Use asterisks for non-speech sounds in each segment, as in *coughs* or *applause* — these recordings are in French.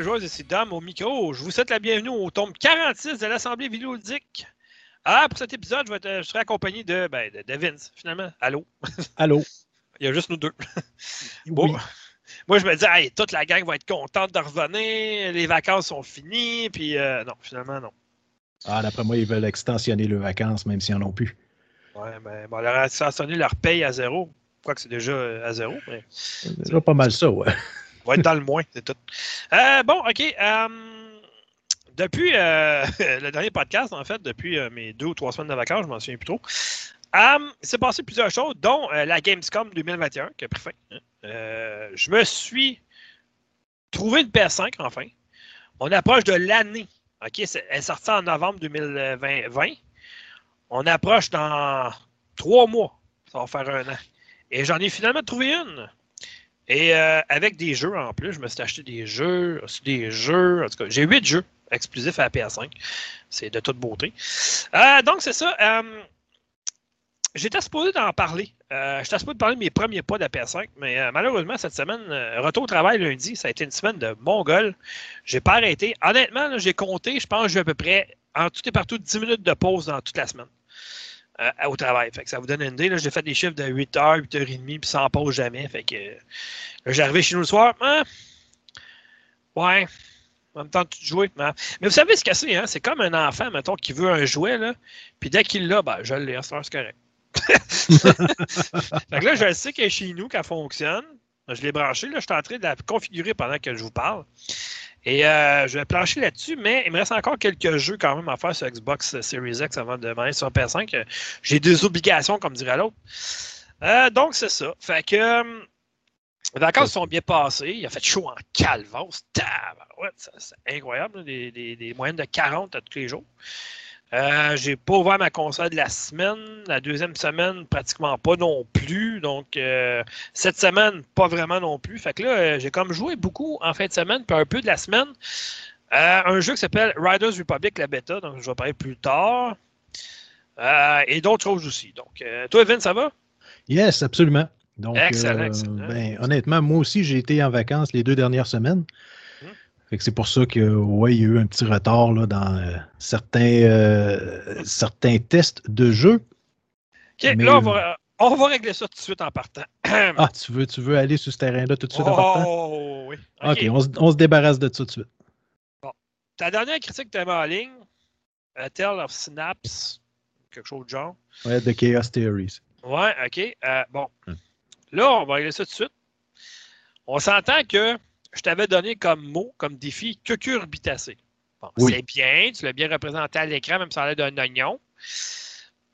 Et joueuses, ici Dom au micro. Je vous souhaite la bienvenue au tome 46 de l'Assemblée vidéoludique. Ah, pour cet épisode, je, vais être- je serai accompagné de, ben, de, de Vince, finalement. Allô? *laughs* Allô? Il y a juste nous deux. Bon. Moi, je me dis, hey, toute la gang va être contente de revenir, les vacances sont finies, puis euh, non, finalement, non. Ah, d'après moi, ils veulent extensionner leurs vacances, même s'ils n'en ont plus. Ouais, ben, bon, leur ascensionné leur paye à zéro. Quoique c'est déjà euh, à zéro, mais C'est déjà pas mal ça, ouais. On va être dans le moins, c'est tout. Euh, bon, OK. euh, depuis euh, *laughs* le dernier podcast, en fait, depuis mes deux ou trois semaines de vacances, je m'en souviens plus trop, il s'est passé plusieurs choses, dont la Gamescom 2021 qui a pris fin. hein. Je me suis trouvé une PS5 enfin. On approche de l'année. OK, elle est sortie en novembre 2020. 20. On approche dans trois mois. Ça va faire un an. Et j'en ai finalement trouvé une. Et euh, avec des jeux en plus, je me suis acheté des jeux, aussi des jeux. En tout cas, j'ai huit jeux exclusifs à la PS5. C'est de toute beauté. Euh, donc, c'est ça. euh, J'étais supposé d'en parler. Euh, J'étais supposé de parler de mes premiers pas de la PS5, mais malheureusement, cette semaine, retour au travail lundi, ça a été une semaine de mongol. J'ai pas arrêté. Honnêtement, j'ai compté, je pense j'ai à peu près, en tout et partout, 10 minutes de pause dans toute la semaine euh, au travail. Fait que ça vous donne une idée. J'ai fait des chiffres de 8h, 8h30, puis sans pause jamais. Fait que euh, arrivé chez nous le soir. Hein? Ouais. En même temps, tu jouer. Mais, mais vous savez ce que c'est, hein? C'est comme un enfant, mettons, qui veut un jouet, là. Puis dès qu'il l'a, ben, je l'ai, heure, c'est correct. *laughs* fait que là, je sais qu'elle est chez nous, qu'elle fonctionne. Je l'ai branché. Là, je suis en train de la configurer pendant que je vous parle. Et euh, je vais plancher là-dessus, mais il me reste encore quelques jeux quand même à faire sur Xbox Series X avant de demander sur PS5. Euh, J'ai des obligations, comme dirait l'autre. Euh, donc, c'est ça. Fait que euh, les vacances sont bien passées. Il a fait chaud en calvance. Ça, C'est incroyable. des moyennes de 40 à tous les jours. Euh, j'ai pas ouvert ma console de la semaine. La deuxième semaine, pratiquement pas non plus. Donc, euh, cette semaine, pas vraiment non plus. Fait que là, euh, j'ai comme joué beaucoup en fin de semaine, puis un peu de la semaine. Euh, un jeu qui s'appelle Riders Republic, la bêta. Donc, je vais parler plus tard. Et d'autres choses aussi. Donc, toi, Vin, ça va? Yes, absolument. Donc, Excellent, excellent. ben, honnêtement, moi aussi, j'ai été en vacances les deux dernières semaines. Fait que c'est pour ça que, ouais, il y a eu un petit retard là, dans euh, certains, euh, certains tests de jeu. OK, Mais- là, on va, on va régler ça tout de suite en partant. *clears throat* Ah, tu veux, tu veux aller sur ce terrain-là tout de suite en partant? oh, oui. OK, on, se- on se débarrasse de ça tout de suite. Ta dernière critique que tu avais en ligne, A Tale of Synapse, quelque chose de genre. Ouais, de Chaos Theories. Ouais, OK. Euh, bon. Hmm. Là, on va régler ça tout de suite. On s'entend que je t'avais donné comme mot, comme défi, cucurbitacé. Bon, Oui. c'est bien, tu l'as bien représenté à l'écran, même sans l'aide d'un oignon.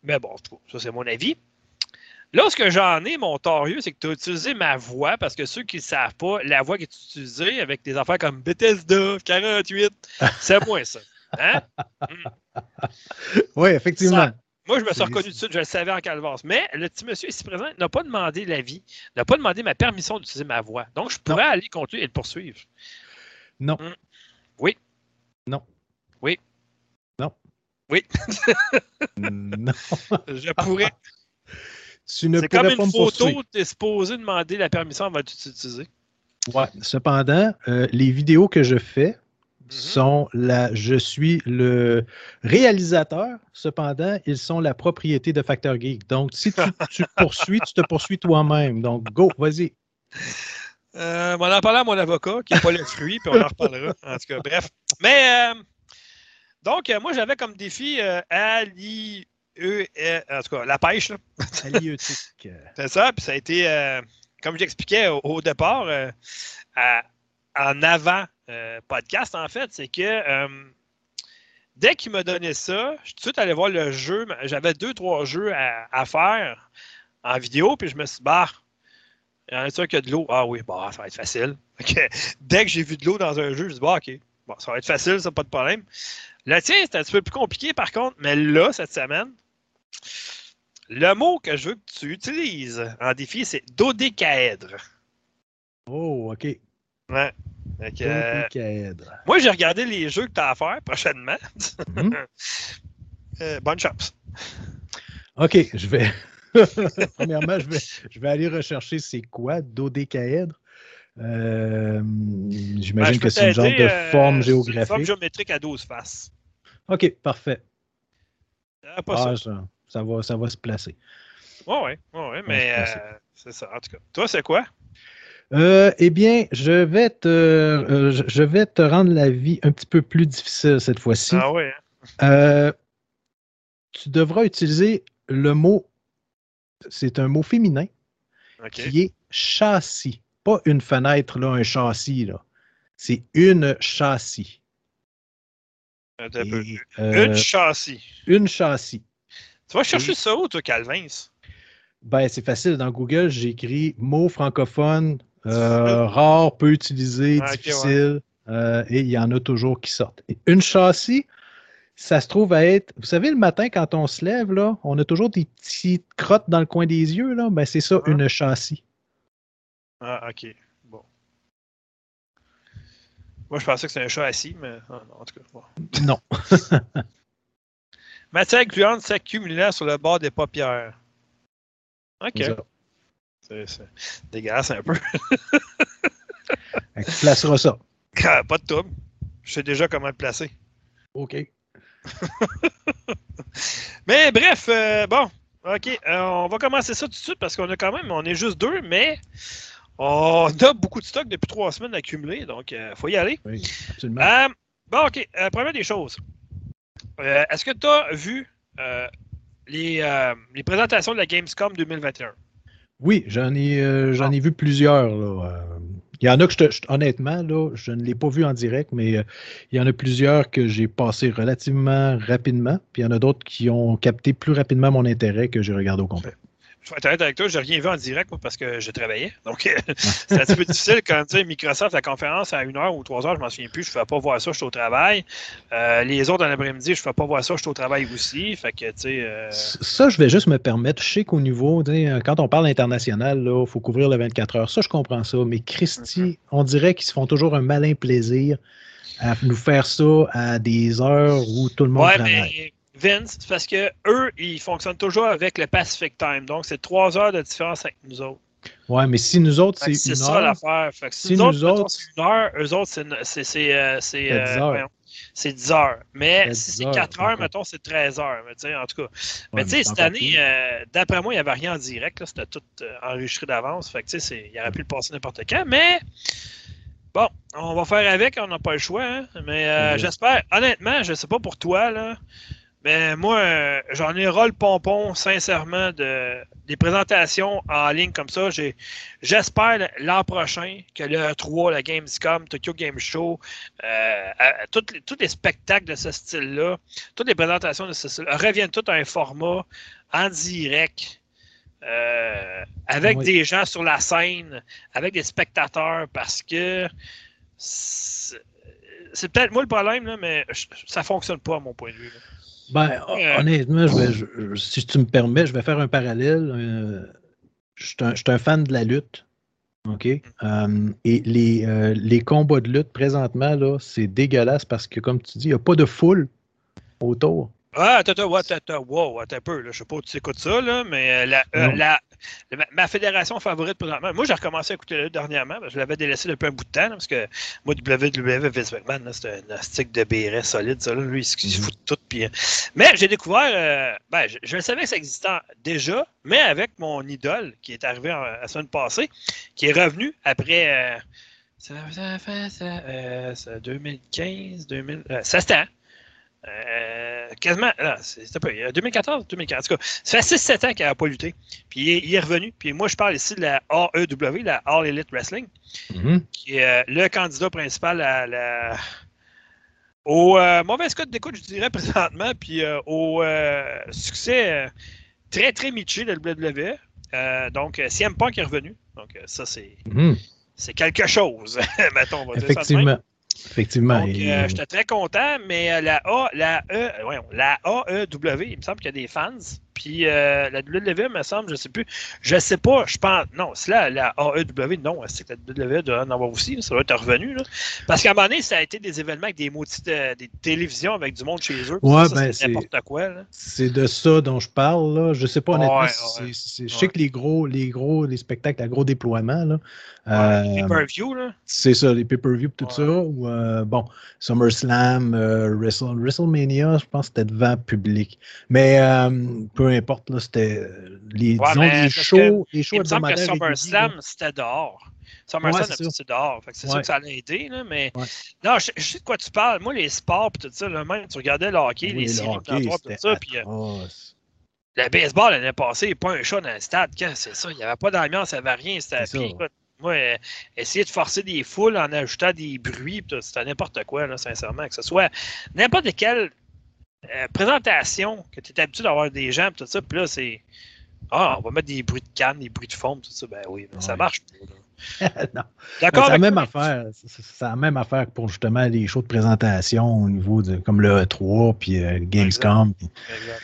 Mais bon, ça, c'est mon avis. Là, ce que j'en ai, mon torieux, c'est que tu as utilisé ma voix, parce que ceux qui ne savent pas, la voix qui est utilisée avec des affaires comme Bethesda 48, c'est moi ça. Hein? *laughs* Oui, effectivement. Ça- Moi, je me suis reconnu tout de suite, je le savais en calvance. Mais le petit monsieur ici présent n'a pas demandé l'avis, n'a pas demandé ma permission d'utiliser ma voix. Donc, je pourrais aller continuer et le poursuivre. Non. Hmm. Oui. Non. Oui. Non. Oui. *laughs* non. Je pourrais. *laughs* Tu ne C'est comme une photo, tu es supposé demander la permission avant de l'utiliser. Ouais. Cependant, euh, les vidéos que je fais. Sont la. Je suis le réalisateur. Cependant, ils sont la propriété de Factor Geek. Donc, si tu, *laughs* tu poursuis, tu te poursuis toi-même. Donc, go, vas-y. Euh, on en parler à mon avocat, qui n'est pas le fruit, puis on en reparlera. En tout cas, bref. Mais, euh, donc, euh, moi, j'avais comme défi Ali. E, euh, en tout cas, la pêche, là. *laughs* C'est ça, puis ça a été, comme j'expliquais au, au départ, à- en avant euh, podcast, en fait, c'est que euh, dès qu'il m'a donné ça, je suis tout de suite allé voir le jeu. J'avais deux, trois jeux à, à faire en vidéo, puis je me suis dit, bah, il y en a sûr qu'il y a de l'eau? Ah oui, bah, ça va être facile. *laughs* Dès que j'ai vu de l'eau dans un jeu, je me suis dit, bah, OK, bon, ça va être facile, ça, pas de problème. Le tien, c'était un petit peu plus compliqué, par contre, mais là, cette semaine, le mot que je veux que tu utilises en défi, c'est dodécaèdre. Oh, OK. Ouais. Euh, Dodécaèdre. moi, j'ai regardé les jeux que tu as à faire prochainement. Mhm. *laughs* Euh, bonne chance. OK, je vais. *laughs* Premièrement, je vais, je vais aller rechercher c'est quoi dodécaèdre. Euh, j'imagine Ben, que c'est une genre de forme c'est une géographique. forme géométrique à 12 faces. OK, parfait. Ah, pas ça. Ah, ça, ça va, ça va se placer. Ouais, ouais, ouais, ouais, mais c'est ça. En tout cas, toi, c'est quoi? Euh, eh bien, je vais te, euh, je- vais te rendre la vie un petit peu plus difficile cette fois-ci. Ah ouais. hein? Euh, tu devras utiliser le mot, c'est un mot féminin qui est châssis. Pas une fenêtre, là, un châssis. Là. C'est une châssis. Un. Et, Une châssis. une châssis. Tu vas chercher ça où, toi, Calvin? Ben, c'est facile. Dans Google, j'écris mot francophone, euh, rare, peu utilisé, Ah, difficile, euh, et il y en a toujours qui sortent. Et Une châssis, ça se trouve à être. Vous savez, le matin, quand on se lève, là, on a toujours des petites crottes dans le coin des yeux. Là. Ben, c'est ça, Ah. une châssis. Ah, OK. Bon. Moi, je pensais que c'était un chat assis, mais ah, non, en tout cas. bon. Non. *laughs* Matière gluante s'accumulant sur le bord des paupières. OK. C'est dégueulasse un peu. Tu placeras ça. Pas de trouble. Je sais déjà comment le placer. OK. *laughs* Mais bref, euh, bon, OK, euh, on va commencer ça tout de suite parce qu'on a quand même, on est juste deux, mais on a beaucoup de stock depuis trois semaines accumulés, donc il faut y aller. Oui, absolument. Euh, bon, OK, euh, première des choses. Euh, Est-ce que tu as vu euh, les, euh, les présentations de la Gamescom 2021? Oui, j'en ai, euh, j'en ai vu plusieurs. là. Euh, Il y en a que, je te- je- honnêtement, là, je ne l'ai pas vu en direct, mais euh, il y en a plusieurs que j'ai passé relativement rapidement. Puis il y en a d'autres qui ont capté plus rapidement mon intérêt que j'ai regardé au complet. Je vais être honnête avec toi, j'ai rien vu en direct moi, parce que je travaillais. Donc, *laughs* c'est un petit peu difficile quand tu sais, Microsoft, la conférence à une heure ou trois heures, je m'en souviens plus, je ne fais pas voir ça, je suis au travail. Euh, les autres, dans l'après-midi, je ne fais pas voir ça, je suis au travail aussi. Fait que, tu sais. euh, Ça, je vais juste me permettre. Je sais qu'au niveau, sais, quand on parle international, il faut couvrir le 24 heures. Ça, je comprends ça. Mais Christy, on dirait qu'ils se font toujours un malin plaisir à nous faire ça à des heures où tout le monde Ouais, travaille. mais Vince, c'est parce que eux, ils fonctionnent toujours avec le Pacific Time. Donc, c'est trois heures de différence avec nous autres. Ouais, mais si nous autres, c'est C'est une ça heure, l'affaire. Fait que si, Si nous nous autres, c'est une heure, eux autres, c'est c'est- c'est, euh, c'est, C'est euh, 10 heures. c'est 10. Mais C'est si 10 c'est heures, 4 heures, mettons, c'est 13 heures. Mais, tu sais, en tout cas. Ouais, mais tu sais, c'est cette année, euh, d'après moi, il n'y avait rien en direct. C'était tout euh, enregistré d'avance. Fait que, tu sais, c'est- il aurait pu le passer n'importe quand. Mais bon, on va faire avec. On n'a pas le choix. hein. Mais j'espère, honnêtement, je ne sais pas pour toi, là. Mais moi, euh, j'en ai ras le pompon, sincèrement, de, des présentations en ligne comme ça. J'espère l'an prochain que le 3, la Gamescom, Tokyo Game Show, euh, à- tous les, tous les spectacles de ce style-là, toutes les présentations de ce style-là reviennent tous à un format en direct. euh, avec Oui. des gens sur la scène, avec des spectateurs, parce que c'est peut-être moi le problème, là, mais ça fonctionne pas à mon point de vue. là. Ben, honnêtement, je vais, je- si tu me permets, je vais faire un parallèle. Euh, je, suis un, je suis un fan de la lutte. OK? Euh, et les, euh, les combats de lutte présentement, là, c'est dégueulasse parce que, comme tu dis, il n'y a pas de foule autour. Ah, attends, attends, attends, wow, attends un peu, là. je sais pas où tu écoutes ça, là, mais euh, la, euh, la- ma, fédération favorite présentement, moi j'ai recommencé à écouter lutte dernièrement, parce que je l'avais délaissé depuis un bout de temps, là, parce que moi, WWE, Vince McMahon, là, c'est un astique de béret solide, ça, là, lui, il se Mhm. fout de tout. Puis, euh, mais j'ai découvert, euh, ben, je, je le savais que ça existait déjà, mais avec mon idole qui est arrivé en- la semaine passée, qui est revenu après. euh, ça, ça ça, euh, ça, 2015, 2000, euh, ça c'était euh, quasiment, là, c'était pas, 2014, 2015, en tout cas, ça fait 6-7 ans qu'il n'a pas lutté. Puis il est, il est revenu. Puis moi, je parle ici de la AEW, la All Elite Wrestling, Mhm. qui est euh, le candidat principal à la, au euh, mauvais code d'écoute, je dirais, *laughs* présentement, puis euh, au euh, succès euh, très, très miché de WWE. Euh, donc, euh, CM Punk est revenu. Donc, euh, ça, c'est Mhm. c'est quelque chose, *laughs* mettons, on va dire ça de même. Effectivement. Donc, Et, euh, j'étais très content, mais euh, la A, la E, voyons, la AEW, il me semble qu'il y a des fans. Puis euh, la WWE, me semble, je sais plus. Je sais pas, je pense. Non, c'est là, la AEW, non, c'est que la WWE doit en avoir aussi, ça doit être revenu. Là. Parce qu'à un moment donné, ça a été des événements avec des maudites des télévisions avec du monde chez eux. Ouais, ben, c'est n'importe quoi. C'est de ça dont je parle. Là. Je sais pas honnêtement. Ouais, si ouais. c'est- c'est- je sais que les gros, les gros, les spectacles à gros déploiement, là, Ouais, euh, pay-per-view, là. c'est ça, les pay-per-view tout ça. Ou, euh, bon, SummerSlam, euh, Wrestle- WrestleMania, je pense que c'était devant public. Mais euh, peu importe, là, c'était euh, les, Ouais, disons, les shows, les shows Il me semble que SummerSlam, c'était dehors. SummerSlam, Ouais, c'est dehors. Que c'est Ouais. sûr que ça a aidé, là, mais. Non, je, je sais de quoi tu parles. Moi, les sports tout ça, là, même, tu regardais le hockey, Oui, les le séries tout ça, puis euh, le baseball l'année passée, pas un chat dans le stade. C'est ça? Il n'y avait pas d'ambiance, il n'y avait rien. C'était. Moi, euh, essayer de forcer des foules en ajoutant des bruits, c'était n'importe quoi, là, sincèrement. Que ce soit n'importe quelle euh, présentation que tu es habitué d'avoir des gens, tout ça, puis là, c'est. Ah, on va mettre des bruits de canne, des bruits de fond, tout ça. Ben oui, *laughs* mais ça marche non. D'accord C'est la avec même affaire. C'est- la même affaire pour justement les shows de présentation au niveau de comme le E3 puis euh, Gamescom. puis- Exact.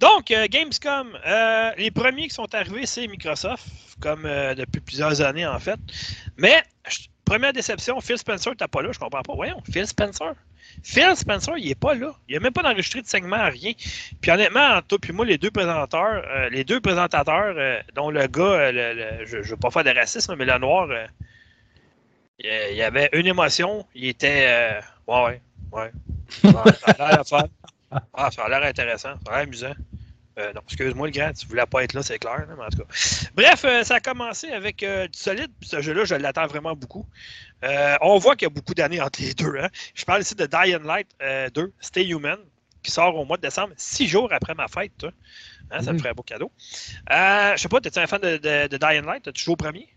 Donc, euh, Gamescom, euh, les premiers qui sont arrivés, c'est Microsoft, comme depuis plusieurs années en fait. Mais, première déception, Phil Spencer n'était pas là, je comprends pas. Voyons, Phil Spencer? Phil Spencer, il est pas là. Il n'a même pas d'enregistré de segment, rien. Puis honnêtement, entre toi puis moi, les deux présentateurs, euh, les deux présentateurs, euh, dont le gars, euh, le- le- je ne veux pas faire de racisme, mais le noir, il, il avait une émotion. Il était. euh, ouais, ouais, ouais. Ça a l'air fun. *laughs* Ah, ça a l'air intéressant, ça a l'air amusant. Euh, non, excuse-moi le grand, tu voulais pas être là, c'est clair, mais en tout cas. Bref, euh, ça a commencé avec euh, du solide, puis ce jeu-là, je l'attends vraiment beaucoup. Euh, on voit qu'il y a beaucoup d'années entre les *laughs* deux. Hein. Je parle ici de Dying Light euh, 2, Stay Human, qui sort au mois de décembre, six jours après ma fête. Hein, ça me Mhm. ferait un beau cadeau. Je sais pas, t'es un fan de, de, de Dying Light? As-tu joué au premier?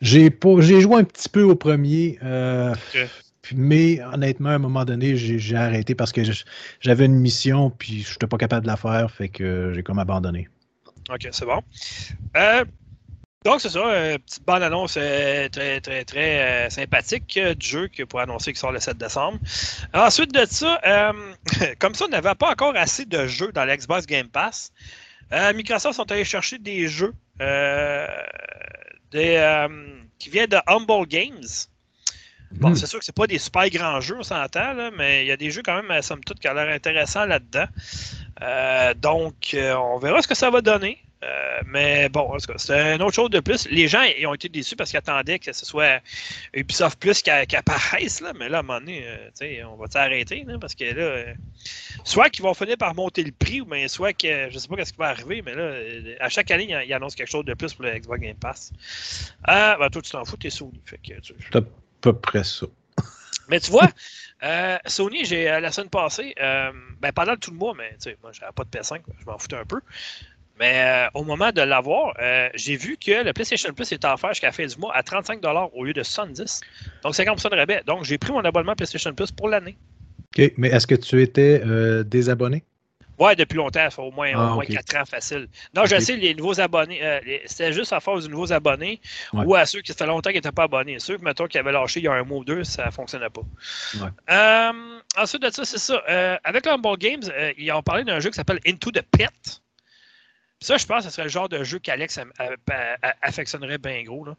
J'ai joué un petit peu au premier, mais honnêtement, à un moment donné, j'ai arrêté parce que j'avais une mission, puis je n'étais pas capable de la faire, fait que j'ai comme abandonné. OK, c'est bon. Euh, donc, c'est ça, euh, petite bande-annonce euh, très, très, très sympathique du jeu que pour annoncer qu'il sort le 7 décembre. Ensuite de ça, *laughs* comme ça, on n'avait pas encore assez de jeux dans l'Xbox Game Pass. Microsoft sont allés chercher des jeux qui viennent de Humble Games. Bon, Hmm. c'est sûr que c'est pas des super grands jeux, on s'entend, là, mais il y a des jeux quand même, à somme toute, qui ont l'air intéressants là-dedans. Euh, donc, euh, on verra ce que ça va donner. Euh, mais bon, en tout cas, c'est une autre chose de plus. Les gens ils ont été déçus parce qu'ils attendaient que ce soit Ubisoft Plus qui, qui apparaisse, là, mais là, à un moment donné, euh, on va s'arrêter, parce que là, euh, soit qu'ils vont finir par monter le prix, ou bien soit que je sais pas ce qui va arriver, mais là, euh, à chaque année, ils, ils annoncent quelque chose de plus pour le Xbox Game Pass. Euh, ben, toi, tu t'en fous, t'es Sony. Fait que, tu- peu près ça. mais tu vois, *laughs* euh, Sony, j'ai euh, la semaine passée, euh, ben, pendant tout le mois, mais tu sais, moi, j'avais pas de PS5, je m'en foutais un peu. Mais euh, au moment de l'avoir, j'ai vu que le PlayStation Plus est offert jusqu'à la fin du mois à 35 au lieu de 70 Donc 50 de rabais. Donc j'ai pris mon abonnement PlayStation Plus pour l'année. OK, mais est-ce que tu étais désabonné? Ouais, depuis longtemps, ça fait au moins, Ah, au moins ok. 4 ans facile. Non, je sais, les nouveaux abonnés, euh, c'était juste à faire aux nouveaux abonnés Ouais. ou à ceux qui ça fait longtemps qu'ils n'étaient pas abonnés. Ceux, mettons, qui avaient lâché il y a un mois ou deux, ça ne fonctionnait pas. Ouais. Euh, ensuite de ça, c'est ça. Euh, avec l'Humble Games, euh, ils ont parlé d'un jeu qui s'appelle Into the Pit. Ça, je pense que ce serait le genre de jeu qu'Alex affectionnerait bien gros. là.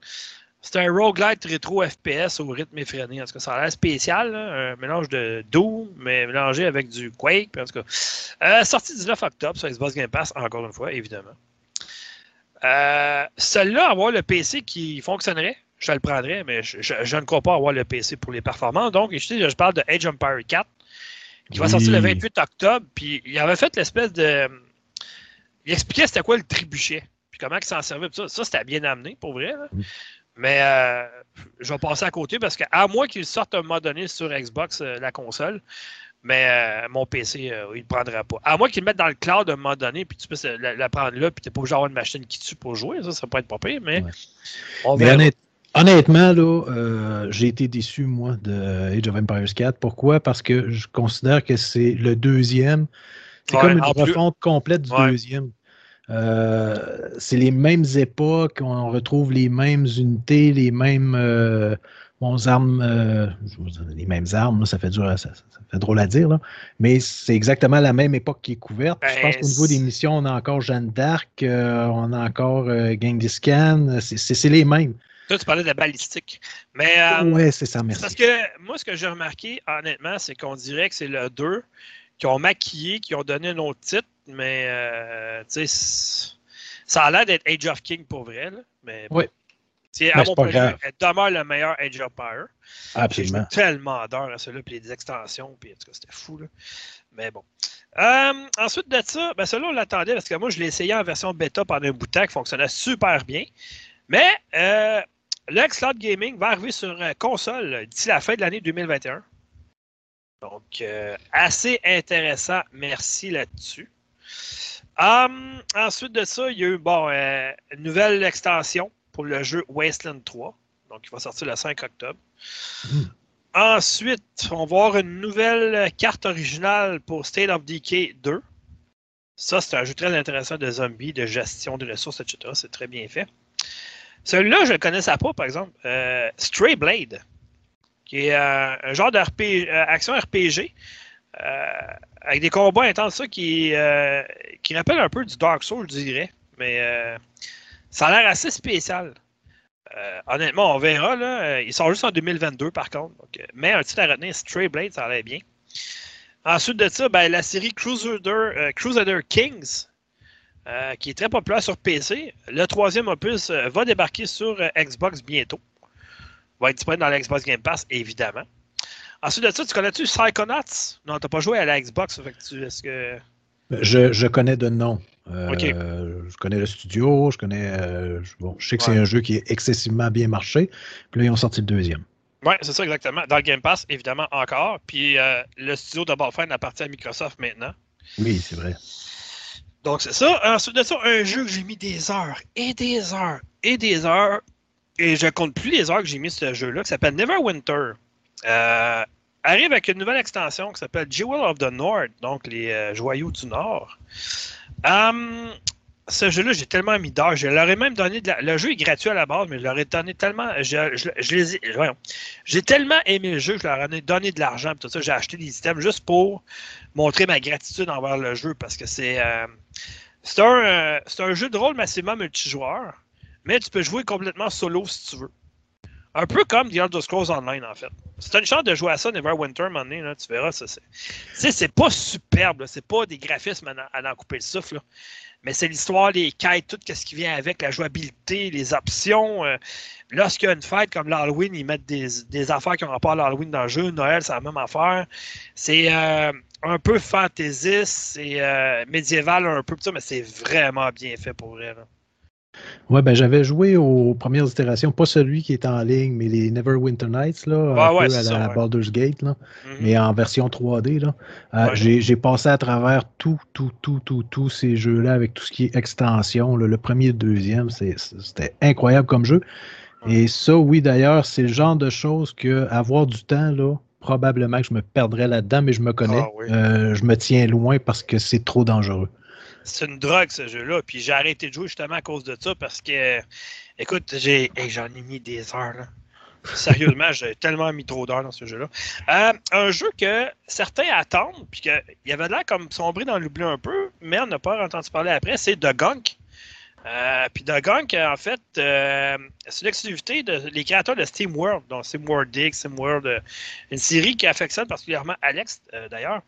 C'est un roguelite rétro FPS au rythme effréné. En tout cas, ça a l'air spécial. là. Un mélange de Doom, mais mélangé avec du Quake. puis en tout cas, euh, sorti 19 octobre sur Xbox Game Pass, encore une fois, évidemment. Euh, Celui-là, avoir le PC qui fonctionnerait, je le prendrais, mais je, je- je ne crois pas avoir le PC pour les performances. Donc, je, parle de Age of Empire 4, qui va Oui. sortir le 28 octobre. Puis, il avait fait l'espèce de. Il expliquait c'était quoi le trébuchet, puis comment il s'en servait. Ça, ça c'était bien amené, pour vrai. là. Mais euh, je vais passer à côté parce qu'à moins qu'il sorte à un moment donné sur Xbox, euh, la console, mais euh, mon PC, il ne prendra pas. À moins qu'il le mette dans le cloud à un moment donné, puis tu puisses la, la prendre là, puis tu n'es pas obligé d'avoir une machine qui tue pour jouer. Ça, ça peut être pas pire, mais Ouais. on Mais honnête- honnêtement, là, euh, j'ai été déçu, moi, de Age of Empires 4. Pourquoi? Parce que je considère que c'est le deuxième. C'est Ouais, comme une plus- refonte complète du Ouais. deuxième. Euh, c'est les mêmes époques, on retrouve les mêmes unités, les mêmes, euh, armes, euh, les mêmes armes, ça, fait dur, ça, fait drôle à dire, là, mais c'est exactement la même époque qui est couverte. je pense qu'au niveau des missions, on a encore Jeanne d'Arc, on a encore Genghis Khan, c'est les mêmes. Toi, tu parlais de la balistique. Mais, oui, c'est ça, merci. Parce que moi, ce que j'ai remarqué, honnêtement, c'est qu'on dirait que c'est le 2 qui ont maquillé, qui ont donné un autre titre, mais tu sais, ça a l'air d'être Age of King pour vrai. Là, mais oui. C'est à mon point de vue, elle demeure le meilleur Age of Empire. Absolument. tellement d'heures à celui-là, puis les extensions, puis en tout cas, c'était fou. Là. Mais bon. Euh, ensuite de ça, ben celui-là, on l'attendait parce que moi, je l'ai essayé en version bêta pendant un bout de temps qui fonctionnait super bien. Mais euh, le Xcloud Gaming va arriver sur euh, console d'ici la fin de l'année 2021. Donc, euh, assez intéressant. Merci là-dessus. Um, ensuite de ça, il y a eu bon, euh, une nouvelle extension pour le jeu Wasteland 3. Donc, il va sortir le 5 octobre. Hmm. Ensuite, on va avoir une nouvelle carte originale pour State of Decay 2. Ça, c'est un jeu très intéressant de zombies, de gestion de ressources, etc. C'est très bien fait. Celui-là, je ne le connaissais pas, par exemple. Euh, Stray Blade, qui est euh, un genre d'action RPG avec des combats intenses, ça, qui, euh, qui rappelle un peu du Dark Souls, je dirais. Mais euh, ça a l'air assez spécial. Euh, honnêtement, on verra. Là. Il sort juste en 2022, par contre. mais un titre à retenir, Stray Blade, ça a l'air bien. Ensuite de ça, ben, la série Crusader, Kings, qui est très populaire sur PC. Le troisième opus va débarquer sur Xbox bientôt. Va être disponible dans la Xbox Game Pass, évidemment. Ensuite de ça, tu connais-tu Psychonauts? Non, tu n'as pas joué à la Xbox. est-ce que... je, je, connais de nom. Euh, je connais le studio, je connais. Euh, bon, je sais que c'est un jeu qui est excessivement bien marché. Puis là, ils ont sorti le deuxième. Oui, c'est ça exactement. Dans le Game Pass, évidemment, encore. Puis euh, le studio de Ballfine appartient à Microsoft maintenant. Oui, c'est vrai. Donc, c'est ça. Ensuite de ça, un jeu que j'ai mis des heures et des heures et des heures. Et je compte plus les heures que j'ai mis sur ce jeu-là, qui s'appelle Neverwinter. Euh, arrive avec une nouvelle extension qui s'appelle Jewel of the North, donc les euh, joyaux du Nord. Hum, ce jeu-là, j'ai tellement mis d'heures. Je leur ai même donné de Le jeu est gratuit à la base, mais je leur ai donné tellement. J'ai tellement aimé le jeu je leur ai donné de l'argent. Tout ça, j'ai acheté des items juste pour montrer ma gratitude envers le jeu parce que c'est. Euh, c'est un, un, jeu de rôle massivement multijoueur, mais tu peux jouer complètement solo si tu veux. Un peu comme The Elder Scrolls Online, en fait. C'est une chance de jouer à ça, Neverwinter, un moment donné, tu verras. Ça, c'est, c'est pas superbe, c'est pas des graphismes à, en couper le souffle. Mais c'est l'histoire, les quêtes, tout ce qui vient avec, la jouabilité, les options. Euh, lorsqu'il y a une fête comme l'Halloween, ils mettent des, affaires qui ont rapport à l'Halloween dans le jeu. Noël, c'est la même affaire. C'est euh, un peu fantaisiste, c'est euh, médiéval un peu, mais c'est vraiment bien fait pour vrai. Ouais, ben j'avais joué aux premières itérations, pas celui qui est en ligne, mais les Neverwinter Nights, là, ah, un peu à la Baldur's Gate, là, mm-hmm. mais en version 3D. Là. Euh, j'ai passé à travers tout, tout, tout, tout, tous ces jeux-là avec tout ce qui est extension. le premier et le deuxième, c'était incroyable comme jeu. Et ça, oui, d'ailleurs, c'est le genre de choses que avoir du temps, là, probablement que je me perdrais là-dedans, mais je me connais. Ah euh, je me tiens loin parce que c'est trop dangereux c'est une drogue ce jeu-là. Puis j'ai arrêté de jouer justement à cause de ça parce que, écoute, j'ai, j'en ai mis des heures. Là. Sérieusement, *laughs* j'ai tellement mis trop d'heures dans ce jeu-là. Euh, un jeu que certains attendent, puis qu'il y avait l'air comme sombré dans l'oubli un peu, mais on n'a pas entendu parler après, c'est The Gunk. Euh, puis The Gunk, en fait, euh, c'est l'exclusivité de les créateurs de SteamWorld, donc SteamWorld Dig, SteamWorld, une série qui affectionne particulièrement Alex, d'ailleurs.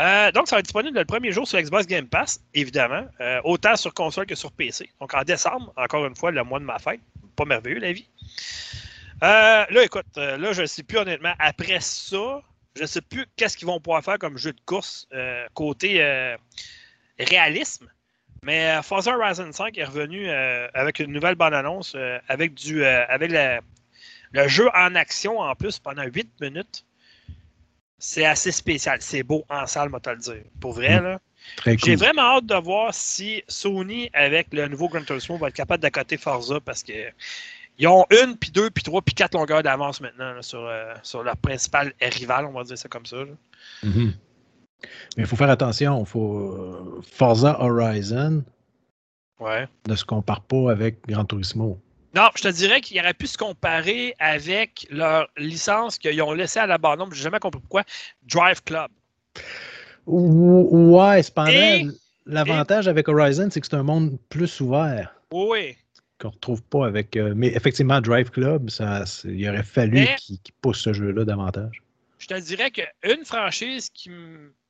Euh, donc, ça va être disponible le premier jour sur Xbox Game Pass, évidemment, euh, autant sur console que sur PC. Donc, en décembre, encore une fois, le mois de ma fête. Pas merveilleux, la vie. Euh, là, écoute, là, je ne sais plus honnêtement. Après ça, je ne sais plus qu'est-ce qu'ils vont pouvoir faire comme jeu de course côté réalisme. Mais Forza Horizon 5 est revenu avec une nouvelle bande-annonce avec, du, avec le jeu en action en plus pendant 8 minutes c'est assez spécial. C'est beau en salle, moi, te le dire. Pour vrai, mm. là. J'ai vraiment hâte de voir si Sony, avec le nouveau Gran Turismo, va être capable d'accoter Forza parce que ils ont une, puis deux, puis trois, puis quatre longueurs d'avance maintenant sur, euh, sur leur principal rival, on va dire ça comme ça. Mm-hmm. Mais il faut faire attention. Faut... Euh, Forza Horizon ouais. ne se compare pas avec Gran Turismo. Non, je te dirais qu'il aurait pu se comparer avec leur licence qu'ils ont laissée à l'abandon. Je n'ai jamais compris pourquoi. Drive Club. Ouais, cependant, l'avantage avec Horizon, c'est que c'est un monde plus ouvert. Oui. Qu'on ne retrouve pas avec. Euh, mais effectivement, Drive Club, ça, il aurait fallu qu'ils poussent ce jeu-là davantage. Je te dirais qu'une franchise qui,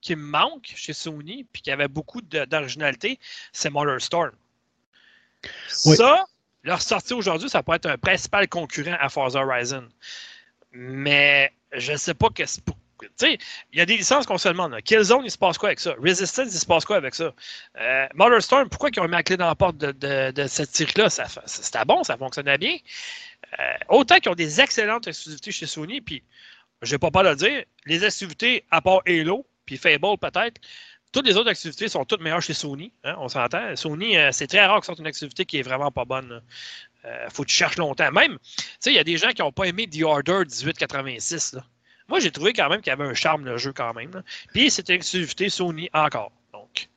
qui me manque chez Sony, puis qui avait beaucoup d'originalité, c'est Storm. Ça, leur sortie aujourd'hui, ça pourrait être un principal concurrent à Forza Horizon. Mais je ne sais pas que c'est tu sais, il y a des licences qu'on se demande. Killzone, il se passe quoi avec ça? Resistance, il se passe quoi avec ça? Euh, Storm, pourquoi ils ont mis la clé dans la porte de, cette série-là? C'était bon, ça fonctionnait bien. Euh, autant qu'ils ont des excellentes exclusivités chez Sony, puis je n'ai pas peur de le dire, les exclusivités, à part Halo, puis Fable peut-être, toutes les autres activités sont toutes meilleures chez Sony. Hein, on s'entend. Sony, euh, c'est très rare que sorte une activité qui est vraiment pas bonne. Il euh, faut que tu cherches longtemps. Même, tu sais, il y a des gens qui n'ont pas aimé The Order 1886. Moi, j'ai trouvé quand même qu'il y avait un charme le jeu quand même. Puis c'était une exclusivité Sony encore. Donc.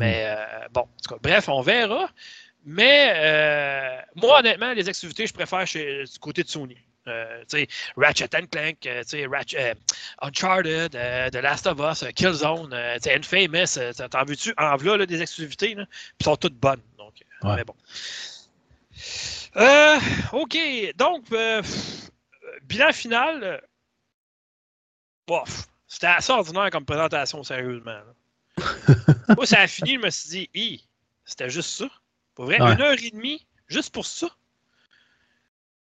Mais euh, bon, en tout cas, bref, on verra. Mais moi, honnêtement, les activités, je préfère chez, du côté de Sony. Euh, Ratchet Clank, euh, euh, Uncharted, The Last of Us, Killzone, Infamous, t'en veux-tu? En voilà des exclusivités, puis sont toutes bonnes. Donc, mais bon. OK, donc, bilan final. c'était assez ordinaire comme présentation, sérieusement. *laughs* Moi, ça a fini, je me suis dit, c'était juste ça. Pour vrai, une heure et demie, juste pour ça?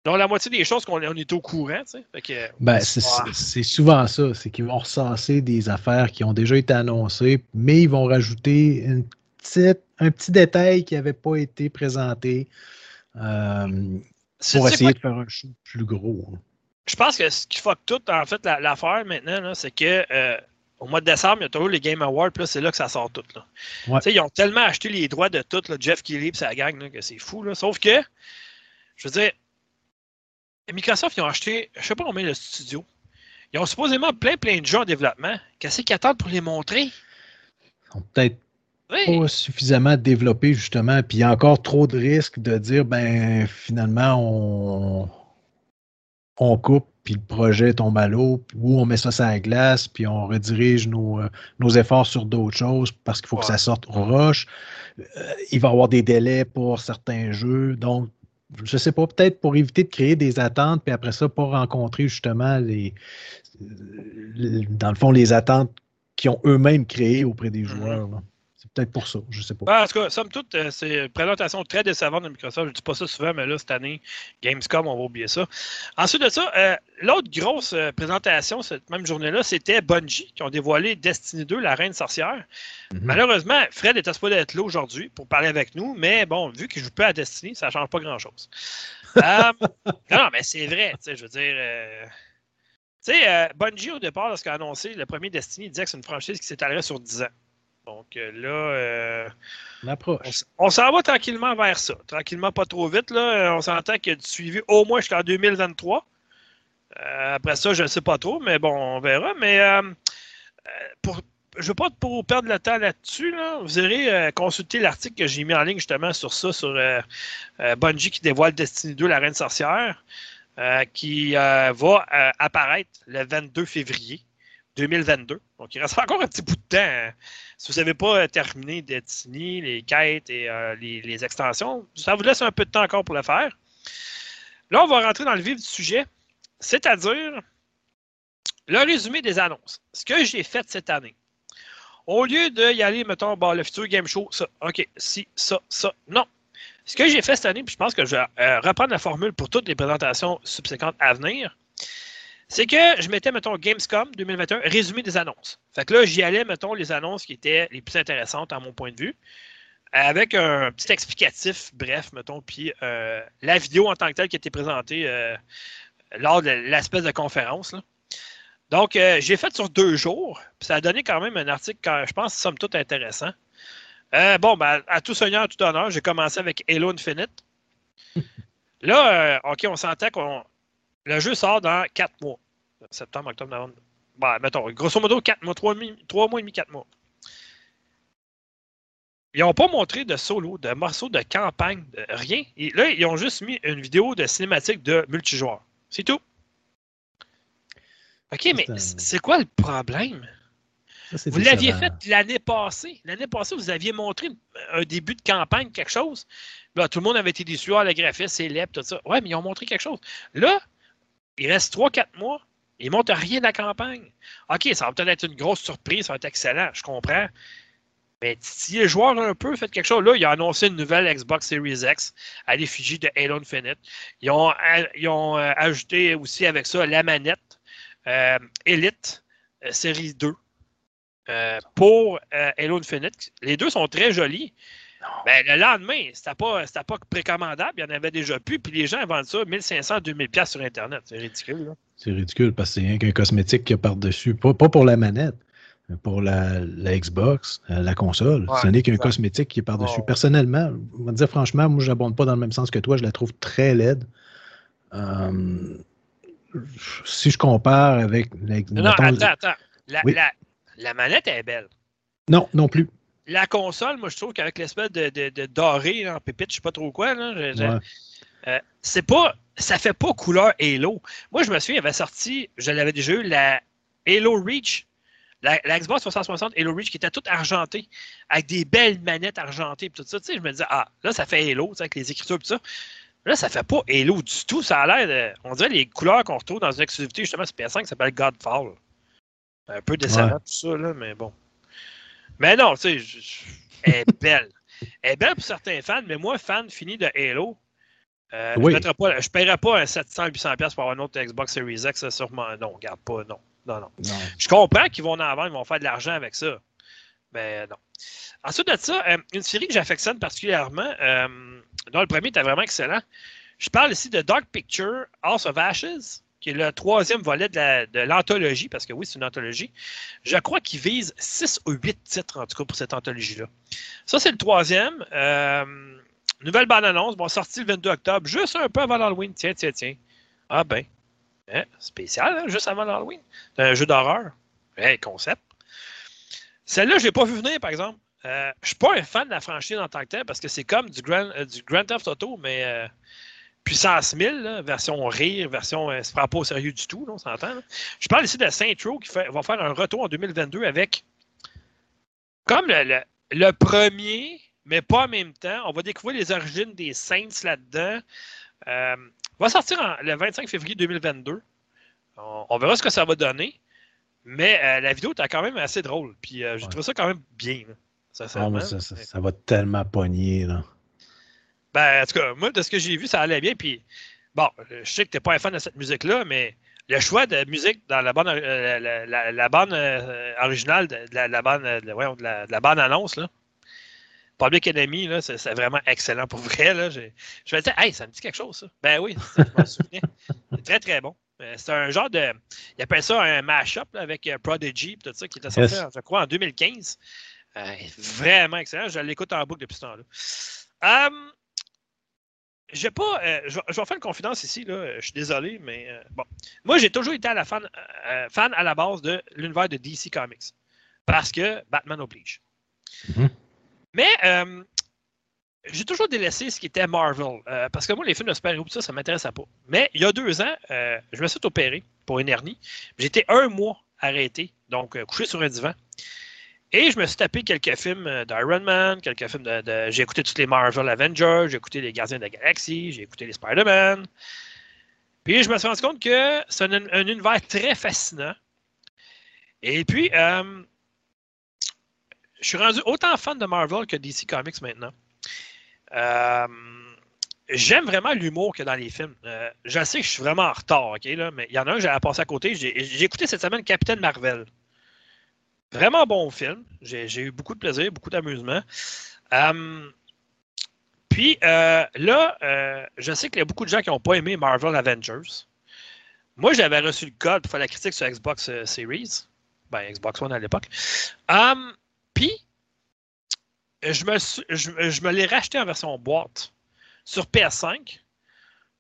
Donc, la moitié des choses qu'on on est au courant. Tu sais. ben, c'est souvent ça. C'est qu'ils vont recenser des affaires qui ont déjà été annoncées, mais ils vont rajouter une petite, un petit détail qui n'avait pas été présenté euh, pour essayer de faire un show plus gros. Hein. Je pense que ce qui fuck tout, en fait, l'affaire maintenant, c'est que euh, au mois de décembre, il y a toujours les Game Awards, puis c'est là que ça sort tout. Là. Ils ont tellement acheté les droits de tout, là, Jeff Keighley et sa gang, que c'est fou. Là. Sauf que, je veux dire, Microsoft, ils ont acheté, je ne sais pas combien de studios. Ils ont supposément plein, plein de jeux en développement. Qu'est-ce qu'ils attendent pour les montrer? Ils sont peut-être pas suffisamment développés, justement. Puis il y a encore trop de risques de dire, ben, finalement, on, on coupe, puis le projet tombe à l'eau, ou on met ça sur la glace, puis on redirige nos, euh, nos efforts sur d'autres choses parce qu'il faut que ça sorte roche. Euh, il va y avoir des délais pour certains jeux. Donc, je sais pas, peut-être pour éviter de créer des attentes, puis après ça, pas rencontrer justement les, dans le fond, les attentes qu'ils ont eux-mêmes créées auprès des mm-hmm. joueurs. Peut-être pour ça, je sais pas. Ben, en tout cas, somme toute, euh, c'est une présentation très décevante de Microsoft. Je dis pas ça souvent, mais là, cette année, Gamescom, on va oublier ça. Ensuite de ça, euh, l'autre grosse euh, présentation cette même journée-là, c'était Bungie, qui ont dévoilé Destiny 2, la reine sorcière. Mhm. Malheureusement, Fred était supposé être là aujourd'hui pour parler avec nous, mais bon, vu qu'il joue pas à Destiny, ça change pas grand-chose. *laughs* non, mais c'est vrai, tu sais, je veux dire... Tu sais, Bungie, au départ, lorsqu'il a annoncé le premier Destiny, il disait que c'est une franchise qui s'étalerait sur 10 ans. Donc euh, là, euh, on, s'en va tranquillement vers ça. Tranquillement, pas trop vite. Là. On s'entend qu'il y a du suivi au moins jusqu'en 2023. Euh, après ça, je ne sais pas trop, mais bon, on verra. Mais pour, je ne veux pas pour perdre le temps là-dessus. Vous irez consulter l'article que j'ai mis en ligne justement sur ça, sur Bungie qui dévoile Destiny 2, la Reine Sorcière, qui va apparaître le 22 février 2022. Donc, il reste encore un petit bout de temps. Hein. Si vous n'avez pas euh, terminé Destiny, les quêtes et euh, les, extensions, ça vous laisse un peu de temps encore pour le faire. Là, on va rentrer dans le vif du sujet, c'est-à-dire le résumé des annonces. Ce que j'ai fait cette année. Au lieu d'y aller, mettons, le futur game show, ça, OK, si, ça, ça, non. Ce que j'ai fait cette année, puis je pense que je vais euh, reprendre la formule pour toutes les présentations subséquentes à venir, c'est que je mettais, mettons, Gamescom 2021, résumé des annonces. Fait que là, j'y allais, mettons, les annonces qui étaient les plus intéressantes à mon point de vue, avec un petit explicatif, bref, mettons, puis euh, la vidéo en tant que telle qui a été présentée euh, lors de l'espèce de conférence. Donc, euh, j'ai fait sur deux jours, puis ça a donné quand même un article, je pense, somme toute intéressant. bon, ben, à tout seigneur, à tout honneur, j'ai commencé avec Halo Infinite. *laughs* Là, OK, on sentait qu'on le jeu sort dans 4 mois. Septembre, octobre, novembre. Ben, mettons, grosso modo, 4 mois, 3, mois et demi, 4 mois. ils n'ont pas montré de solo, de morceaux de campagne, de rien. Et là, ils ont juste mis une vidéo de cinématique de multijoueur. C'est tout. OK, mais c'est quoi le problème? vous l'aviez fait l'année passée. L'année passée, vous aviez montré un début de campagne, quelque chose. Là, tout le monde avait été déçu. Ah, le graphiste, c'est lep, tout ça. Ouais, mais ils ont montré quelque chose. Là, il reste 3-4 mois. Ils ne montrent rien de la campagne. OK, ça va peut-être être une grosse surprise, ça va être excellent, je comprends. Mais si les joueurs un peu fait quelque chose, là, ils ont annoncé une nouvelle Xbox Series X à l'effigie de Halo Infinite. Ils ont, ont euh, ajouté aussi avec ça la manette euh, Elite euh, Series 2 pour Halo Infinite. Les deux sont très jolis. Ben, le lendemain, c'était pas, pas précommandable, il y en avait déjà plus, puis les gens vendent ça 1500, 2000 pièces sur Internet. C'est ridicule. C'est ridicule parce que c'est rien qu'un cosmétique qui a par-dessus. Pas, pour la manette, mais pour la, Xbox, euh, la console. Ce n'est qu'un cosmétique qui est par-dessus. Personnellement, on va dire franchement, moi, je n'abonde pas dans le même sens que toi. Je la trouve très laide. Euh, si je compare avec. La, non, attends, attends. La, la manette est belle. Non, non plus la console, moi, je trouve qu'avec l'espèce de, de, doré en pépite, je sais pas trop quoi, là, euh, c'est pas, ça fait pas couleur Halo. Moi, je me souviens, il avait sorti, je l'avais déjà eu, la Halo Reach, la, Xbox 360 Halo Reach qui était toute argentée, avec des belles manettes argentées, tout ça. Tu sais, je me disais, ah, là, ça fait Halo, avec les écritures, tout ça. Là, ça fait pas Halo du tout. Ça a l'air, on dirait les couleurs qu'on retrouve dans une exclusivité, justement, c'est PS5 qui s'appelle Godfall. Un peu décevant, tout ça, là, mais bon. Mais non, tu sais, elle est belle. Elle est belle pour certains fans, mais moi, fan fini de Halo, euh, je ne paierais pas un 700-800$ pour avoir une autre Xbox Series X, sûrement. Non, regarde pas, non. Non, non. Je comprends qu'ils vont en avoir, ils vont faire de l'argent avec ça. Mais non. Ensuite de ça, euh, une série que j'affectionne particulièrement, euh, dont le premier était vraiment excellent. Je parle ici de Dark Picture, House of Ashes qui est le troisième volet de l'anthologie, parce que oui, c'est une anthologie. Je crois qu'il vise 6 ou 8 titres, en tout cas, pour cette anthologie-là. Ça, c'est le troisième. Euh, nouvelle bande-annonce, bon, sortie le 22 octobre, juste un peu avant l'Halloween. Tiens, tiens, tiens. Ah ben, hein, spécial, hein, juste avant l'Halloween. C'est un jeu d'horreur. Hey, concept. Celle-là, je ne l'ai pas vu venir, par exemple. Euh, je ne suis pas un fan de la franchise en tant que tel, parce que c'est comme du Grand, euh, du Grand Theft Auto, mais puissance 1000, version rire, version euh, se prend pas au sérieux du tout, on s'entend. Je parle ici de Saint Row qui va faire un retour en 2022 avec comme le, premier, mais pas en même temps. On va découvrir les origines des Saints là-dedans. Euh, va sortir le 25 février 2022. On, verra ce que ça va donner. Mais euh, la vidéo est quand même assez drôle. Puis euh, j'ai trouvé ça quand même bien. ça, ça, ça, va tellement pogner. Là. Ben, en tout cas, moi, de ce que j'ai vu, ça allait bien. Puis, bon, je sais que tu n'es pas un fan de cette musique-là, mais le choix de musique dans la bande, euh, la, bande euh, originale de la, la bande, de, la, la bande annonce, là, Public Enemy, là, c'est, vraiment excellent pour vrai. Là. Je, je vais dire, hey, ça me dit quelque chose, ça. Ben oui, je m'en souviens. C'est très, très bon. Euh, c'est un genre de. Il appelle ça un mash-up avec Prodigy tout ça, qui était sorti, je crois, en 2015. vraiment excellent. Je l'écoute en boucle depuis ce temps-là. Um, j'ai pas. Euh, je, vais faire une confidence ici, là. Je suis désolé, mais euh, bon. Moi, j'ai toujours été à la fan, euh, fan à la base de l'univers de DC Comics. Parce que Batman oblige. Mm-hmm. Mais j'ai toujours délaissé ce qui était Marvel. parce que moi, les films de super-héros, ça, ça ne m'intéressait pas. Mais il y a deux ans, je me suis opéré pour une hernie. J'étais un mois arrêté, donc couché sur un divan. Et je me suis tapé quelques films euh, d'Iron Man, quelques films de. j'ai écouté tous les Marvel Avengers, j'ai écouté les Gardiens de la Galaxie, j'ai écouté les Spider-Man. Puis je me suis rendu compte que c'est un, univers très fascinant. Et puis, euh, je suis rendu autant fan de Marvel que DC Comics maintenant. Euh, j'aime vraiment l'humour a dans les films. je sais que je suis vraiment en retard, OK, là, mais il y en a un que j'avais passé à côté. J'ai écouté cette semaine Capitaine Marvel. Vraiment bon film. J'ai eu beaucoup de plaisir, beaucoup d'amusement. Hum, puis euh, là, euh, je sais qu'il y a beaucoup de gens qui n'ont pas aimé Marvel Avengers. Moi, j'avais reçu le code pour faire la critique sur Xbox euh, Series. Ben, Xbox One à l'époque. Puis, je me, je, me l'ai racheté en version boîte sur PS5,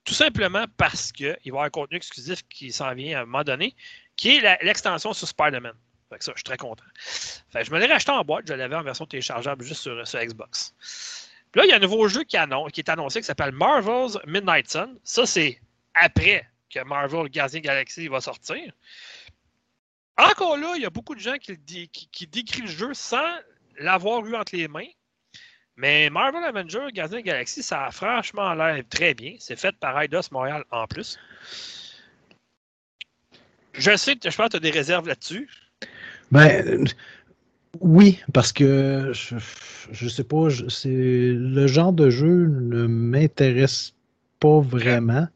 tout simplement parce qu'il va y avoir un contenu exclusif qui s'en vient à un moment donné, qui est l'extension sur Spider-Man. Fait que ça, je suis très content. Fait je me l'ai racheté en boîte, je l'avais en version téléchargeable juste sur, sur Xbox. Puis là, il y a un nouveau jeu qui, est annoncé qui s'appelle Marvel's Midnight Sun. Ça, c'est après que Marvel Gardien Galaxy va sortir. Encore là, il y a beaucoup de gens qui, décrivent le jeu sans l'avoir eu entre les mains. Mais Marvel Avengers Gardien Galaxy, ça a franchement l'air très bien. C'est fait par Eidos Montréal en plus. Je sais que je pense que tu as des réserves là-dessus. Ben, oui, parce que je, je sais pas, c'est le genre de jeu ne m'intéresse pas vraiment.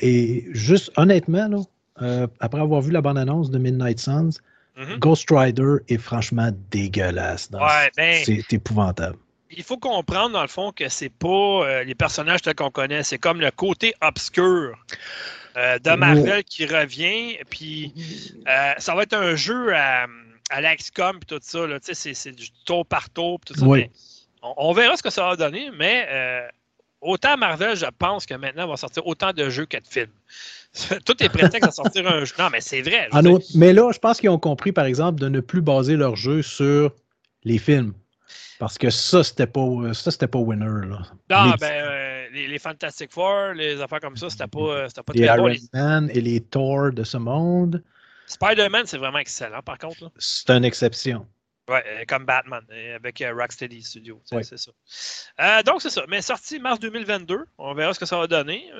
Et juste honnêtement, là, euh, après avoir vu la bande-annonce de Midnight Suns, mm-hmm. Ghost Rider est franchement dégueulasse. Ouais, ben, c'est épouvantable il faut comprendre, dans le fond, que c'est pas euh, les personnages qu'on connaît. C'est comme le côté obscur euh, de Marvel qui revient. Puis euh, ça va être un jeu à, à l'XCOM et tout ça. C'est du tour par tour. Tout ça. On, verra ce que ça va donner, mais autant Marvel, je pense que maintenant, va sortir autant de jeux que de films. *laughs* Tout est prétexte à sortir un jeu. Non, mais c'est vrai. mais là, je pense qu'ils ont compris, par exemple, de ne plus baser leur jeu sur les films. Parce que ça, c'était pas, ça, c'était pas winner. Là. Non, les... ben, euh, les, Fantastic Four, les affaires comme ça, c'était pas, euh, c'était pas les très Iron bon. Man et les Thor de ce monde. Spider-Man, c'est vraiment excellent, par contre. C'est une exception. Ouais, euh, comme Batman, avec Rocksteady Studio. C'est ça. donc, c'est ça. Mais sorti mars 2022. On verra ce que ça va donner.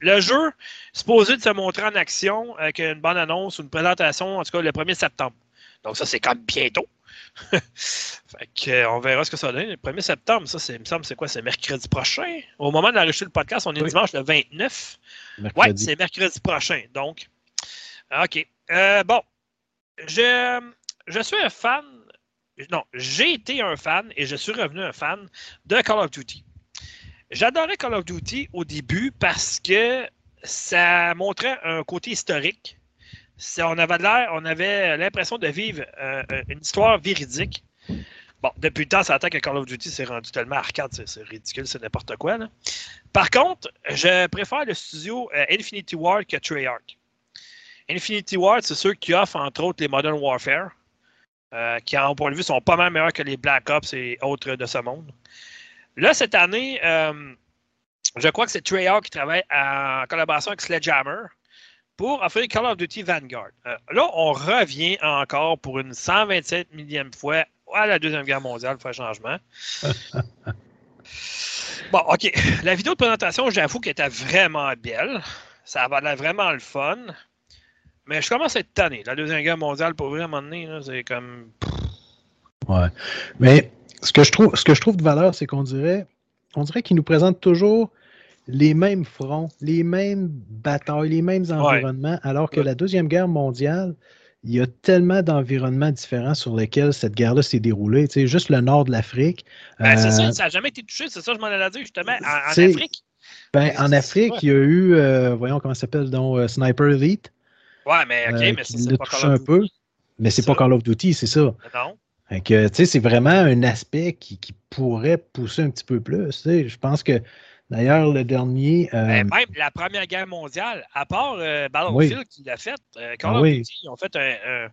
le jeu, supposé de se montrer en action avec une bonne annonce ou une présentation, en tout cas, le 1er septembre. Donc, ça, c'est comme bientôt. *laughs* fait que, euh, on verra ce que ça va donner. Le 1er septembre, ça, il me semble, c'est quoi? C'est mercredi prochain? Au moment d'enregistrer le podcast, on est dimanche le 29. Oui, c'est mercredi prochain. Donc, OK. Euh, bon, je, je suis un fan. Non, j'ai été un fan et je suis revenu un fan de Call of Duty. J'adorais Call of Duty au début parce que ça montrait un côté historique on avait l'air, on avait l'impression de vivre euh, euh, une histoire véridique. Bon, depuis le temps, ça attend que Call of Duty s'est rendu tellement arcade, c'est ridicule, c'est n'importe quoi. Par contre, je préfère le studio euh, Infinity Ward que Treyarch. Infinity Ward, c'est ceux qui offrent entre autres les Modern Warfare, qui, en point de vue, sont pas mal meilleurs que les Black Ops et autres de ce monde. Là, cette année, je crois que c'est Treyarch qui travaille en collaboration avec Sledgehammer pour offrir Call of Duty Vanguard. Euh, là, on revient encore pour une 127 millième fois à la Deuxième Guerre mondiale un changement. *laughs* bon, OK. La vidéo de présentation, j'avoue qu'elle était vraiment belle. Ça avait vraiment le fun. Mais je commence à être tanné. La Deuxième Guerre mondiale, pour vrai, à un moment donné, c'est comme. Ouais. Mais ce que je trouve, ce que je trouve de valeur, c'est qu'on dirait, on dirait qu'ils nous présentent toujours les mêmes fronts, les mêmes batailles, les mêmes environnements, alors que la Deuxième Guerre mondiale, il y a tellement d'environnements différents sur lesquels cette guerre-là s'est déroulée. Tu sais, juste le nord de l'Afrique. Ben, c'est ça, euh, ça n'a jamais été touché, c'est ça, je m'en allais dire justement. En, Afrique. Ben, en Afrique, il y a eu, euh, voyons comment ça s'appelle, donc euh, Sniper Elite. Ouais, mais ok, mais c'est pas Call of Duty. un peu, mais c'est pas Call of Duty, c'est ça. Non. tu sais, c'est vraiment un aspect qui, qui, pourrait pousser un petit peu plus. Tu sais, je pense que D'ailleurs, le dernier. Euh, ben, même la Première Guerre mondiale, à part euh, Battlefield qui l'a fait, euh, Call of Duty, ils ont fait un,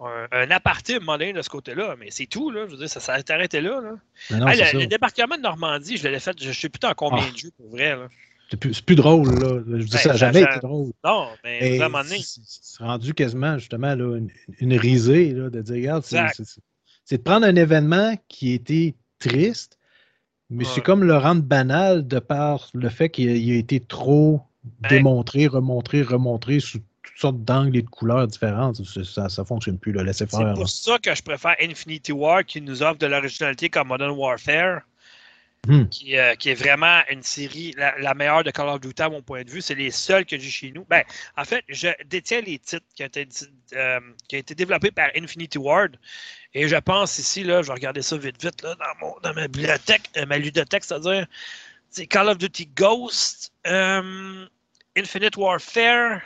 un, un aparté moderne de ce côté-là, mais c'est tout, là. Je veux dire, ça s'est arrêté là. là. le, débarquement de Normandie, je l'ai fait, je ne sais plus en combien ah. de jeux pour vrai. C'est plus, plus, drôle, là. Je dis ben, ça n'a jamais été drôle. Non, mais vraiment C'est rendu quasiment, justement, là, une, risée, là, de dire, regarde, c'est de prendre un événement qui était triste, mais c'est comme le rendre banal de par le fait qu'il a, été trop ben démontré, remontré, remontré sous toutes sortes d'angles et de couleurs différentes. Ça ne fonctionne plus, le laisser faire. C'est pour ça que je préfère Infinity War qui nous offre de l'originalité comme Modern Warfare. Hmm. Qui, euh, qui, est vraiment une série, la, meilleure de Call of Duty à mon point de vue. C'est les seuls que j'ai chez nous. Ben, en fait, je détiens les titres qui ont été, euh, qui été développés par Infinity Ward. Et je pense ici, là, je vais regarder ça vite, vite, là, dans, mon, dans ma bibliothèque, euh, ma ludothèque, c'est-à-dire c'est Call of Duty Ghost, Infinite Warfare,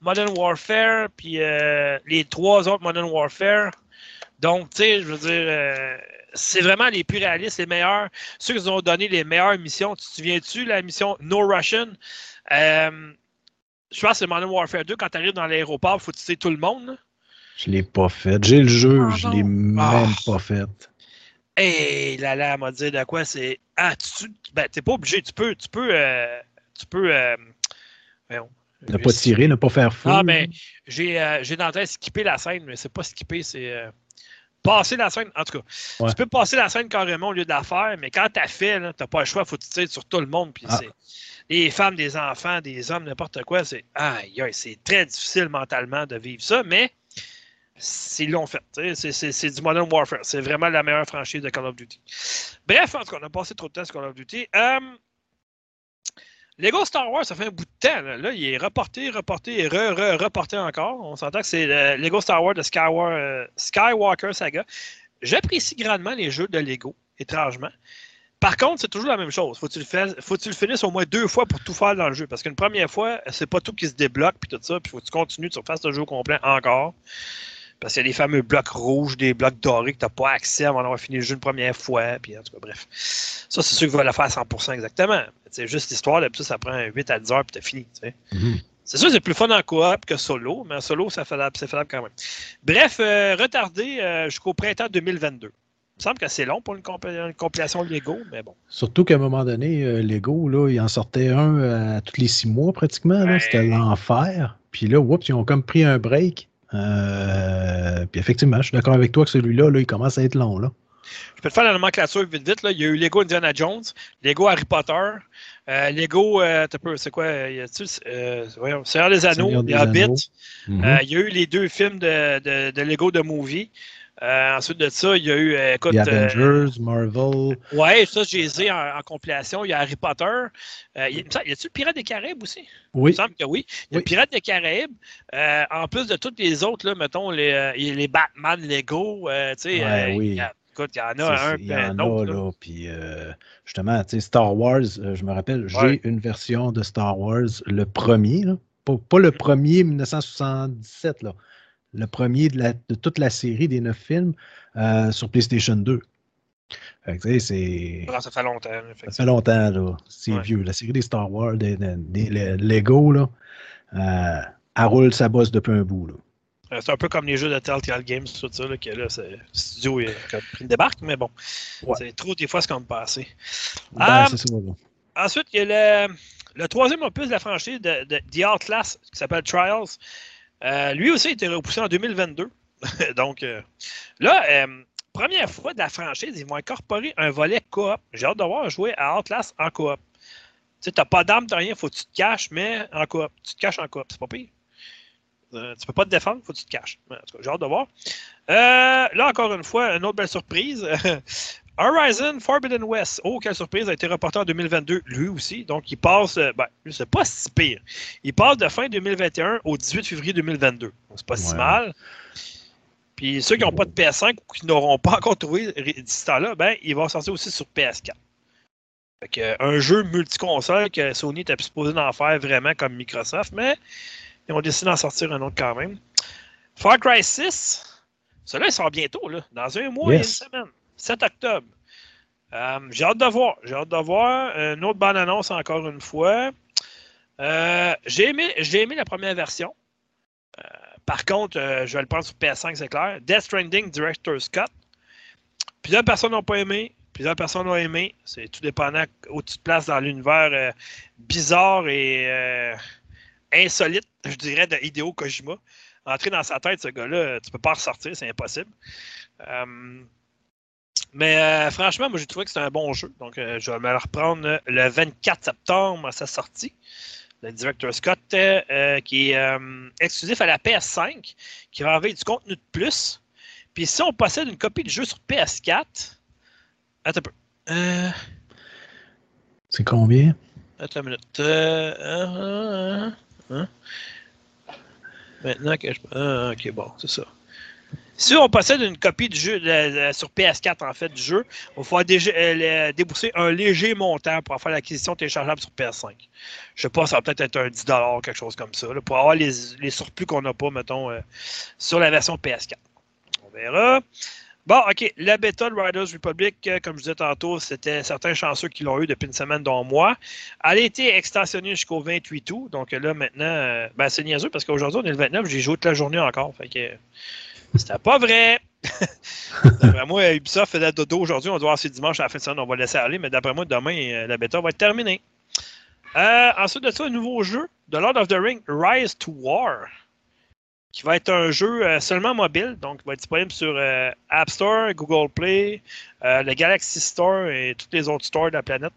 Modern Warfare, puis les trois autres Modern Warfare. Donc, tu sais, je veux dire, c'est vraiment les plus réalistes, les meilleurs. Ceux qui nous ont donné les meilleures missions. Tu te souviens-tu, la mission No Russian? je pense que c'est Modern Warfare 2, quand tu arrives dans l'aéroport, il faut tuer tout le monde. Je l'ai pas fait. J'ai le jeu, ah, je l'ai même ah. pas fait. Hé, là là, m'a dit de quoi c'est. Ah, tu. Ben, t'es pas obligé, tu peux. Tu peux. Euh, tu peux. Euh, ne pas tirer, ne pas faire fou. Ah, mais j'ai euh, dans la tête skipper la scène, mais c'est pas skipper, c'est. Passer la scène, en tout cas. Tu peux passer la scène carrément au lieu de la faire, mais quand t'as fait, t'as pas le choix, faut que tu tires sur tout le monde. Puis ah. les femmes, des enfants, des hommes, n'importe quoi, c'est. Aïe, c'est très difficile mentalement de vivre ça, mais ils l'ont fait. C'est du Modern Warfare. C'est vraiment la meilleure franchise de Call of Duty. Bref, en tout cas, on a passé trop de temps sur Call of Duty. Euh, Lego Star Wars, ça fait un bout de temps. Il est reporté, reporté et re, re, reporté encore. On s'entend que c'est Lego Star Wars de Skywalker, euh, Skywalker Saga. J'apprécie grandement les jeux de Lego, étrangement. Par contre, c'est toujours la même chose. Faut que tu le faut le finisses au moins deux fois pour tout faire dans le jeu? Parce qu'une première fois, c'est pas tout qui se débloque puis tout ça. Puis faut que tu continues, tu refasses le jeu complet encore. Parce qu'il y a des fameux blocs rouges, des blocs dorés que tu n'as pas accès avant d'avoir fini le jeu une première fois. Puis en tout cas, bref. Ça, c'est sûr qu'il va le faire à 100% exactement. C'est juste l'histoire, ça, ça prend 8 à 10 heures puis tu as fini. Mm-hmm. C'est sûr, c'est plus fun en coop que solo, mais en solo, c'est faisable, quand même. Bref, euh, retardé euh, jusqu'au printemps 2022. Il me semble que c'est long pour une, compilation Lego, mais bon. Surtout qu'à un moment donné, euh, Lego, là, il en sortait un à tous les six mois pratiquement. C'était l'enfer. Puis là, ils ont comme pris un break. Euh, puis effectivement, je suis d'accord avec toi que celui-là, là, il commence à être long. Là. Je peux te faire la nomenclature vite vite. Là. Il y a eu Lego Indiana Jones, Lego Harry Potter, euh, Lego, euh, c'est quoi y a-tu, euh, Seigneur des Anneaux, Hobbits. Mm-hmm. il y a eu les deux films de, de, de Lego de Movie. Euh, ensuite de ça, il y a eu. Euh, écoute, The Avengers, Marvel. Ouais, ça, j'ai les en, en, compilation. Il y a Harry Potter. Euh, y a-tu le Pirate des Caraïbes aussi? Oui. Il me semble que oui. Il y a le Pirate des Caraïbes. en plus de tous les autres, là, mettons, les, les Batman Lego. tu sais, ouais, oui. Écoute, il y en a un, il y en a, là. Puis, justement, tu sais, Star Wars, je me rappelle, j'ai une version de Star Wars, le premier, là. Pas, pas le premier 1977, là le premier de, toute la série des neuf films euh, sur PlayStation 2. c'est... ça fait longtemps. Ça fait longtemps, là. C'est vieux. La série des Star Wars, des, Lego, là, euh, elle roule sa bosse depuis un bout. Là. Euh, c'est un peu comme les jeux de Telltale Games, tout ça, là, que là, c'est, le studio il a pris une débarque, mais bon, c'est trop des fois ce qu'on me. Ben, c'est ça, Ensuite, il y a le, le troisième opus de la franchise de, de The Outlast qui s'appelle Trials. Euh, lui aussi a été repoussé en 2022. *laughs* Donc euh, là, euh, première fois de la franchise, ils vont incorporer un volet coop. J'ai hâte de voir jouer à Outlast en coop. Tu n'as pas d'arme, tu rien, faut que tu te caches, mais en coop. Tu te caches en coop, c'est pas pire. tu peux pas te défendre, faut que tu te caches. J'ai hâte de voir. là, encore une fois, une autre belle surprise. *laughs* Horizon Forbidden West, oh, quelle surprise, a été reporté en 2022, lui aussi. Donc, il passe, euh, ben, c'est pas si pire. Il passe de fin 2021 au 18 février 2022. C'est pas si mal. Puis ceux qui n'ont pas de PS5 ou qui n'auront pas encore trouvé d'ici temps-là, ben, il va sortir aussi sur PS4. Fait que, un jeu multiconsole que Sony était supposé d'en faire vraiment comme Microsoft, mais ils ont décidé d'en sortir un autre quand même. Far Cry 6, celui-là, il sort bientôt, là, dans un mois et une semaine. 7 octobre. Euh, j'ai hâte de voir. J'ai hâte de voir. Une autre bonne annonce encore une fois. Euh, j'ai aimé, la première version. Euh, par contre, je vais le prendre sur PS5, c'est clair. Death Stranding Director's Scott. Plusieurs personnes n'ont pas aimé. Plusieurs personnes ont aimé. C'est tout dépendant où tu te places dans l'univers bizarre et insolite, je dirais, de Hideo Kojima. Entrer dans sa tête, ce gars-là, tu peux pas ressortir, c'est impossible. Mais euh, franchement, moi j'ai trouvé que c'était un bon jeu. Donc euh, je vais me le reprendre le 24 septembre à sa sortie. Le Director Scott, euh, qui est exclusif à la PS5, qui va avoir du contenu de plus. Puis si on possède une copie du jeu sur PS4, attends un peu. C'est combien? Attends une minute. Hein, hein? Maintenant que je. Ah, ok, bon, c'est ça. Si on possède une copie du jeu sur PS4 en fait du jeu, il va falloir euh, débourser un léger montant pour faire l'acquisition téléchargeable sur PS5. Je sais pas, ça va peut-être être un 10 quelque chose comme ça, pour avoir les, surplus qu'on n'a pas, mettons, euh, sur la version PS4. On verra. Bon, OK. La bêta de Riders Republic, euh, comme je disais tantôt, c'était certains chanceux qui l'ont eu depuis une semaine, dont moi. Elle a été extensionnée jusqu'au 28 août. Donc là, maintenant, ben, c'est niaiseux parce qu'aujourd'hui, on est le 29, j'ai joué toute la journée encore. Fait que c'était pas vrai. *laughs* d'après moi, Ubisoft fait la dodo aujourd'hui. On doit voir si dimanche à la fin de semaine, on va laisser aller. Mais d'après moi, demain, euh, la bêta va être terminée. ensuite de ça, un nouveau jeu de Lord of the Ring, Rise to War qui va être un jeu euh, seulement mobile, donc va être disponible sur euh, App Store, Google Play, euh, le Galaxy Store et tous les autres stores de la planète.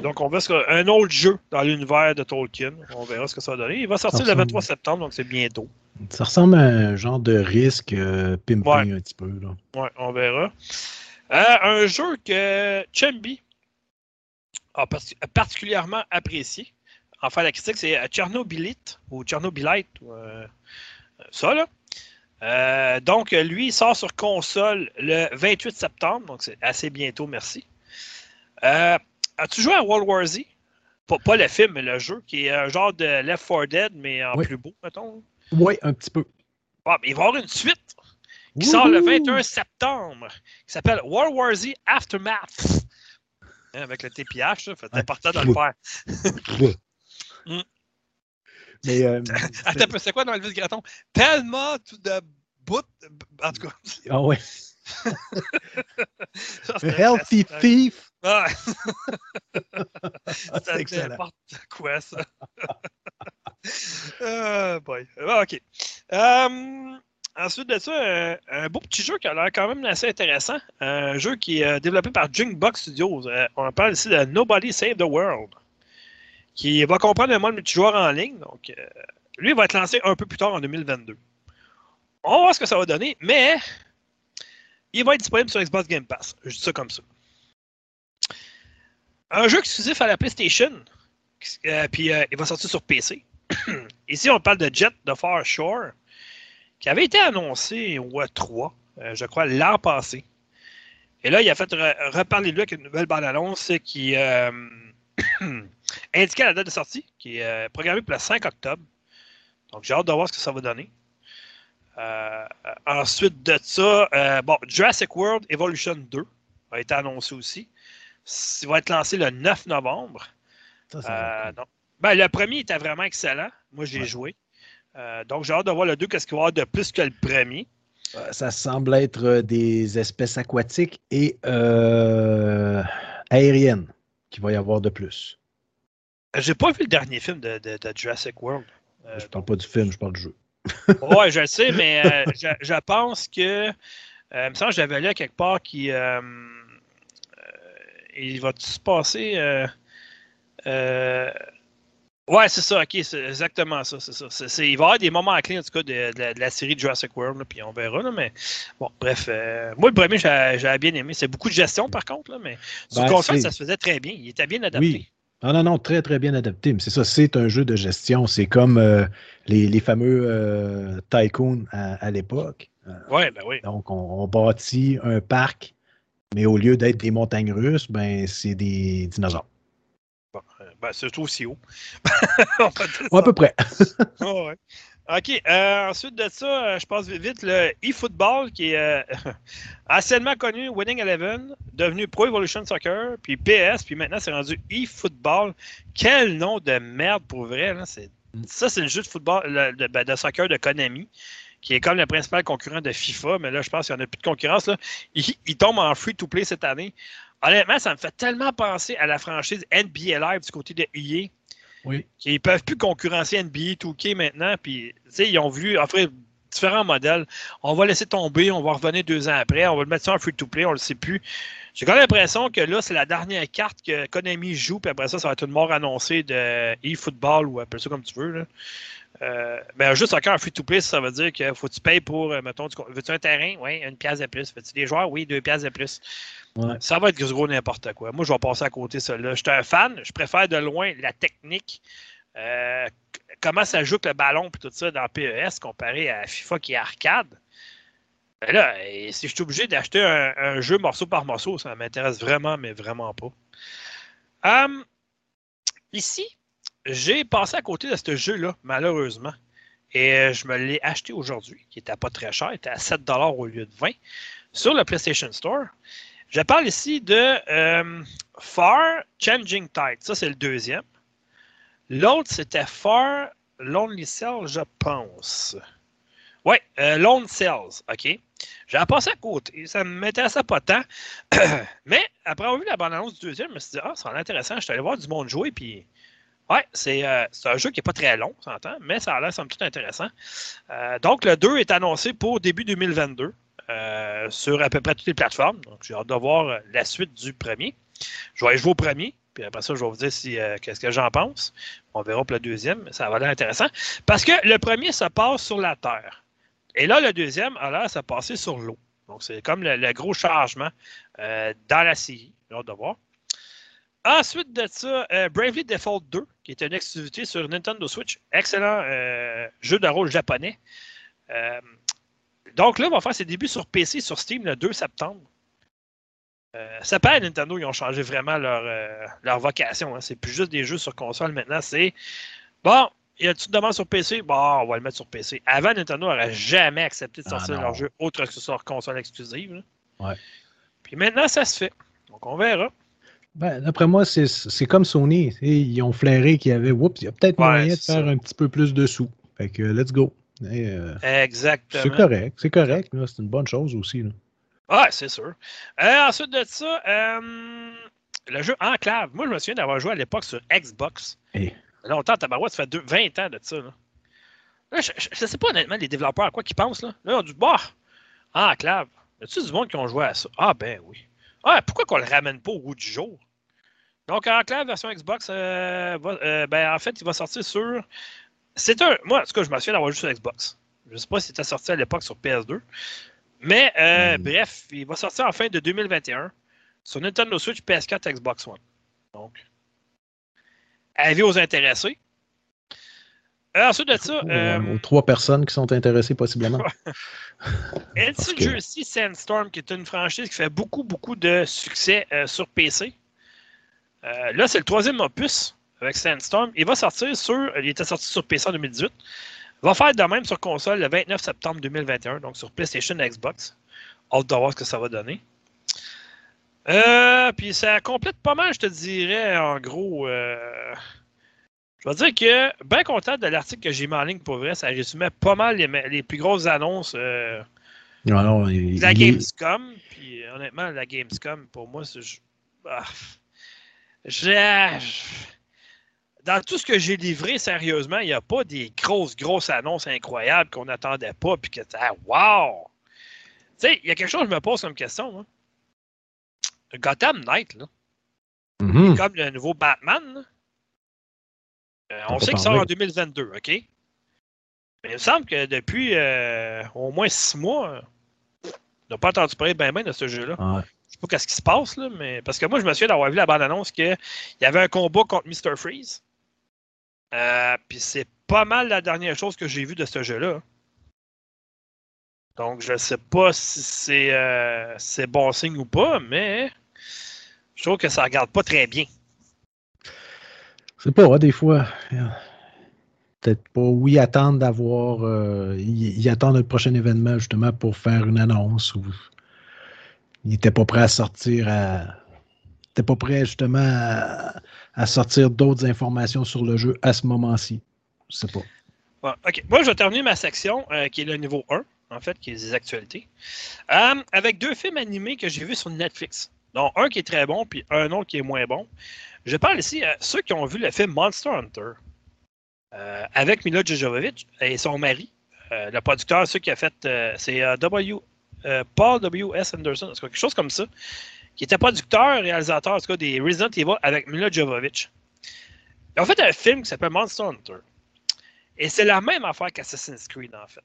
Donc, on va un autre jeu dans l'univers de Tolkien. On verra ce que ça va donner. Il va sortir le 23 septembre, donc c'est bientôt. Ça ressemble à un genre de risque pimping un petit peu. Oui, on verra. un jeu que Chumby a particulièrement apprécié enfin, la critique, c'est euh, Tchernobylite ou Tchernobylite, euh, ça, là. Euh, donc, lui, il sort sur console le 28 septembre, donc c'est assez bientôt, merci. As-tu joué à World War Z? Pas, le film, mais le jeu, qui est un genre de Left 4 Dead, mais en plus beau, mettons. Oui, un petit peu. Ah, mais il va y avoir une suite qui sort le 21 septembre, qui s'appelle World War Z Aftermath. Hein, avec le TPH, c'est important de le faire. *laughs* Mm. Mais, euh, *laughs* Attends, c'est quoi dans Elvis Graton? Tellement de bout. En tout cas. Ah ouais. *laughs* Healthy thief. Ah. *laughs* c'est excellent. quoi, ça. uh, *laughs* boy. Ah, OK. Um, ensuite de ça, un, beau petit jeu qui a l'air quand même assez intéressant. Un jeu qui est développé par Junkbox Studios. Euh, on parle ici de Nobody Save the World qui va comprendre le mode multijoueur en ligne. Donc, euh, lui, va être lancé un peu plus tard en 2022. On va voir ce que ça va donner, mais il va être disponible sur Xbox Game Pass. Je dis ça comme ça. Un jeu exclusif à la PlayStation, euh, puis euh, il va sortir sur PC. *clears throat* Ici, on parle de Jet de Far Shore, qui avait été annoncé au E3, je crois, l'an passé. Et là, il a fait reparler de lui avec une nouvelle bande-annonce qui *clears throat* indiqué la date de sortie, qui est euh, programmée pour le 5 octobre. Donc, j'ai hâte de voir ce que ça va donner. Euh, ensuite de ça, euh, bon, Jurassic World Evolution 2 a été annoncé aussi. Il va être lancé le 9 novembre. Ben, le premier était vraiment excellent. Moi, j'ai joué. donc, j'ai hâte de voir le 2, qu'est-ce qu'il va y avoir de plus que le premier. Ça semble être des espèces aquatiques et aériennes qu'il va y avoir de plus. J'ai pas vu le dernier film de, Jurassic World. Euh, je parle pas du film, je parle du jeu. *laughs* ouais, je le sais, mais euh, je, pense que. Euh, il me semble que j'avais lu quelque part qu'il. Il va tout se passer. ouais, c'est ça, ok, c'est exactement ça. C'est ça. il va y avoir des moments clés, en tout cas, de, la série Jurassic World, puis on verra, mais bon, bref. moi, le premier, j'avais bien aimé. C'est beaucoup de gestion, par contre, mais sur ben, console, ça se faisait très bien. Il était bien adapté. Oui. Non, non, non, très, très bien adapté. Mais c'est ça, c'est un jeu de gestion. C'est comme euh, les, fameux euh, tycoons à, l'époque. Euh, oui, ben oui. Donc, on, bâtit un parc, mais au lieu d'être des montagnes russes, ben, c'est des dinosaures. Bon, ben, c'est aussi haut. *laughs* à peu près. *laughs* ouais. OK. Euh, ensuite de ça, euh, je passe vite, le eFootball, qui est euh, *laughs* anciennement connu Winning Eleven, devenu Pro Evolution Soccer, puis PS, puis maintenant c'est rendu eFootball. Quel nom de merde pour vrai. Là. Ça, c'est le jeu de football, ben, de, soccer de Konami, qui est comme le principal concurrent de FIFA, mais là, je pense qu'il n'y en a plus de concurrence. Là. Il, tombe en free-to-play cette année. Honnêtement, ça me fait tellement penser à la franchise NBA Live du côté de EA oui. Ils ne peuvent plus concurrencer NBA 2K maintenant. Puis, ils ont voulu offrir différents modèles. On va laisser tomber, on va revenir deux ans après, on va le mettre sur un free-to-play, on ne le sait plus. J'ai quand même l'impression que là, c'est la dernière carte que Konami joue, puis après ça, ça va être une mort annoncée de eFootball ou appelle ça comme tu veux. Là. Euh, ben, juste encore un free-to-play, ça veut dire qu'il faut que tu payes pour, euh, mettons, veux-tu un terrain? Oui, une pièce de plus. Veux-tu des joueurs? Oui, deux pièces de plus. Ça va être gros n'importe quoi. Moi, je vais passer à côté de ça. Je suis un fan. Je préfère de loin la technique. Euh, comment ça joue le ballon et tout ça dans PES comparé à FIFA qui est arcade. Ben là, si je suis obligé d'acheter un, jeu morceau par morceau, ça m'intéresse vraiment, mais vraiment pas. Hum, ici, j'ai passé à côté de ce jeu-là, malheureusement. Et je me l'ai acheté aujourd'hui, qui n'était pas très cher, il était à 7 au lieu de 20, sur le PlayStation Store. Je parle ici de Far Changing Tide. Ça, c'est le deuxième. L'autre, c'était Far Lonely Cell, je pense. Oui, euh, Lone Cells, OK. J'ai passé à côté. Ça ne m'intéressait pas tant. *coughs* Mais après avoir vu la bande-annonce du deuxième, je me suis dit, ah, va intéressant. Je suis allé voir du monde jouer. Puis, ouais, c'est euh, un jeu qui n'est pas très long, ça s'entend, mais ça a l'air somme toute intéressant. Euh, donc, le 2 est annoncé pour début 2022 euh, sur à peu près toutes les plateformes. Donc, j'ai hâte de voir la suite du premier. Je vais jouer au premier. Puis après ça, je vais vous dire si, qu'est-ce que j'en pense. On verra pour le deuxième. Ça va l'air intéressant. Parce que le premier se passe sur la Terre. Et là, le deuxième a l'air de se passer sur l'eau. Donc, c'est comme le, gros changement dans la série. J'ai hâte de voir. Ensuite de ça, euh, Bravely Default 2, qui est une exclusivité sur Nintendo Switch. Excellent euh, jeu de rôle japonais. donc là, on va faire ses débuts sur PC, sur Steam, le 2 septembre. ça paraît Nintendo, ils ont changé vraiment leur, leur vocation. Hein. C'est plus juste des jeux sur console maintenant. C'est bon, y a-tu une demande sur PC? Bon, on va le mettre sur PC. Avant, Nintendo n'aurait jamais accepté de ah, sortir leur jeu autre que sur console exclusive. Ouais. Puis maintenant, ça se fait. Donc, on verra. Ben, D'après moi, c'est comme Sony. Ils ont flairé qu'il y avait, oups, il y a peut-être moyen de faire un petit peu plus de sous. Fait que, let's go. Euh, Exactement. C'est correct. C'est correct. C'est une bonne chose aussi. Ouais, c'est sûr. Euh, ensuite de ça, euh, le jeu Enclave. Moi, je me souviens d'avoir joué à l'époque sur Xbox. Longtemps, Tabarouette, ça fait 20 ans de ça. Là. je ne sais pas honnêtement les développeurs à quoi ils pensent. Là, là ont dit Bah, ah, clave. Y a-tu du monde qui ont joué à ça? Ah, ben oui. Ah, pourquoi qu'on le ramène pas au goût du jour? Donc, Enclave version Xbox, euh, euh, ben, en fait, il va sortir sur. C'est un. Moi, en tout cas, je me souviens d'avoir joué sur Xbox. Je ne sais pas si c'était sorti à l'époque sur PS2. Mais, euh, hmm. bref, il va sortir en fin de 2021 sur Nintendo Switch, PS4, Xbox One. Donc, avis aux intéressés. Euh, ensuite de ça. Euh, trois personnes qui sont intéressées possiblement. *laughs* NC Jersey Sandstorm, qui est une franchise qui fait beaucoup, beaucoup de succès euh, sur PC. là, c'est le troisième opus avec Sandstorm. Il va sortir sur. Il était sorti sur PC en 2018. Il va faire de même sur console le 29 septembre 2021, donc sur PlayStation et Xbox. Hâte de voir ce que ça va donner. Euh, puis ça complète pas mal, je te dirais, en gros. Euh, je vais dire que, bien content de l'article que j'ai mis en ligne pour vrai, ça résumait pas mal les, plus grosses annonces euh, de la Gamescom. Puis honnêtement, la Gamescom, pour moi, c'est. Ah, dans tout ce que j'ai livré, sérieusement, il n'y a pas des grosses, grosses annonces incroyables qu'on n'attendait pas. Puis que, ah, wow! Tu sais, il y a quelque chose que je me pose comme question. Gotham Knight, là. Mm-hmm. Comme le nouveau Batman. Euh, on, sait qu'il sort en 2022, OK? Mais il me semble que depuis euh, au moins six mois, on n'a pas entendu parler bien bien de ce jeu-là. Je sais pas qu'est-ce qui se passe, là, mais parce que moi, je me souviens d'avoir vu la bande-annonce qu'il y avait un combat contre Mr. Freeze. Euh, puis c'est pas mal la dernière chose que j'ai vue de ce jeu-là. Donc, je ne sais pas si c'est bon signe ou pas, mais je trouve que ça ne regarde pas très bien. C'est pas, des fois. Peut-être pas. Oui, attendre d'avoir. Euh, ils, attendent le prochain événement justement pour faire une annonce. Ou, ils n'étaient pas prêts à sortir à. n'étaient pas prêts justement à, sortir d'autres informations sur le jeu à ce moment-ci. Je sais pas. OK. Moi, je vais terminer ma section euh, qui est le niveau 1, en fait, qui est des actualités. Euh, avec deux films animés que j'ai vus sur Netflix. Donc, un qui est très bon, puis un autre qui est moins bon. Je parle ici à ceux qui ont vu le film Monster Hunter euh, avec Mila Jovovich et son mari, euh, le producteur, ceux qui a fait, euh, c'est W, Paul W.S. Anderson, quelque chose comme ça, qui était producteur, réalisateur, en tout cas, des Resident Evil avec Mila Jovovich. Ils ont fait un film qui s'appelle Monster Hunter. Et c'est la même affaire qu'Assassin's Creed, en fait.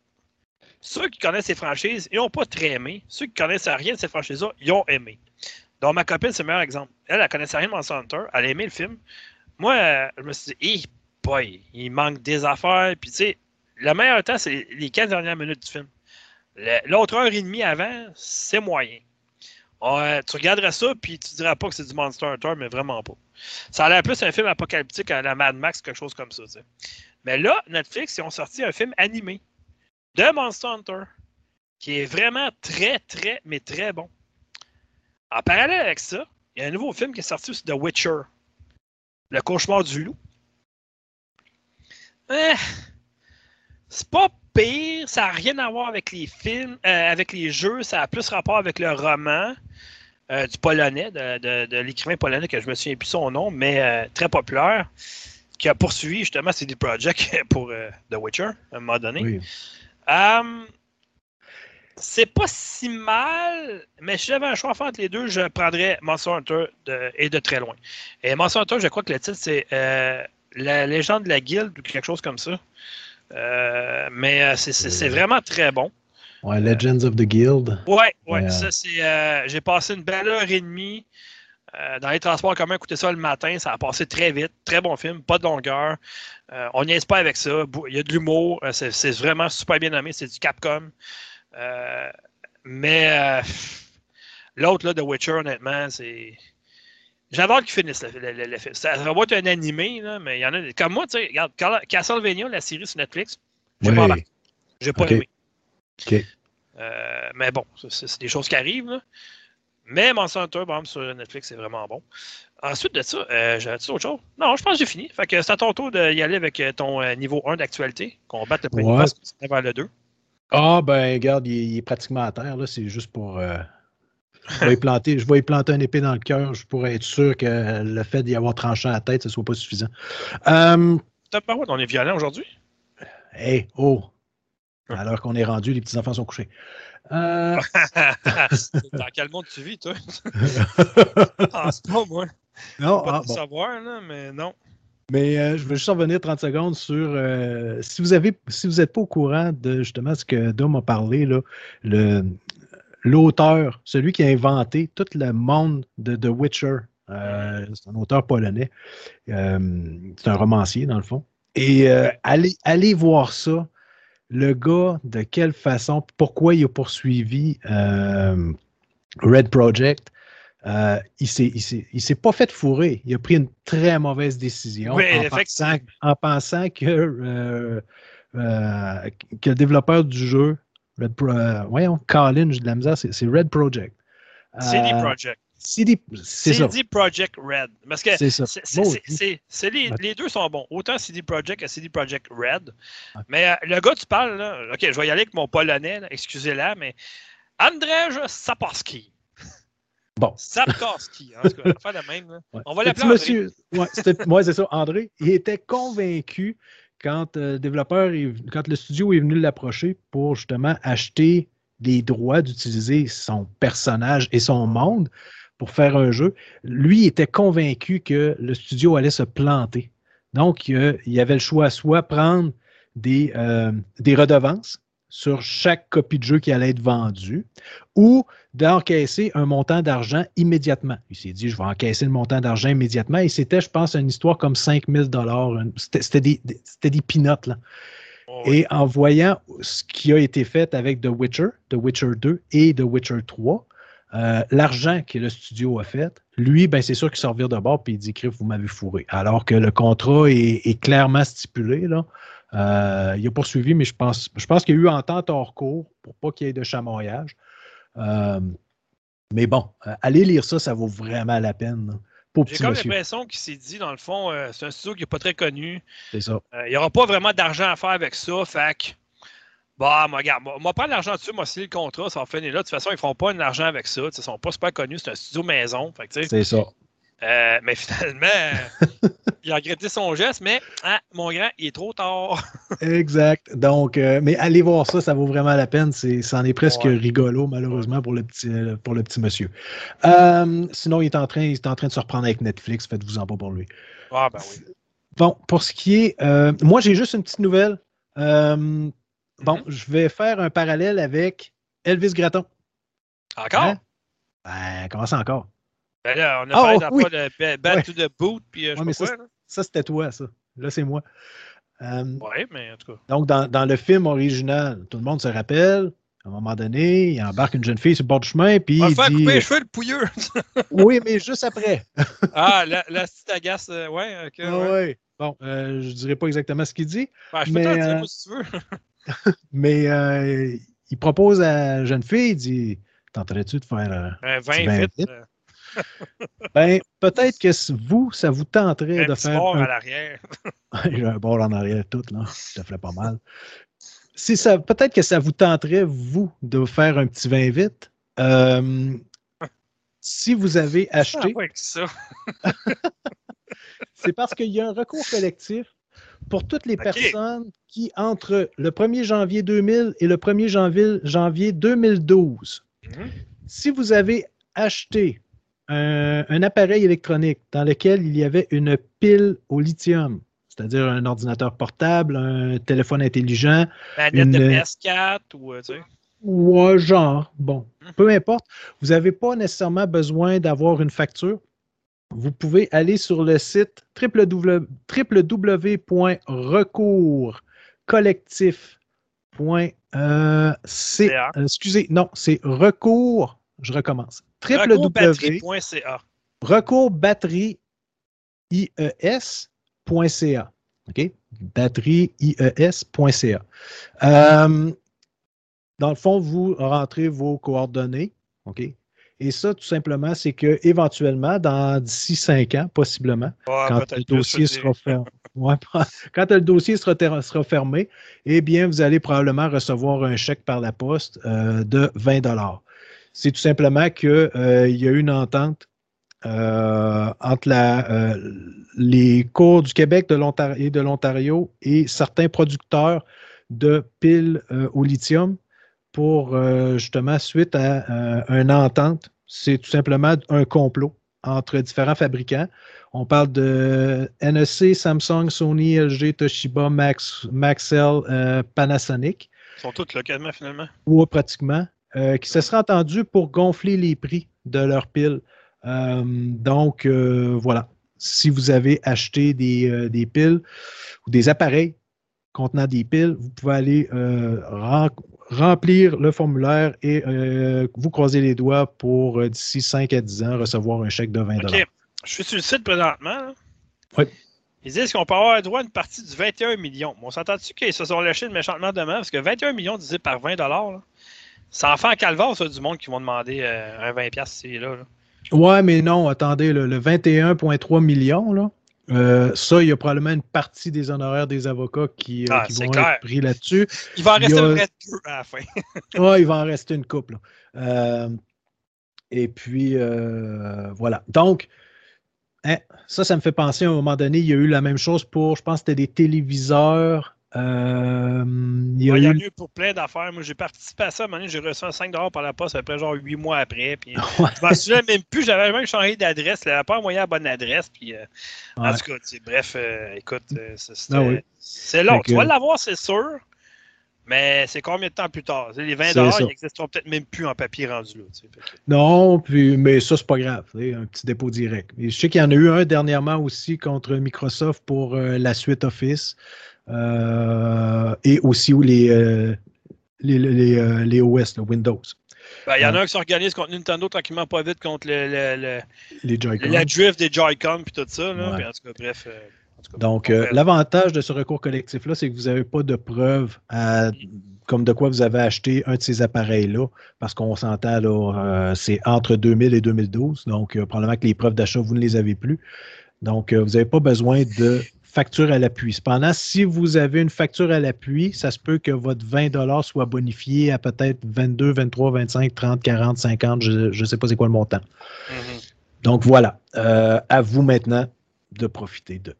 Ceux qui connaissent ces franchises, ils n'ont pas très aimé. Ceux qui connaissent rien de ces franchises-là, ils ont aimé. Donc, ma copine, c'est le meilleur exemple. Elle, elle connaissait rien de Monster Hunter. Elle a aimé le film. Moi, je me suis dit, hey, boy, il manque des affaires. Puis, tu sais, le meilleur temps, c'est les 15 dernières minutes du film. L'autre heure et demie avant, c'est moyen. tu regarderais ça, puis tu dirais pas que c'est du Monster Hunter, mais vraiment pas. Ça a l'air plus un film apocalyptique à la Mad Max, quelque chose comme ça. Mais là, Netflix, ils ont sorti un film animé de Monster Hunter qui est vraiment très, très, mais très bon. En parallèle avec ça, il y a un nouveau film qui est sorti aussi, The Witcher. Le cauchemar du loup. Eh, c'est pas pire, ça n'a rien à voir avec les films, euh, avec les jeux, ça a plus rapport avec le roman euh, du polonais, de, l'écrivain polonais que je me souviens plus son nom, mais euh, très populaire, qui a poursuivi justement CD Projekt *laughs* pour The Witcher à un moment donné. Oui. C'est pas si mal, mais si j'avais un choix à faire entre les deux, je prendrais Monster Hunter et de très loin. Et Monster Hunter, je crois que le titre, c'est La légende de la guilde ou quelque chose comme ça. Euh, mais euh, c'est vraiment très bon. Ouais, Legends of the Guild. Ouais, ouais. Euh, ça, c'est. J'ai passé une belle heure et demie dans les transports communs, écouter ça le matin. Ça a passé très vite. Très bon film, pas de longueur. on n'y est pas avec ça. Il y a de l'humour. c'est vraiment super bien nommé. C'est du Capcom. Mais l'autre, là, The Witcher, honnêtement, c'est. J'adore qu'ils finissent le, film. Ça, va être un animé, là, mais il y en a. Comme moi, tu sais, regarde, Castlevania, la série sur Netflix, j'ai pas J'ai pas aimé. Euh, mais bon, c'est des choses qui arrivent. Là. Mais Monster Hunter, par exemple, sur Netflix, c'est vraiment bon. Ensuite de ça, euh, j'avais-tu autre chose? Non, je pense que j'ai fini. Fait que c'est à ton tour d'y aller avec euh, ton euh, niveau 1 d'actualité, qu'on batte le premier ouais. vers le 2. Ah, ben, regarde, il, est pratiquement à terre. C'est juste pour je vais, y planter, je vais planter un épée dans le cœur je pourrais être sûr que le fait d'y avoir tranché la tête, ce ne soit pas suffisant. Euh, on est violent aujourd'hui? Hé, oh! Alors qu'on est rendu, les petits-enfants sont couchés. Euh... *laughs* dans quel monde tu vis, toi? *laughs* ah, c'est pas moi. Non, pas ah, savoir, là, mais non. Mais euh, je veux juste revenir 30 secondes sur euh, si vous avez si vous n'êtes pas au courant de justement ce que Dom a parlé, là, le, l'auteur, celui qui a inventé tout le monde de The Witcher. Euh, c'est un auteur polonais. C'est un romancier, dans le fond. Et euh, allez, voir ça. Le gars, de quelle façon, pourquoi il a poursuivi Red Project. Il ne s'est pas fait fourrer. Il a pris une très mauvaise décision en, pensant, en, pensant, que, que le développeur du jeu Red Pro, euh, voyons, Colin, j'ai de la misère, c'est Red Project. CD euh, Project. CD, CD Project Red. Parce que c'est les, les, deux sont bons. Autant CD Project que CD Project Red. Mais euh, le gars, tu parles, là, OK, je vais y aller avec mon polonais, excusez-la, mais Andrzej Saporski. Bon. Sapkowski, va faire la même. Là. On va l'appeler monsieur. Ouais, c'est ça, André. Il était convaincu quand, euh, le développeur quand le studio est venu l'approcher pour justement acheter les droits d'utiliser son personnage et son monde pour faire un jeu, lui était convaincu que le studio allait se planter. Donc, il y avait le choix soit prendre des, euh, des redevances sur chaque copie de jeu qui allait être vendue ou d'encaisser un montant d'argent immédiatement. Il s'est dit, je vais encaisser le montant d'argent immédiatement. Et c'était, je pense, une histoire comme 5000 dollars. C'était des, des pinottes, là. Oh, et en voyant ce qui a été fait avec The Witcher, The Witcher 2 et The Witcher 3, euh, l'argent que le studio a fait, lui, ben, c'est sûr qu'il sort de bord et il dit, vous m'avez fourré. Alors que le contrat est, est clairement stipulé, là. Euh, il a poursuivi, mais je pense, je pense qu'il y a eu entente hors cours pour pas qu'il y ait de chamoyage. Euh, mais bon, euh, allez lire ça, ça vaut vraiment la peine. J'ai comme l'impression qu'il s'est dit, dans le fond, c'est un studio qui n'est pas très connu. C'est ça. il n'y aura pas vraiment d'argent à faire avec ça. Fait que, bah, moi, regarde, moi, prendre l'argent dessus, moi, signer le contrat, ça va finir là. De toute façon, ils ne feront pas de l'argent avec ça. Ils ne sont pas super connus. C'est un studio maison. C'est ça. Euh, mais *laughs* finalement, *laughs* il a regretté son geste, mais hein, mon grand, il est trop tard. *laughs* exact. Donc, euh, mais allez voir ça, ça vaut vraiment la peine. C'est, c'en est presque rigolo, malheureusement, pour le petit, pour le petit monsieur. Euh, sinon, il est, en train, il est en train de se reprendre avec Netflix. Faites-vous en pas pour lui. Ah, ben oui. Bon, pour ce qui est. moi, j'ai juste une petite nouvelle. bon, mm-hmm. je vais faire un parallèle avec Elvis Gratton. Encore? Hein? Ben, comment ça encore? Ben là, on a parlé oh, oui. de to the Boot, puis euh, je sais pas quoi. Ça, c'était toi, ça. Là, c'est moi. Euh, oui, mais en tout cas. Donc, dans, dans, le film original, tout le monde se rappelle, à un moment donné, il embarque une jeune fille sur le bord du chemin, puis. On va faire dit... couper les cheveux, le pouilleux. *laughs* oui, mais juste après. *laughs* ah, la, la petite agace, euh, ouais, ok. Ah, ouais. Bon, euh, je ne dirais pas exactement ce qu'il dit. Ben, je peux Mais, t'en dire, euh, moi, si tu veux. *laughs* Mais euh, il propose à la jeune fille, il dit Tenterais-tu de faire. euh, Un petit 20 vin vite. Ben, peut-être que vous, ça vous tenterait de faire. bord un- à l'arrière. *laughs* J'ai un bord en arrière tout, là. Ça ferait pas mal. Si ça, peut-être que ça vous tenterait, vous, de faire un petit vin vite. Euh, si vous avez *laughs* acheté, ça. *laughs* c'est parce qu'il y a un recours collectif pour toutes les personnes qui, entre le 1er janvier 2000 et le 1er janvier, janvier 2012, Mhm. si vous avez acheté un, un appareil électronique dans lequel il y avait une pile au lithium, c'est-à-dire un ordinateur portable, un téléphone intelligent, Manette de Une- PS4 ou, euh, tu sais. ou un genre, bon, Mhm. peu importe, vous n'avez pas nécessairement besoin d'avoir une facture. Vous pouvez aller sur le site www www.recourscollectif.ca. euh, euh, excusez, non, c'est recours, je recommence. www Recours-batterie.ca. recours-batterie-ies.ca. OK? Batterie-ies.ca. Euh, dans le fond, vous rentrez vos coordonnées. OK? Et ça, tout simplement, c'est que éventuellement, dans d'ici cinq ans, possiblement, Ouais, *laughs* quand le dossier sera fermé. Ouais, quand le dossier sera, fermé, eh bien, vous allez probablement recevoir un chèque par la poste euh, de 20 C'est tout simplement qu'il y a eu une entente euh, entre la, euh, les cours du Québec de et de l'Ontario et certains producteurs de piles euh, au lithium pour euh, justement suite à euh, une entente. C'est tout simplement un complot entre différents fabricants. On parle de NEC, Samsung, Sony, LG, Toshiba, Max, Maxell, euh, Panasonic, Ils sont tous là, quasiment, finalement. ou pratiquement, euh, qui se seraient entendus pour gonfler les prix de leurs piles. Euh, donc, euh, voilà. Si vous avez acheté des, des piles ou des appareils contenant des piles, vous pouvez aller rem- remplir le formulaire et vous croiser les doigts pour d'ici 5 à 10 ans recevoir un chèque de 20 OK. Je suis sur le site présentement. là. Oui. Ils disent qu'on peut avoir droit à une partie du 21 millions. Mais on s'entend-tu qu'ils se sont lâchés de méchantement demain? Parce que 21 millions divisé par 20 là, ça en fait un calvaire, ça, du monde qui vont demander euh, un 20$ ici là. là. Ouais, mais non, attendez, le, le 21,3 millions, là, euh, ça, il y a probablement une partie des honoraires des avocats qui, euh, Ah, qui vont clair. être pris là-dessus. Il va en rester a- deux à la fin. *laughs* Ouais, il va en rester une couple. Euh, et puis, voilà. Donc, hein, ça, ça me fait penser à un moment donné, il y a eu la même chose pour, je pense, c'était des téléviseurs. Euh, il y a Ouais, Il y en a eu. eu pour plein d'affaires. Moi, j'ai participé à ça. À j'ai reçu un 5$ par la poste à peu près genre 8 mois après. Puis, *laughs* Ouais. je m'en souviens même plus. J'avais même changé d'adresse. Il n'avait pas envoyé la bonne adresse. Puis, euh, En tout cas, bref, euh, écoute, euh, c'est Ah oui. c'est long. Tu vas l'avoir, c'est sûr. Mais c'est combien de temps plus tard? Les 20 C'est ça. ils n'existeront peut-être même plus en papier rendu là. que- Non, puis, mais ça, c'est pas grave. Un petit dépôt direct. Et je sais qu'il y en a eu un dernièrement aussi contre Microsoft pour euh, la suite Office. Euh, et aussi où les, euh, les, les, euh, les OS, là, Windows, Ben, Il y en a un qui s'organise contre Nintendo tranquillement pas vite contre le, le- le- la drift des Joy-Con puis tout ça. Là. Ouais. Puis en tout cas, bref. euh, cas, Donc, euh, l'avantage de ce recours collectif-là, c'est que vous n'avez pas de preuves à- comme de quoi vous avez acheté un de ces appareils-là, parce qu'on s'entend, là, euh, c'est entre 2000 et 2012. Donc, euh, probablement que les preuves d'achat, vous ne les avez plus. Donc, euh, vous n'avez pas besoin de facture à l'appui. Cependant, si vous avez une facture à l'appui, ça se peut que votre 20 soit bonifié à peut-être 22, 23, 25, 30, 40, 50, je ne sais pas c'est quoi le montant. Mhm. Donc, voilà. Euh, à vous maintenant de profiter de.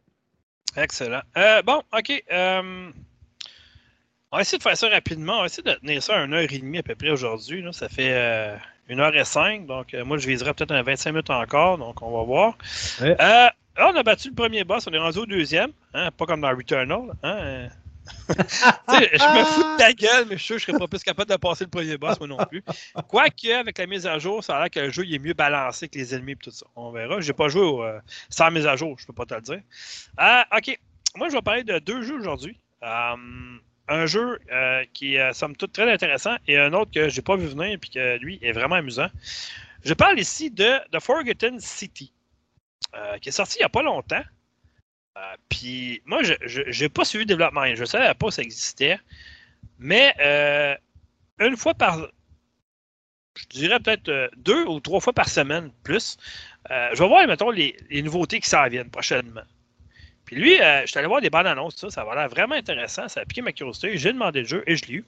Excellent. Euh, bon, OK. euh, on va essayer de faire ça rapidement. On va essayer de tenir ça à une heure et demie à peu près aujourd'hui. Ça fait une heure et cinq. Donc, moi, je viserai peut-être un 25 minutes encore. Donc, on va voir. Ouais. Euh, là, on a battu le premier boss. On est rendu au deuxième. hein, pas comme dans Returnal. Hein, *laughs* euh. Je me fous de ta gueule, mais je suis sûr que je serais pas plus capable de passer le premier boss, moi non plus. Quoique, avec la mise à jour, ça a l'air que le jeu il est mieux balancé que les ennemis et tout ça. On verra. J'ai pas joué au, euh, sans mise à jour, je peux pas te le dire. Ah, ok. Moi, je vais parler de deux jeux aujourd'hui. Euh, un jeu euh, qui est, euh, somme toute, très intéressant et un autre que j'ai pas vu venir et que lui est vraiment amusant. Je parle ici de The Forgotten City, euh, qui est sorti il y a pas longtemps. puis moi, je n'ai pas suivi le développement. Je ne savais pas que ça existait. Mais une fois par. Je dirais peut-être deux ou trois fois par semaine, plus. je vais voir, mettons, les, nouveautés qui s'en viennent prochainement. Puis lui, euh, je suis allé voir des bandes annonces, ça, ça va l'air vraiment intéressant. Ça a piqué ma curiosité. J'ai demandé le jeu et je l'ai eu.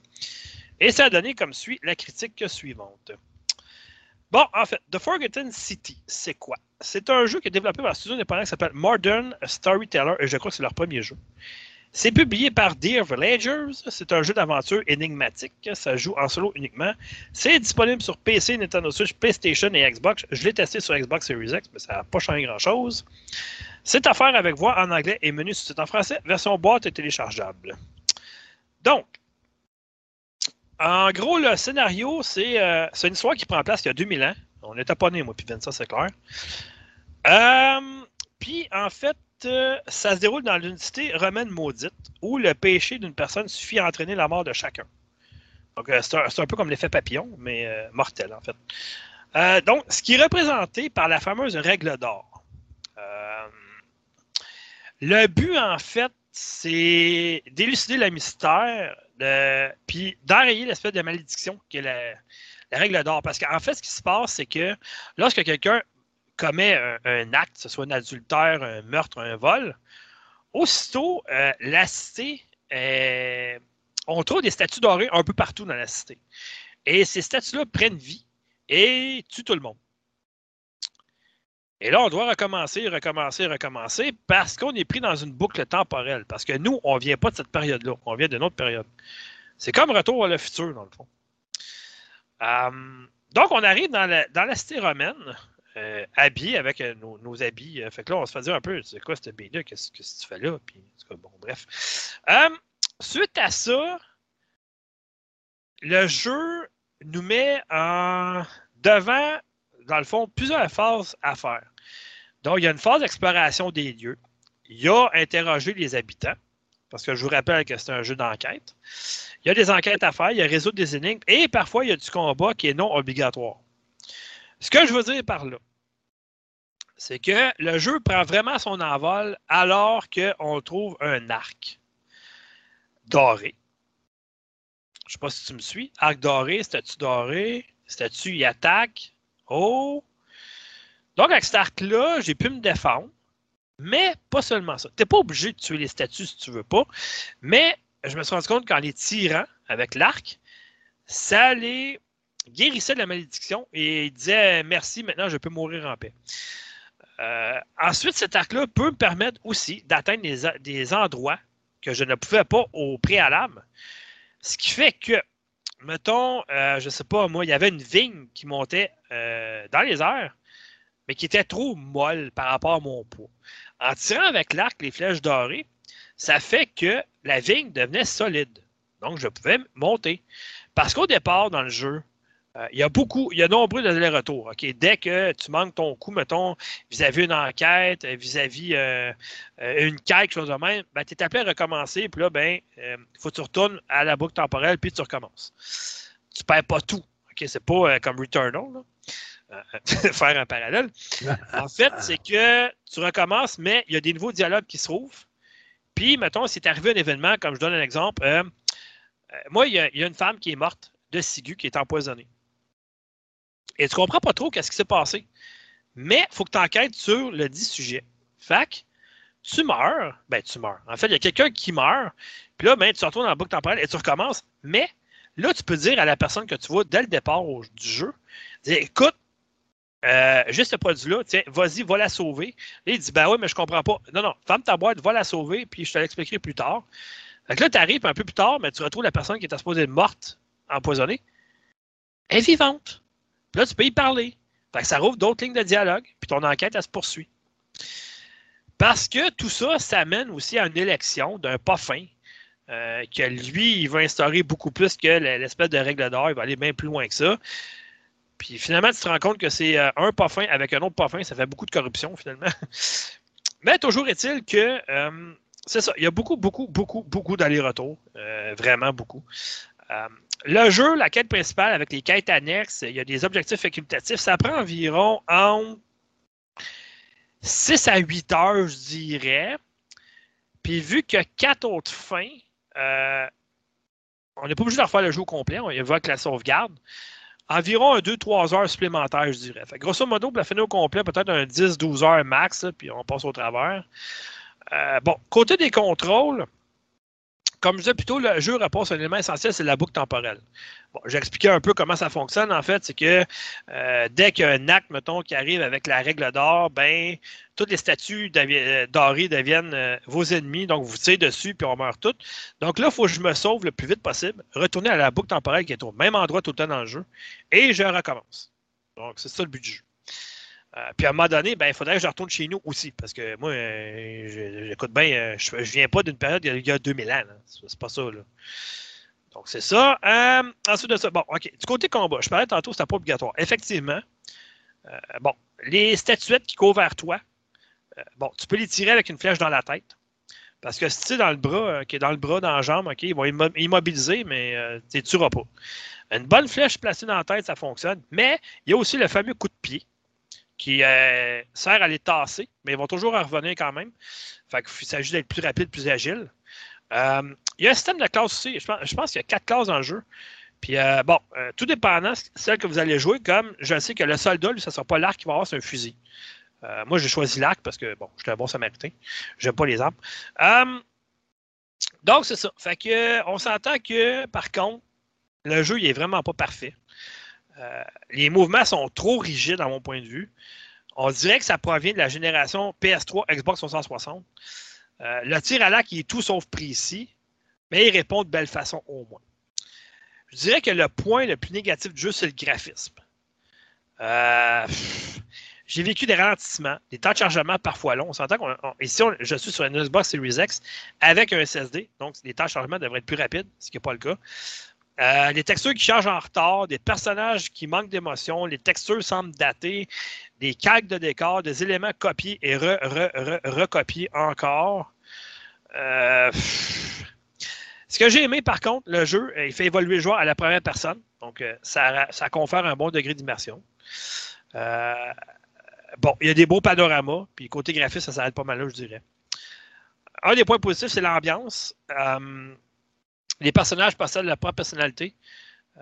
Et ça a donné comme suit la critique suivante. Bon, en fait, The Forgotten City, c'est quoi? C'est un jeu qui est développé par un studio indépendant qui s'appelle Modern Storyteller et je crois que c'est leur premier jeu. C'est publié par Dear Villagers. C'est un jeu d'aventure énigmatique. Ça joue en solo uniquement. C'est disponible sur PC, Nintendo Switch, PlayStation et Xbox. Je l'ai testé sur Xbox Series X, mais ça n'a pas changé grand-chose. C'est à faire avec voix en anglais et menu sous en français, version boîte et téléchargeable. Donc, en gros, le scénario, euh, c'est une histoire qui prend place il y a 2000 ans. On n'était pas nés, moi, puis ça, c'est clair. Euh, puis, en fait, euh, ça se déroule dans une cité romaine maudite où le péché d'une personne suffit à entraîner la mort de chacun. Donc, c'est un, peu comme l'effet papillon, mais mortel, en fait. donc, ce qui est représenté par la fameuse règle d'or. Le but, en fait, c'est d'élucider le mystère, puis d'enrayer l'espèce de malédiction qui est la, règle d'or. Parce qu'en fait, ce qui se passe, c'est que lorsque quelqu'un commet un, acte, que ce soit un adultère, un meurtre, un vol, aussitôt, euh, la cité, euh, on trouve des statues dorées un peu partout dans la cité. Et ces statues-là prennent vie et tuent tout le monde. Et là, on doit recommencer, recommencer, recommencer parce qu'on est pris dans une boucle temporelle. Parce que nous, on ne vient pas de cette période-là. On vient d'une autre période. C'est comme retour à le futur, dans le fond. Euh, donc, on arrive dans la, cité romaine, euh, habillé avec euh, nos, habits. fait que là, on se fait dire un peu, c'est quoi cette bille-là? Qu'est-ce que tu fais là? Puis, bon, bref. suite à ça, le jeu nous met en devant, dans le fond, plusieurs phases à faire. Donc, il y a une phase d'exploration des lieux. Il y a interroger les habitants, parce que je vous rappelle que c'est un jeu d'enquête. Il y a des enquêtes à faire, il y a résoudre des énigmes, et parfois, il y a du combat qui est non obligatoire. Ce que je veux dire par là, c'est que le jeu prend vraiment son envol alors qu'on trouve un arc doré. Je ne sais pas si tu me suis. Arc doré, statue doré, statue y attaque? Oh! Donc, avec cet arc-là, j'ai pu me défendre. Mais pas seulement ça. Tu n'es pas obligé de tuer les statues si tu veux pas. Mais je me suis rendu compte qu'en les tirant avec l'arc, ça les guérissait de la malédiction et disait merci, maintenant je peux mourir en paix. Euh, ensuite, cet arc-là peut me permettre aussi d'atteindre des, endroits que je ne pouvais pas au préalable. Ce qui fait que, mettons, euh, je ne sais pas, moi, il y avait une vigne qui montait euh, dans les airs mais qui était trop molle par rapport à mon poids. En tirant avec l'arc les flèches dorées, ça fait que la vigne devenait solide. Donc, je pouvais monter. Parce qu'au départ, dans le jeu, euh, il y a beaucoup, il y a nombreux allers-retours. Dès que tu manques ton coup, mettons, vis-à-vis une enquête, vis-à-vis euh, euh, une quête, quelque chose de même, ben, tu es appelé à recommencer, puis là, ben, faut que tu retournes à la boucle temporelle, puis tu recommences. Tu ne perds pas tout. Ce C'est pas comme Returnal. *laughs* Faire un parallèle. En fait, c'est que tu recommences, mais il y a des nouveaux dialogues qui se trouvent. Puis, mettons, c'est arrivé un événement, comme je donne un exemple. Euh, euh, moi, il y, a, une femme qui est morte de Sigu, qui est empoisonnée. Et tu comprends pas trop qu'est-ce qui s'est passé. Mais il faut que tu enquêtes sur le dit sujet. Fac, tu meurs. Ben, tu meurs. En fait, il y a quelqu'un qui meurt. Puis là, ben, tu retournes dans la boucle temporelle et tu recommences. Mais là, tu peux dire à la personne que tu vois dès le départ du jeu, écoute, euh, juste ce produit-là, tiens, vas-y, va la sauver. il dit, ben oui, mais je comprends pas. Non, non, ferme ta boîte, va la sauver, puis je te l'expliquerai plus tard. Fait que là, tu arrives un peu plus tard, mais tu retrouves la personne qui était supposée être morte, empoisonnée. Elle est vivante. Puis là, tu peux y parler. Fait que ça rouvre d'autres lignes de dialogue, puis ton enquête, elle se poursuit. Parce que tout ça, ça amène aussi à une élection d'un pas euh, que lui, il va instaurer beaucoup plus que l'espèce de règle d'or, il va aller bien plus loin que ça. Puis finalement, tu te rends compte que c'est euh, un parfum avec un autre parfum, ça fait beaucoup de corruption finalement. *laughs* Mais toujours est-il que euh, c'est ça, il y a beaucoup, beaucoup, beaucoup, beaucoup d'allers-retours. Vraiment beaucoup. Le jeu, la quête principale avec les quêtes annexes, il y a des objectifs facultatifs, ça prend environ en 6 à 8 heures, je dirais. Puis vu qu'il y a quatre autres fins, euh, on n'est pas obligé de refaire le jeu au complet, on évoque la sauvegarde. Environ un 2-3 heures supplémentaires, je dirais. Fait, grosso modo, pour la finir au complet, peut-être un 10-12 heures max, puis on passe au travers. Euh, bon, côté des contrôles, comme je disais plus tôt, le jeu repose un élément essentiel, c'est la boucle temporelle. Bon, j'ai expliqué un peu comment ça fonctionne. En fait, c'est que euh, dès qu'il y a un acte, mettons, qui arrive avec la règle d'or, ben, toutes les statues euh, dorées deviennent euh, vos ennemis. Donc, vous tirez dessus, puis on meurt toutes. Donc là, il faut que je me sauve le plus vite possible, retourner à la boucle temporelle qui est au même endroit tout le temps dans le jeu, et je recommence. Donc, c'est ça le but du jeu. Euh, puis à un moment donné, ben, il faudrait que je retourne chez nous aussi. Parce que moi, euh, j'écoute bien, euh, je, ne viens pas d'une période il y a 2000 ans. C'est pas ça. Là. Donc c'est ça. ensuite de ça, bon, OK. Du côté combat, je parlais tantôt, c'était pas obligatoire. Effectivement, bon, les statuettes qui courent vers toi, bon, tu peux les tirer avec une flèche dans la tête. Parce que si tu es dans le bras, qui est dans le bras, dans la jambe, OK, ils vont immobiliser, mais tu ne tueras pas. Une bonne flèche placée dans la tête, ça fonctionne. Mais il y a aussi le fameux coup de pied qui euh, sert à les tasser, mais ils vont toujours en revenir quand même. Fait s'agit d'être plus rapide, plus agile. Euh, il y a un système de classe aussi. Je pense, qu'il y a quatre classes dans le jeu. Puis euh, bon, tout dépendant, celle que vous allez jouer, comme je sais que le soldat, lui, ça ne sera pas l'arc qui va avoir, c'est un fusil. moi, j'ai choisi l'arc parce que, bon, je suis un bon samaritain. J'aime pas les armes. donc, c'est ça. Fait que, on s'entend que, par contre, le jeu, il est vraiment pas parfait. Euh, les mouvements sont trop rigides à mon point de vue. On dirait que ça provient de la génération PS3, Xbox 360. Euh, le tir à l'arc est tout sauf précis, mais il répond de belle façon au moins. Je dirais que le point le plus négatif du jeu, c'est le graphisme. Euh, j'ai vécu des ralentissements, des temps de chargement parfois longs. On s'entend qu'on. Ici, je suis sur une Xbox Series X avec un SSD, donc les temps de chargement devraient être plus rapides, ce qui n'est pas le cas. Euh, les textures qui changent en retard, des personnages qui manquent d'émotion, les textures semblent datées, des calques de décor, des éléments copiés et recopiés encore. Euh, ce que j'ai aimé, par contre, le jeu, euh, il fait évoluer le joueur à la première personne. Donc, ça, confère un bon degré d'immersion. bon, il y a des beaux panoramas, puis côté graphique, ça s'arrête pas mal là, je dirais. Un des points positifs, c'est l'ambiance les personnages possèdent leur propre personnalité.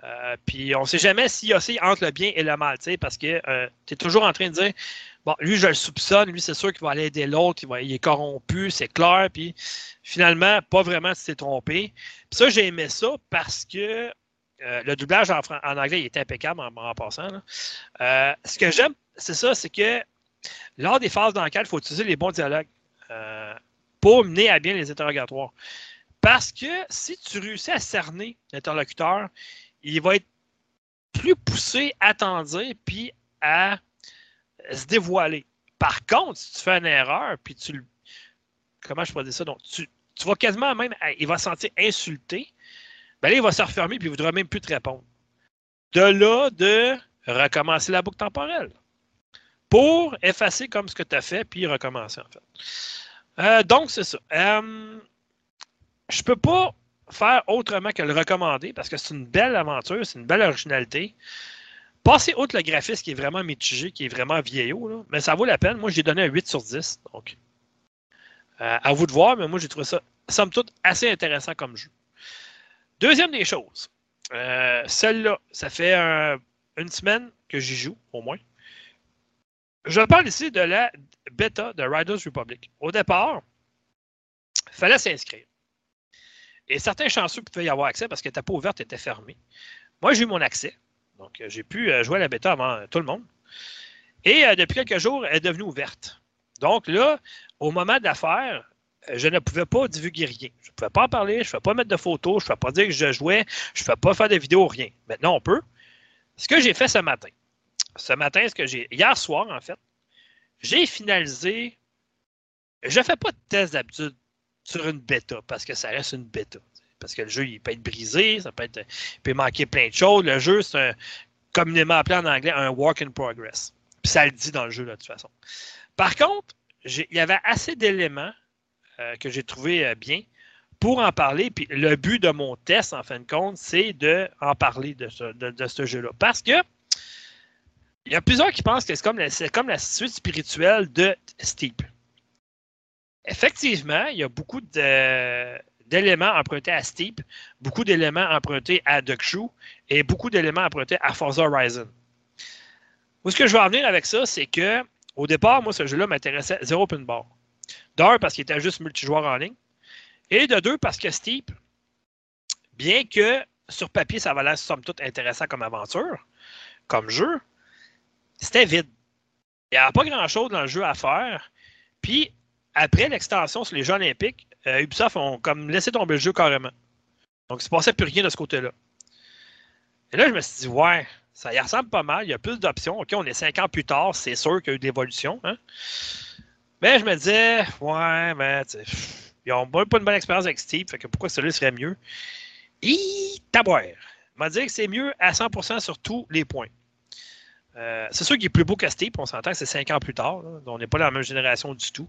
Euh, puis on ne sait jamais s'il aussi entre le bien et le mal, parce que euh, tu es toujours en train de dire bon, lui, je le soupçonne, lui, c'est sûr qu'il va aller aider l'autre, il, est corrompu, c'est clair, puis finalement, pas vraiment t'es trompé. Puis ça, j'ai aimé ça parce que euh, le doublage en, anglais il est impeccable en, passant. ce que j'aime, c'est ça, c'est que lors des phases d'enquête, il faut utiliser les bons dialogues pour mener à bien les interrogatoires. Parce que si tu réussis à cerner l'interlocuteur, il va être plus poussé à t'en dire puis à se dévoiler. Par contre, si tu fais une erreur, puis tu le. Comment je pourrais dire ça? Donc, tu, vas quasiment même. Il va se sentir insulté. Ben là, il va se refermer puis il ne voudra même plus te répondre. De là, de recommencer la boucle temporelle. Pour effacer comme ce que tu as fait, puis recommencer, en fait. Euh, donc, c'est ça. Euh, je peux pas faire autrement que le recommander parce que c'est une belle aventure, c'est une belle originalité. Passer outre le graphisme qui est vraiment mitigé, qui est vraiment vieillot, mais ça vaut la peine. Moi, j'ai donné un 8 sur 10. Donc, euh, à vous de voir, mais moi, j'ai trouvé ça, somme toute, assez intéressant comme jeu. Deuxième des choses, euh, celle-là, ça fait une semaine que j'y joue, au moins. Je parle ici de la bêta de Riders Republic. Au départ, il fallait s'inscrire. Et certains chanceux pouvaient y avoir accès parce que ta pas ouverte était fermée. Moi, j'ai eu mon accès. Donc, euh, j'ai pu euh, jouer à la bêta avant euh, tout le monde. Et depuis quelques jours, elle est devenue ouverte. Donc là, au moment d'affaire, je ne pouvais pas divulguer rien. Je ne pouvais pas en parler, je ne pouvais pas mettre de photos, je ne pouvais pas dire que je jouais, je ne pouvais pas faire de vidéos, rien. Maintenant, on peut. Ce que j'ai fait ce matin, ce matin, ce que j'ai. Hier soir, en fait, j'ai finalisé. Je ne fais pas de test d'habitude sur une bêta, parce que ça reste une bêta. Parce que le jeu, il peut être brisé, ça peut être, il peut manquer plein de choses. Le jeu, c'est un, communément appelé en anglais un work in progress. Puis ça le dit dans le jeu, de toute façon. Par contre, il y avait assez d'éléments euh, que j'ai trouvé euh, bien pour en parler. Puis le but de mon test, en fin de compte, c'est d'en parler de ce, de, jeu-là. Parce que il y a plusieurs qui pensent que c'est comme, la, comme la suite spirituelle de Steep. Effectivement, il y a beaucoup d'éléments empruntés à Steep, beaucoup d'éléments empruntés à Duck Shoe et beaucoup d'éléments empruntés à Forza Horizon. Où ce que je veux en venir avec ça, c'est que au départ, moi, ce jeu-là m'intéressait zéro open bar. D'un, parce qu'il était juste multijoueur en ligne. Et de deux, parce que Steep, bien que sur papier, ça valait somme toute intéressant comme aventure, comme jeu, c'était vide. Il n'y avait pas grand-chose dans le jeu à faire. Puis, après l'extension sur les Jeux olympiques, euh, Ubisoft ont comme laissé tomber le jeu carrément. Donc, il ne se passait plus rien de ce côté-là. Et là, je me suis dit, ouais, ça y ressemble pas mal. Il y a plus d'options. OK, on est cinq ans plus tard, c'est sûr qu'il y a eu de l'évolution. Hein. Mais je me disais, ouais, mais ils n'ont pas une bonne expérience avec Steve, fait que pourquoi celui-là serait mieux? Et taboire. m'a dit que c'est mieux à 100% sur tous les points. Euh, c'est sûr qu'il est plus beau que Steve, on s'entend que c'est cinq ans plus tard. on n'est pas dans la même génération du tout.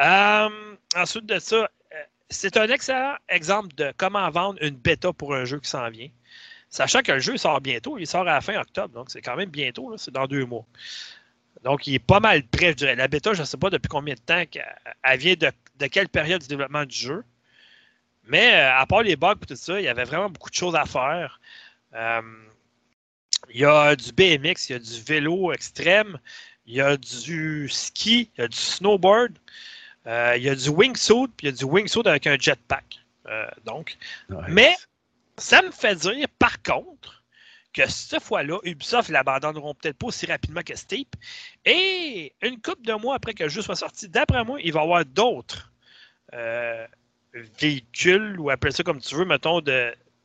Euh, ensuite de ça, euh, c'est un excellent exemple de comment vendre une bêta pour un jeu qui s'en vient. Sachant que le jeu sort bientôt, il sort à la fin octobre, donc c'est quand même bientôt, c'est dans deux mois. Donc, il est pas mal prêt, je dirais. La bêta, je ne sais pas depuis combien de temps elle vient de, quelle période du développement du jeu. Mais à part les bugs et tout ça, il y avait vraiment beaucoup de choses à faire. Il y a du BMX, il y a du vélo extrême, il y a du ski, il y a du snowboard, euh, il y a du wingsuit, puis il y a du wingsuit avec un jetpack. Euh, donc, mais ça me fait dire, par contre, que cette fois-là, Ubisoft l'abandonneront peut-être pas aussi rapidement que Steep. Et une couple de mois après que le jeu soit sorti, d'après moi, il va y avoir d'autres euh, véhicules, ou appelle ça comme tu veux, mettons,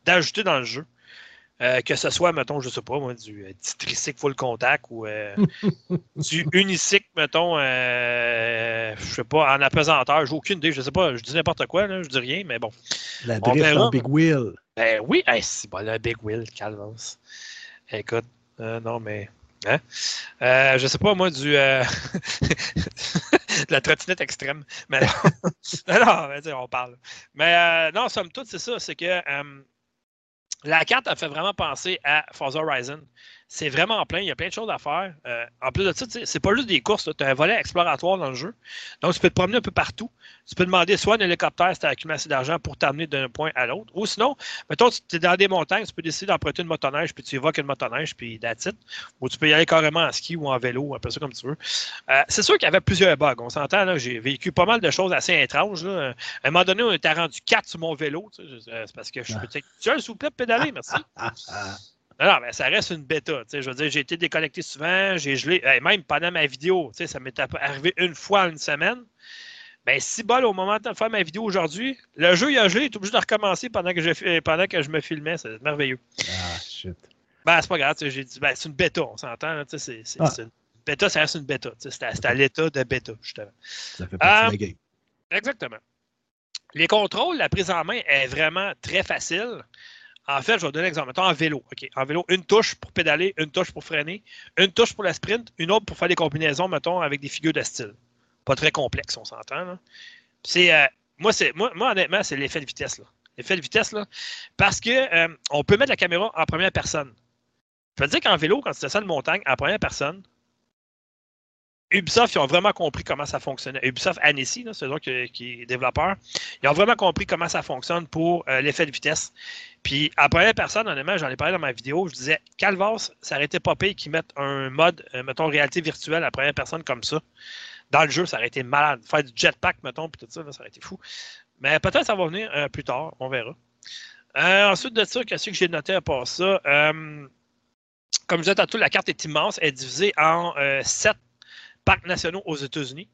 d'ajouter dans le jeu. Euh, que ce soit, mettons, je sais pas, moi, du, euh, tricycle full contact ou euh, *laughs* du unicycle, mettons, je sais pas, en apesanteur. J'ai aucune idée, je sais pas, je dis n'importe quoi, là, je dis rien, mais bon. La drift en Big Wheel. Ben oui, c'est bon, le Big Wheel, calvance. Écoute, non, mais. Hein? je sais pas, moi, du. *laughs* de la trottinette extrême. Mais non, *laughs* non, on parle. Mais non, somme toute, c'est ça, c'est que la carte a fait vraiment penser à Forza Horizon. C'est vraiment plein, il y a plein de choses à faire. Euh, en plus de ça, c'est pas juste des courses, tu as un volet exploratoire dans le jeu. Donc, tu peux te promener un peu partout. Tu peux demander soit un hélicoptère si tu as accumulé assez d'argent pour t'amener d'un point à l'autre. Ou sinon, mettons, tu es dans des montagnes, tu peux décider d'emprunter une motoneige, puis tu évoques une motoneige, puis that's it. Ou tu peux y aller carrément en ski ou en vélo, un peu ça comme tu veux. Euh, c'est sûr qu'il y avait plusieurs bugs. On s'entend, là, j'ai vécu pas mal de choses assez étranges. À un moment donné, on était rendu 4 sur mon vélo. C'est parce que je suis peut-être seul, s'il vous plaît, pédaler, merci. *laughs* Non, non, mais ça reste une bêta. Je veux dire, j'ai été déconnecté souvent, j'ai gelé, même pendant ma vidéo, ça m'est arrivé une fois en une semaine. Ben, si bol au moment de faire ma vidéo aujourd'hui, le jeu, il a gelé, il est obligé de recommencer pendant que je, pendant que je me filmais. C'est merveilleux. Ah, shit. Ben, c'est pas grave, j'ai dit, ben, c'est une bêta, on s'entend. C'est ah. une bêta, ça reste une bêta. C'est à, l'état de bêta, justement. Ça fait partie de la euh, game. Exactement. Les contrôles, la prise en main est vraiment très facile. En fait, je vais donner un exemple. Mettons en vélo. En vélo, une touche pour pédaler, une touche pour freiner, une touche pour la sprint, une autre pour faire des combinaisons, mettons, avec des figures de style. Pas très complexe, on s'entend. Euh, moi, moi, honnêtement, c'est l'effet de vitesse. L'effet de vitesse, là, parce qu'on euh, on peut mettre la caméra en première personne. Je veux dire qu'en vélo, quand tu descends une montagne en première personne, Ubisoft, ils ont vraiment compris comment ça fonctionnait. Ubisoft Annecy, c'est eux qui, qui est développeur, ils ont vraiment compris comment ça fonctionne pour euh, l'effet de vitesse. Puis, à première personne, honnêtement, j'en ai parlé dans ma vidéo, je disais, Calvas, ça aurait été pas pire qu'ils mettent un mode, euh, mettons, réalité virtuelle à première personne comme ça. Dans le jeu, ça aurait été malade. Faire du jetpack, mettons, puis tout ça, ça aurait été fou. Mais peut-être ça va venir euh, plus tard, on verra. ensuite de ça, qu'est-ce que j'ai noté à part ça? comme je disais tantôt, la carte est immense, elle est divisée en sept parcs nationaux aux États-Unis.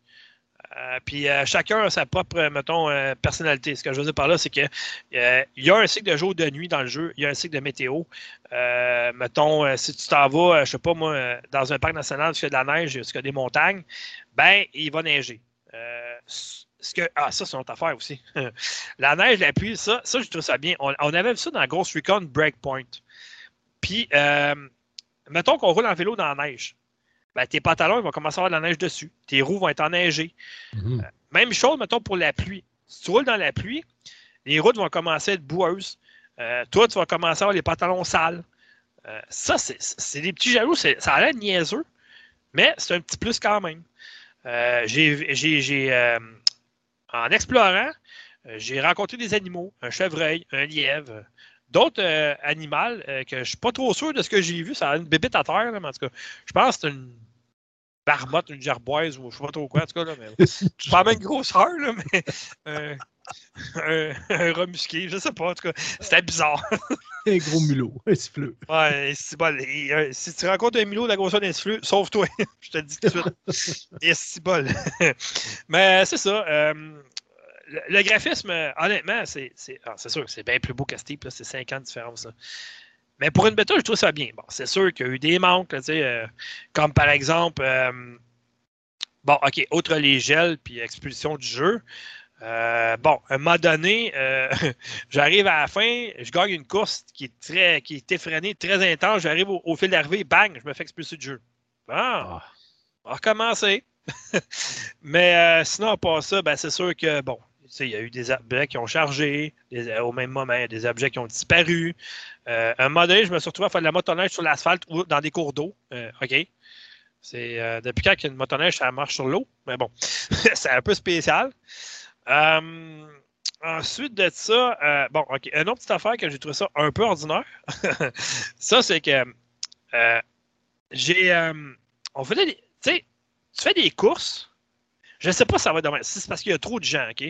Euh, puis euh, chacun a sa propre, mettons, euh, personnalité. Ce que je veux dire par là, c'est qu'il y a un cycle de jour de nuit dans le jeu, il y a un cycle de météo. mettons, si tu t'en vas, je sais pas moi, dans un parc national, tu fais de la neige, tu as des montagnes, ben, il va neiger. que, ah, ça, c'est une autre affaire aussi. *laughs* la neige, la pluie, ça, ça, je trouve ça bien. On, avait vu ça dans Ghost Recon Breakpoint. Puis, mettons qu'on roule en vélo dans la neige ben, tes pantalons ils vont commencer à avoir de la neige dessus. Tes roues vont être enneigées. Mhm. Euh, même chose, mettons, pour la pluie. Si tu roules dans la pluie, les routes vont commencer à être boueuses. Euh, toi, tu vas commencer à avoir les pantalons sales. Euh, ça, c'est des petits jaloux. Ça a l'air niaiseux, mais c'est un petit plus quand même. j'ai en explorant, j'ai rencontré des animaux, un chevreuil, un lièvre, d'autres animaux que je suis pas trop sûr de ce que j'ai vu. Ça a une bébête à terre, mais en tout cas, je pense que c'est une barmotte, une gerboise ou je sais pas trop quoi, en tout cas. Là, mais, *laughs* pas même grosseur, là, mais un, un, remusqué, je sais pas, en tout cas. C'était bizarre. *laughs* un gros mulot, un siffleux. Ouais, c'est bon. Et, si tu rencontres un mulot de la grosseur d'un siffleux, sauve-toi. *laughs* je te le dis tout de suite. Et bol. mais c'est ça. Euh, le, graphisme, honnêtement, c'est ah, sûr que c'est bien plus beau que Steve, c'est 5 ans de différence. Là. Mais pour une bêta, je trouve ça bien. Bon, c'est sûr qu'il y a eu des manques, euh, comme par exemple, euh, bon, OK, outre les gels puis expulsion du jeu. Euh, bon, à un moment donné, *laughs* j'arrive à la fin, je gagne une course qui est très, qui est effrénée, très intense. J'arrive au, fil d'arrivée, bang, je me fais expulser du jeu. Bon, ah. on va recommencer. *laughs* Mais sinon, pas ça, ben, c'est sûr que, bon, il y a eu des objets qui ont chargé au même moment, des objets qui ont disparu. Euh, un moment je me suis retrouvé à faire de la motoneige sur l'asphalte ou dans des cours d'eau. Euh, OK. C'est euh, depuis quand qu'il y a une motoneige, ça marche sur l'eau? Mais bon, *laughs* c'est un peu spécial. ensuite de ça, bon, OK. Une autre petite affaire que j'ai trouvé ça un peu ordinaire. *laughs* ça, c'est que j'ai. on faisait des. Tu sais, tu fais des courses je ne sais pas si ça va être demain. C'est parce qu'il y a trop de gens, OK?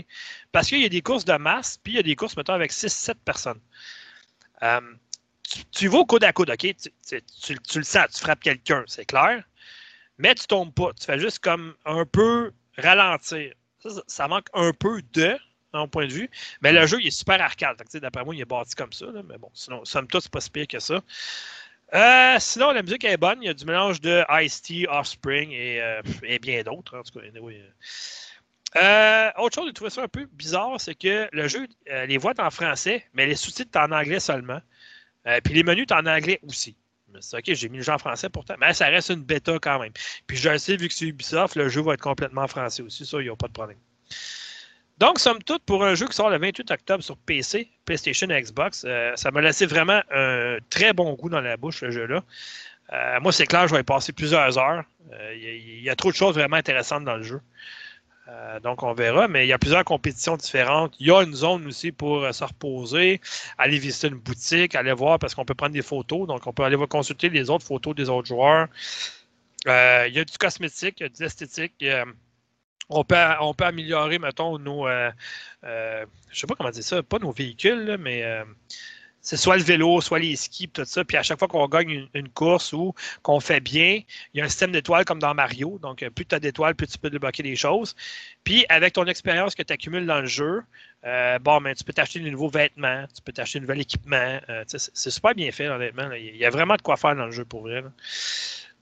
Parce qu'il y a des courses de masse, puis il y a des courses, mettons, avec 6-7 personnes. Euh, tu, vas au coude à coude, OK? Tu, le sens, tu frappes quelqu'un, c'est clair. Mais tu tombes pas. Tu fais juste comme un peu ralentir. Ça, manque un peu de, à mon point de vue. Mais le jeu, il est super arcade. D'après moi, il est bâti comme ça. mais bon, sinon, somme toute, c'est pas si pire que ça. Euh, sinon, la musique est bonne. Il y a du mélange de Ice-T, Offspring et, euh, et bien d'autres. En tout cas, euh, autre chose, j'ai trouvé ça un peu bizarre, c'est que le jeu, les voix sont en français, mais les sous-titres sont en anglais seulement. puis les menus sont en anglais aussi. C'est OK, j'ai mis le jeu en français pourtant, mais ça reste une bêta quand même. Puis je sais, vu que c'est Ubisoft, le jeu va être complètement en français aussi, ça, il n'y a pas de problème. Donc, somme toute, pour un jeu qui sort le 28 octobre sur PC, PlayStation et Xbox, euh, ça m'a laissé vraiment un très bon goût dans la bouche, ce jeu-là. Euh, moi, c'est clair, je vais y passer plusieurs heures. Euh, il y, a trop de choses vraiment intéressantes dans le jeu. donc, on verra, mais il y a plusieurs compétitions différentes. Il y a une zone aussi pour se reposer, aller visiter une boutique, aller voir parce qu'on peut prendre des photos. Donc, on peut aller consulter les autres photos des autres joueurs. il y a du cosmétique, il y a de l'esthétique on peut, améliorer, mettons, nos. Euh, euh, je sais pas comment dire ça, pas nos véhicules, mais euh, c'est soit le vélo, soit les skis, tout ça. Puis à chaque fois qu'on gagne une, course ou qu'on fait bien, il y a un système d'étoiles comme dans Mario. Donc, plus tu as d'étoiles, plus tu peux débloquer des choses. Puis, avec ton expérience que tu accumules dans le jeu, bon, ben, tu peux t'acheter de nouveaux vêtements, tu peux t'acheter de nouvel équipement. c'est super bien fait, honnêtement. Il y a vraiment de quoi faire dans le jeu pour vrai.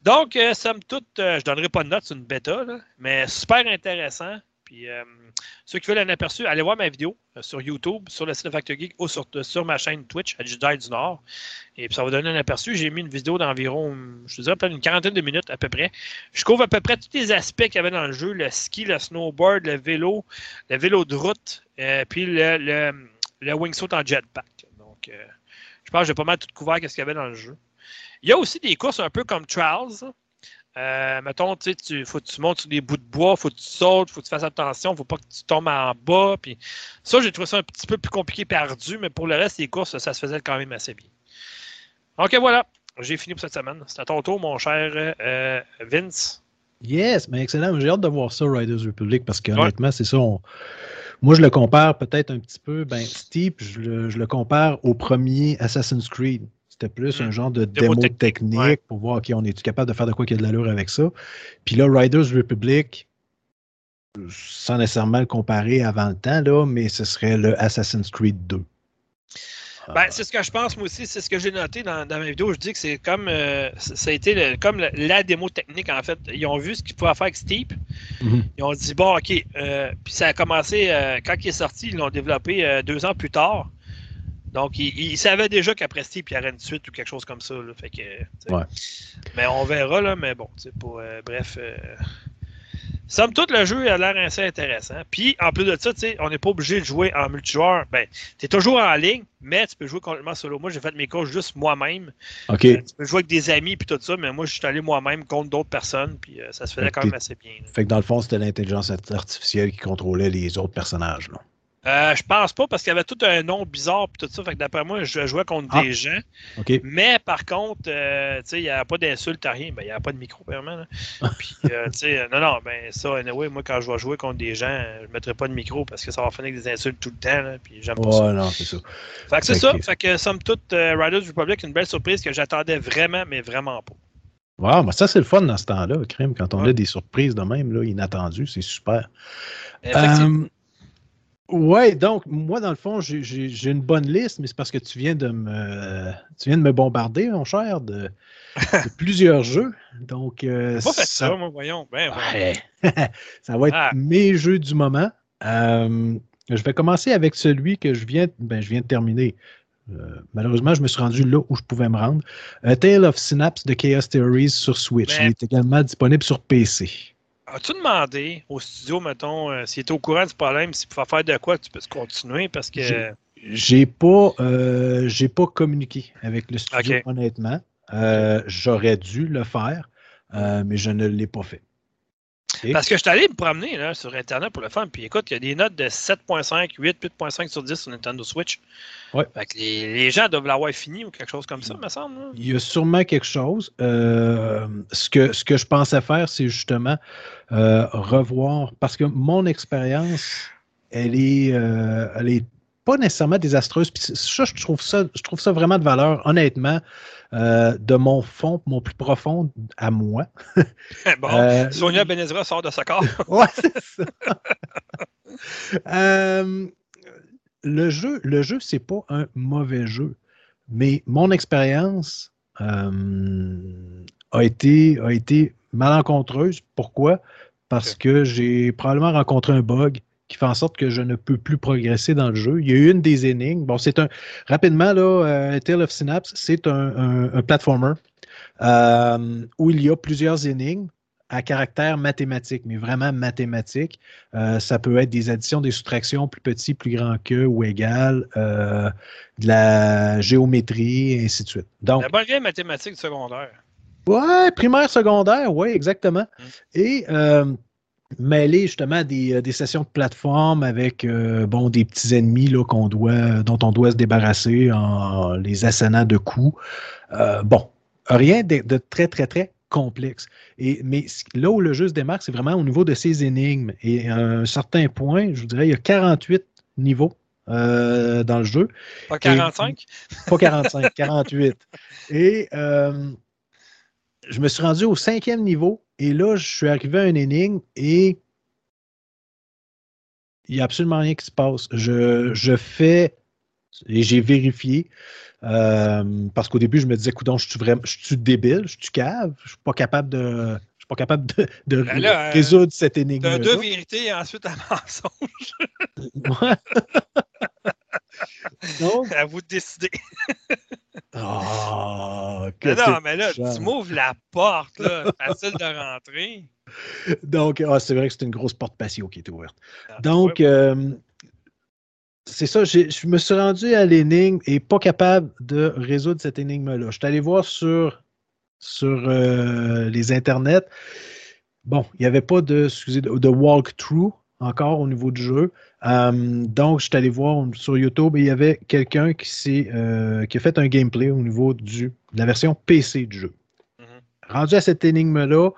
Donc, euh, somme toute, euh, je ne donnerai pas de notes, c'est une bêta, mais super intéressant. Puis, euh, ceux qui veulent un aperçu, allez voir ma vidéo sur YouTube, sur le site de Factor Geek ou sur, ma chaîne Twitch, à Jedi du Nord. Et puis, ça va donner un aperçu. J'ai mis une vidéo d'environ, je dirais peut-être une quarantaine de minutes à peu près. Je couvre à peu près tous les aspects qu'il y avait dans le jeu le ski, le snowboard, le vélo, le vélo de route, puis le, le, le wingsuit en jetpack. Donc, je pense que j'ai pas mal tout couvert ce qu'il y avait dans le jeu. Il y a aussi des courses un peu comme Trials. Euh, mettons, tu sais, faut que tu montes sur des bouts de bois, faut que tu sautes, faut que tu fasses attention, faut pas que tu tombes en bas. Puis ça, j'ai trouvé ça un petit peu plus compliqué perdu, mais pour le reste des courses, ça se faisait quand même assez bien. Ok, voilà. J'ai fini pour cette semaine. C'est à ton tour, mon cher euh, Vince. Yes, mais excellent. J'ai hâte de voir ça, Riders Republic, parce qu'honnêtement, c'est ça. Moi, je le compare peut-être un petit peu. Ben, Steve, je le compare au premier Assassin's Creed. C'était plus un mm. genre de démo, technique pour voir, OK, on est capable de faire de quoi qu'il y a de l'allure avec ça? Puis là, Riders Republic, sans nécessairement le comparer avant le temps, là, mais ce serait le Assassin's Creed 2. Ben, c'est ce que je pense, moi aussi. C'est ce que j'ai noté dans, ma vidéo. Je dis que c'est comme euh, ça a été comme la démo technique, en fait. Ils ont vu ce qu'ils pouvaient faire avec Steep. Mm-hmm. Ils ont dit, bon, OK. Euh, puis ça a commencé, euh, quand il est sorti, ils l'ont développé deux ans plus tard. Donc, il, savait déjà qu'après Steve, il y aurait une suite ou quelque chose comme ça. fait que, Mais on verra, là, mais bon, pour, euh, bref. Euh, somme toute, le jeu a l'air assez intéressant. Puis, en plus de ça, on n'est pas obligé de jouer en multijoueur. Ben, tu es toujours en ligne, mais tu peux jouer complètement solo. Moi, j'ai fait mes courses juste moi-même. OK. Euh, tu peux jouer avec des amis puis tout ça, mais moi, je suis allé moi-même contre d'autres personnes, puis ça se faisait quand même assez bien. Fait que dans le fond, c'était l'intelligence artificielle qui contrôlait les autres personnages. Là. Euh, je pense pas parce qu'il y avait tout un nom bizarre et tout ça. Fait que d'après moi, je jouais contre ah. des gens. Mais par contre, euh, il n'y a pas d'insulte à rien. Ben, il n'y a pas de micro, vraiment. Puis, euh, sais, non, non, ben ça, anyway, moi, quand je vais jouer contre des gens, je ne mettrai pas de micro parce que ça va finir avec des insultes tout le temps. Puis j'aime pas ça. non, c'est ça. Fait que c'est ça. Fait que, somme toute, Riders Republic, une belle surprise que j'attendais vraiment, mais vraiment pas. Wow, mais ça, c'est le fun dans ce temps-là, Crime, quand on a des surprises de même, là, inattendues, c'est super. Effectivement. Ouais, donc moi dans le fond j'ai une bonne liste, mais c'est parce que tu viens de me tu viens de me bombarder, mon cher, de, *laughs* plusieurs jeux. Donc euh, pas fait ça, moi, voyons. Ben, *laughs* ça va être ah. mes jeux du moment. Euh, je vais commencer avec celui que je viens, ben, je viens de terminer. Euh, malheureusement, je me suis rendu là où je pouvais me rendre. Tale of Synapse de Chaos Theories sur Switch. Ben Il est également disponible sur PC. As-tu demandé au studio, mettons, euh, s'il était au courant du problème, s'il pouvait faire de quoi tu peux continuer? Parce que. J'ai pas, euh, j'ai pas communiqué avec le studio, honnêtement. Euh, j'aurais dû le faire, mais je ne l'ai pas fait. Parce que je suis allé me promener là, sur Internet pour le faire, puis écoute, il y a des notes de 7.5, 8, 8.5 sur 10 sur Nintendo Switch. Ouais. Fait que les, gens doivent l'avoir fini ou quelque chose comme ça, me semble. Il y a sûrement quelque chose. Euh, ce, que, ce que je pensais faire, c'est justement euh, revoir, parce que mon expérience, elle est, euh, elle est pas nécessairement désastreuse. Puis ça, je trouve ça, je trouve ça vraiment de valeur, honnêtement, euh, de mon fond, mon plus profond à moi. *laughs* bon, euh, Sonia Benezra sort de sa corps. *laughs* ouais, c'est ça. *laughs* Euh, le jeu, le jeu, c'est pas un mauvais jeu, mais mon expérience a été, a été malencontreuse. Pourquoi? Parce que j'ai probablement rencontré un bug qui fait en sorte que je ne peux plus progresser dans le jeu. Il y a eu une des énigmes. Bon, c'est un. Rapidement, là, euh, Tale of Synapse, c'est un, un, platformer euh, où il y a plusieurs énigmes à caractère mathématique, mais vraiment mathématique. Euh, ça peut être des additions, des soustractions plus petits, plus grands que ou égal, de la géométrie, et ainsi de suite. Donc, la bonne mathématique secondaire. Ouais, primaire, secondaire, oui, exactement. Hum. Et mêler justement des, euh, des, sessions de plateforme avec euh, bon, des petits ennemis là, qu'on doit, dont on doit se débarrasser en les assénant de coups. Euh, bon, rien de, très, très, très complexe. Et, mais là où le jeu se démarque, c'est vraiment au niveau de ces énigmes. Et à un certain point, je vous dirais, il y a 48 niveaux dans le jeu. Pas 45? pas 45, 48. Et je me suis rendu au cinquième niveau et là, je suis arrivé à une énigme et il n'y a absolument rien qui se passe. Je, fais et j'ai vérifié euh, parce qu'au début, je me disais, écoute, je suis vraiment, je suis débile, je suis cave, je suis pas capable de. Je suis pas capable de, ben euh, résoudre cette énigme. De deux vérités et ensuite un mensonge. *laughs* À vous de décider. *laughs* Oh, non, mais là, tu m'ouvres la porte, là. Facile de rentrer. Donc, ah, c'est vrai que c'est une grosse porte patio qui est ouverte. Ah, Donc, euh, c'est ça, je me suis rendu à l'énigme et pas capable de résoudre cette énigme-là. Je suis allé voir sur, sur euh, les internets. Bon, il n'y avait pas de, excusez, de walkthrough encore au niveau du jeu. Euh, donc, je suis allé voir sur YouTube et il y avait quelqu'un qui, euh, qui a fait un gameplay au niveau du, de la version PC du jeu. Mm-hmm. Rendu à cette énigme-là,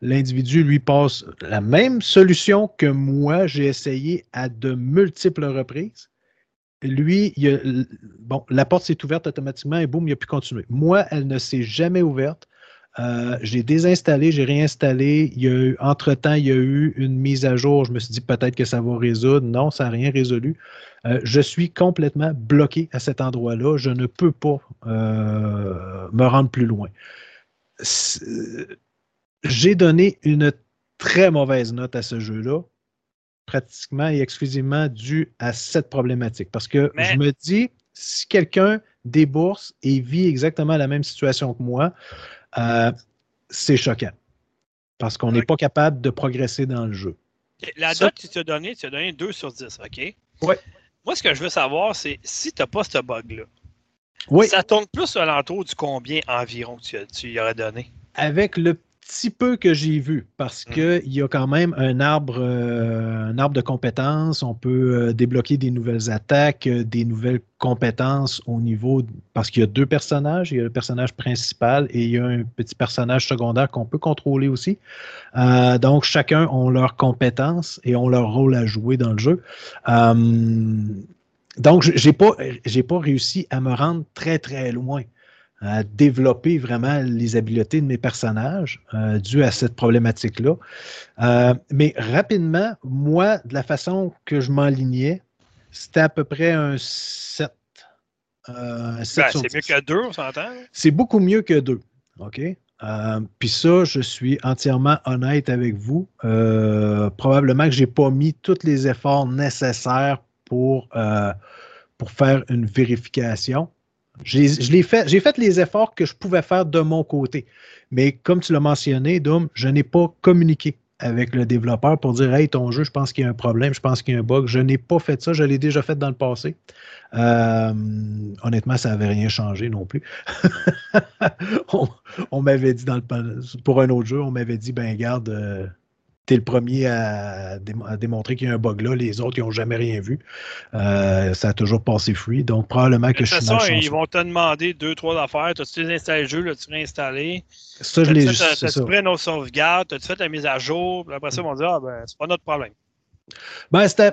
l'individu lui passe la même solution que moi, j'ai essayé à de multiples reprises. Lui, il bon, la porte s'est ouverte automatiquement et boum, il a pu continuer. Moi, elle ne s'est jamais ouverte. Euh, j'ai désinstallé, j'ai réinstallé. Il y a eu, entre-temps, il y a eu une mise à jour. Je me suis dit peut-être que ça va résoudre. Non, ça n'a rien résolu. Euh, je suis complètement bloqué à cet endroit-là. Je ne peux pas euh, me rendre plus loin. J'ai donné une très mauvaise note à ce jeu-là, pratiquement et exclusivement dû à cette problématique. Parce que je me dis, si quelqu'un débourse et vit exactement la même situation que moi, euh, c'est choquant. parce qu'on n'est pas capable de progresser dans le jeu. La note que tu as donnée, tu as donné 2 sur 10, OK? Oui. Moi, ce que je veux savoir, c'est si tu n'as pas ce bug-là, Oui, ça tourne plus à l'entour du combien environ que tu, tu y aurais donné? avec le petit peu que j'ai vu, parce Mm. qu'il y a quand même un arbre, euh, un arbre de compétences. On peut euh, débloquer des nouvelles attaques, euh, des nouvelles compétences au niveau. Parce qu'il y a deux personnages. Il y a le personnage principal et il y a un petit personnage secondaire qu'on peut contrôler aussi. Euh, donc, chacun ont leurs compétences et ont leur rôle à jouer dans le jeu. Euh, donc, je- j'ai pas, pas réussi à me rendre très, très loin à développer vraiment les habiletés de mes personnages euh, dû à cette problématique-là. Euh, mais rapidement, moi, de la façon que je m'enlignais, c'était à peu près un 7. Euh, un 7 Ben, c'est mieux 10. que 2, on s'entend? C'est beaucoup mieux que deux. OK? Euh, Puis ça, je suis entièrement honnête avec vous. Probablement que je n'ai pas mis tous les efforts nécessaires pour, pour faire une vérification. J'ai fait, fait les efforts que je pouvais faire de mon côté. Mais comme tu l'as mentionné, Doom, je n'ai pas communiqué avec le développeur pour dire Hey, ton jeu, je pense qu'il y a un problème, je pense qu'il y a un bug. Je n'ai pas fait ça, je l'ai déjà fait dans le passé. Euh, honnêtement, ça n'avait rien changé non plus. *laughs* on m'avait dit dans le pour un autre jeu, on m'avait dit ben garde, euh, t'es le premier à, dé- à démontrer qu'il y a un bug là, les autres ils n'ont jamais rien vu. Euh, ça a toujours passé free, donc probablement que je suis façon, ils vont te demander deux, trois affaires. T'as-tu désinstallé le jeu, l'as-tu réinstallé? Ça, je l'ai T'as-tu ça. pris nos sauvegardes? T'as-tu fait la mise à jour? Puis après ça, ils vont dire, ah, ben, c'est pas notre problème. Ben, c'était.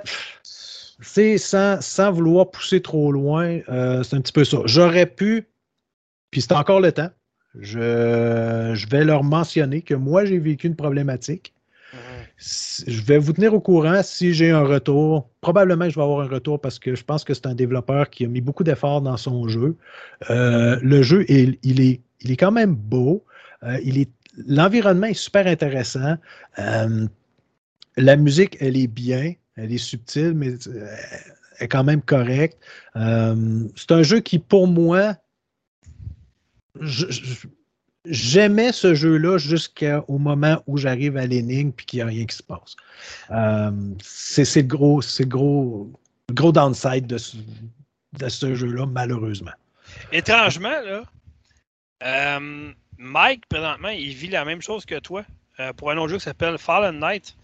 C'est sans, sans vouloir pousser trop loin, euh, c'est un petit peu ça. J'aurais pu, puis c'est encore le temps, je, je vais leur mentionner que moi, j'ai vécu une problématique. Je vais vous tenir au courant si j'ai un retour. Probablement je vais avoir un retour parce que je pense que c'est un développeur qui a mis beaucoup d'efforts dans son jeu. Euh, le jeu, il, est, il est quand même beau. Euh, il est, l'environnement est super intéressant. Euh, la musique, elle est bien. Elle est subtile, mais elle est quand même correcte. C'est un jeu qui, pour moi, je- j'aimais ce jeu-là jusqu'au moment où j'arrive à l'énigme puis qu'il n'y a rien qui se passe. Euh, c'est le gros, c'est gros, gros downside de ce, de ce jeu-là, malheureusement. Étrangement, là, euh, Mike, présentement, il vit la même chose que toi euh, pour un autre jeu qui s'appelle Fallen Knight,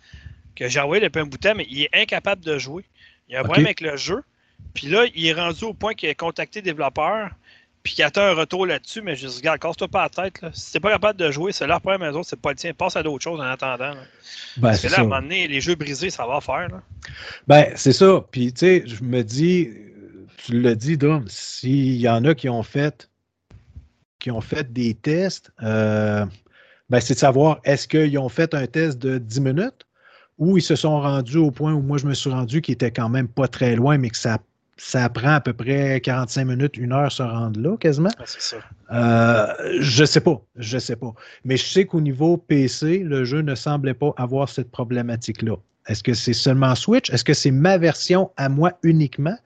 que j'ai envoyé depuis un bout de temps, mais il est incapable de jouer. Il y a un problème avec le jeu. Puis là, il est rendu au point qu'il a contacté le développeur, attend un retour là-dessus, mais je dis, regarde, casse-toi pas la tête. Là. Si t'es pas capable de jouer, c'est leur problème, eux autres, c'est pas le tien. Passe à d'autres choses en attendant. là. Ben, c'est là, à un moment donné, les jeux brisés, ça va faire. Là. Ben, c'est ça. Puis, tu sais, je me dis, tu l'as dit, Dom, s'il y en a qui ont fait qui ont fait des tests, euh, ben, c'est de savoir est-ce qu'ils ont fait un test de 10 minutes ou ils se sont rendus au point où moi je me suis rendu qui était quand même pas très loin, mais que ça, ça prend à peu près 45 minutes, une heure se rendre là quasiment. Ah, ça. Euh, je sais pas, je sais pas. Mais je sais qu'au niveau PC, le jeu ne semblait pas avoir cette problématique-là. Est-ce que c'est seulement Switch? Est-ce que c'est ma version à moi uniquement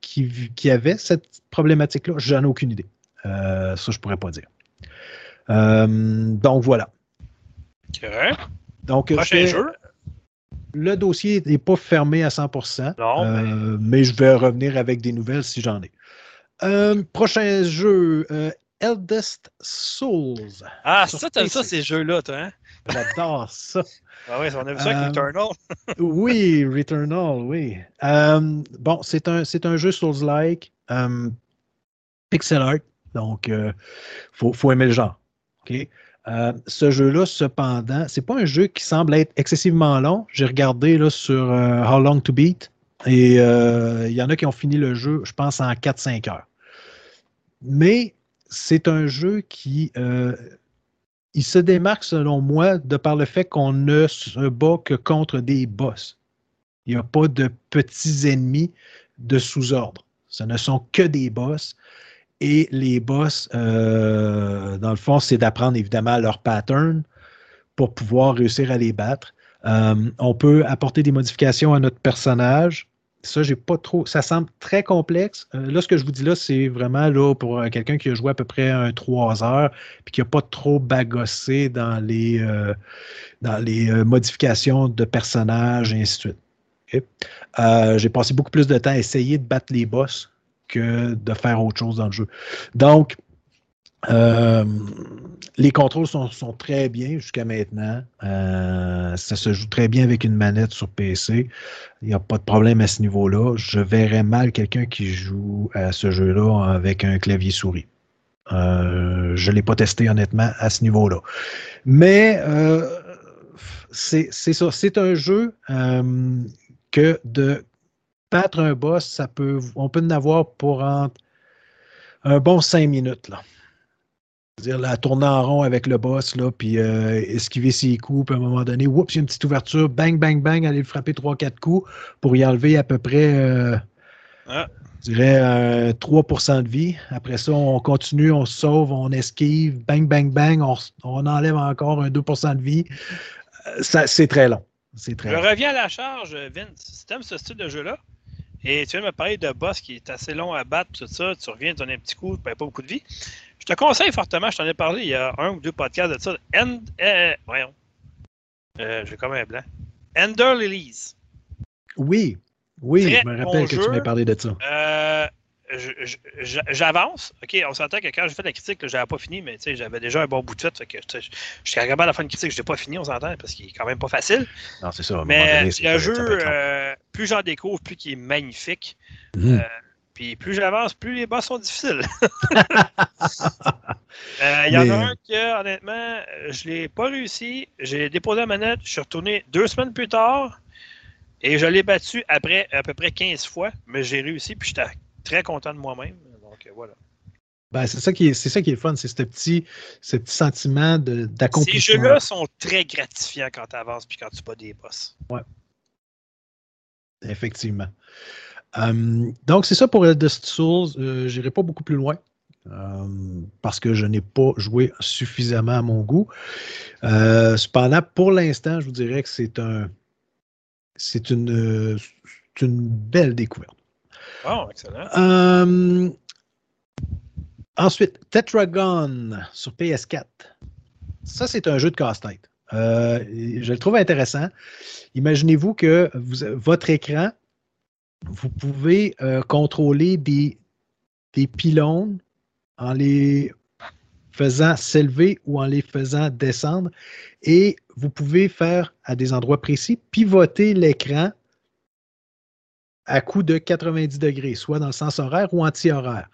qui, qui avait cette problématique-là? J'en ai aucune idée. Euh, ça, je pourrais pas dire. Euh, donc voilà. Ok. Donc, Prochain jeu. Le dossier n'est pas fermé à 100%, Non, euh, mais je vais revenir avec des nouvelles si j'en ai. Euh, prochain jeu, euh, Eldest Souls. Ah, ça, t'aimes ça, ces jeux-là, toi, hein? J'adore ça. Ah oui, on a vu ça avec Eternal. *laughs* Oui, Returnal, oui. Bon, c'est un, c'est un jeu Souls-like, pixel art, donc il faut, faut aimer le genre. OK? Euh, ce jeu-là, cependant, c'est pas un jeu qui semble être excessivement long. J'ai regardé là, sur euh, How Long to Beat et euh, il y en a qui ont fini le jeu, je pense, en 4-5 heures. Mais c'est un jeu qui il se démarque, selon moi, de par le fait qu'on ne se bat que contre des boss. Il n'y a pas de petits ennemis de sous-ordre. Ce ne sont que des boss. Et les boss, dans le fond, c'est d'apprendre évidemment leur pattern pour pouvoir réussir à les battre. Euh, on peut apporter des modifications à notre personnage ça, j'ai pas trop. Ça semble très complexe. Euh, là, ce que je vous dis là, c'est vraiment là pour euh, quelqu'un qui a joué à peu près un 3 heures puis qui n'a pas trop bagossé dans les, dans les modifications de personnages et ainsi de suite. j'ai passé beaucoup plus de temps à essayer de battre les boss que de faire autre chose dans le jeu. Donc, euh, les contrôles sont, très bien jusqu'à maintenant. Euh, ça se joue très bien avec une manette sur PC. Il n'y a pas de problème à ce niveau-là. Je verrais mal quelqu'un qui joue à ce jeu-là avec un clavier souris. Euh, je ne l'ai pas testé honnêtement à ce niveau-là. Mais c'est ça. C'est un jeu que de battre un boss, on peut en avoir pour un bon cinq minutes. Là dire la tourner en rond avec le boss, là, puis euh, esquiver ses coups, puis à un moment donné, oups, il y a une petite ouverture, bang, bang, bang, aller le frapper 3-4 coups pour y enlever à peu près, euh, ah. je dirais, 3% de vie. Après ça, on continue, on se sauve, on esquive, bang, bang, bang, on, enlève encore un 2% de vie. Euh, c'est très long. Très je reviens à la charge, Vince. Si tu aimes ce style de jeu-là, et tu viens de me parler de boss qui est assez long à battre, tout ça, tu reviens, tu donnes un petit coup, pas beaucoup de vie. Je te conseille fortement, je t'en ai parlé il y a un ou deux podcasts de ça. End, euh, voyons. Euh, J'ai comme un blanc. Ender Lilies. Oui, oui, je me rappelle que tu m'as parlé de ça. Euh, J'avance. OK, on s'entend que quand j'ai fait la critique, je n'avais pas fini, mais j'avais déjà un bon bout de fait. que, je suis capable à la fin de critique, je n'ai pas fini, on s'entend, parce qu'il est quand même pas facile. Non, c'est ça. Mais le jeu, euh, plus j'en découvre, plus il est magnifique. Mhm. Euh, puis plus j'avance, plus les boss sont difficiles. *laughs* *laughs* Euh, il y en a un que, honnêtement, je ne l'ai pas réussi. J'ai déposé la manette, je suis retourné deux semaines plus tard et je l'ai battu après à peu près 15 fois, mais j'ai réussi, puis j'étais très content de moi-même. Donc euh, voilà. Ben, c'est ça qui est, c'est ça qui est fun, c'est ce petit, ce petit sentiment d'accomplissement. Ces jeux-là sont très gratifiants quand tu avances puis quand tu bats des boss. Ouais. Effectivement. Hum, donc, c'est ça pour The Souls. Euh, Je n'irai pas beaucoup plus loin hum, parce que je n'ai pas joué suffisamment à mon goût. Euh, cependant, pour l'instant, je vous dirais que c'est un, c'est une, une belle découverte. Oh, excellent. Ensuite, Tetragon sur PS4. Ça, c'est un jeu de casse-tête. Euh, je le trouve intéressant. Imaginez-vous que votre écran, vous pouvez euh, contrôler des, pylônes en les faisant s'élever ou en les faisant descendre. Et vous pouvez faire à des endroits précis, pivoter l'écran à coup de 90 degrés, soit dans le sens horaire ou anti-horaire.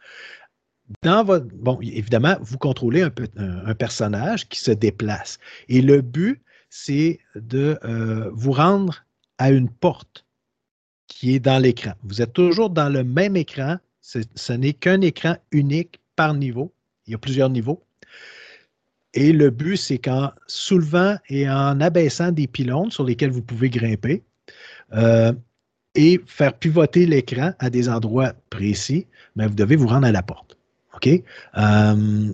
Dans votre, bon, évidemment, vous contrôlez un, un, personnage qui se déplace. Et le but, c'est de euh, vous rendre à une porte qui est dans l'écran. Vous êtes toujours dans le même écran. Ce n'est qu'un écran unique par niveau. Il y a plusieurs niveaux. Et le but, c'est qu'en soulevant et en abaissant des pylônes sur lesquels vous pouvez grimper euh, et faire pivoter l'écran à des endroits précis, mais vous devez vous rendre à la porte. OK? Euh,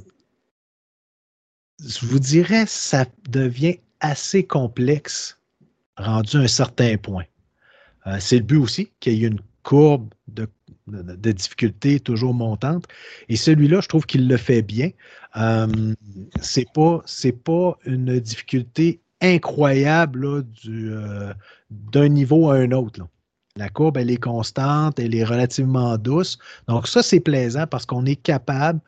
je vous dirais, ça devient assez complexe rendu à un certain point. Euh, c'est le but aussi qu'il y ait une courbe de, difficulté toujours montante. Et celui-là, je trouve qu'il le fait bien. Euh, c'est pas, pas une difficulté incroyable euh, d'un niveau à un autre. La courbe, elle est constante, elle est relativement douce. Donc, ça, c'est plaisant parce qu'on est capable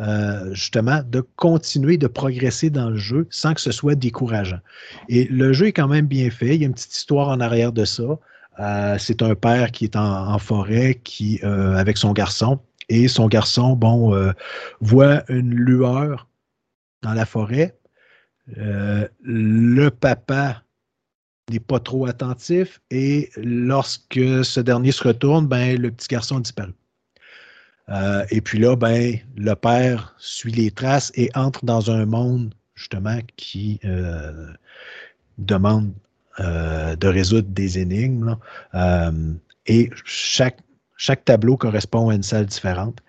euh, justement de continuer de progresser dans le jeu sans que ce soit décourageant. Et le jeu est quand même bien fait. Il y a une petite histoire en arrière de ça. Euh, c'est un père qui est en, forêt qui, euh, avec son garçon. Et son garçon, bon, euh, voit une lueur dans la forêt. le papa n'est pas trop attentif et lorsque ce dernier se retourne, ben, le petit garçon a disparu. et puis là, ben, le père suit les traces et entre dans un monde justement qui demande euh, de résoudre des énigmes. Euh, et chaque, tableau correspond à une salle différente.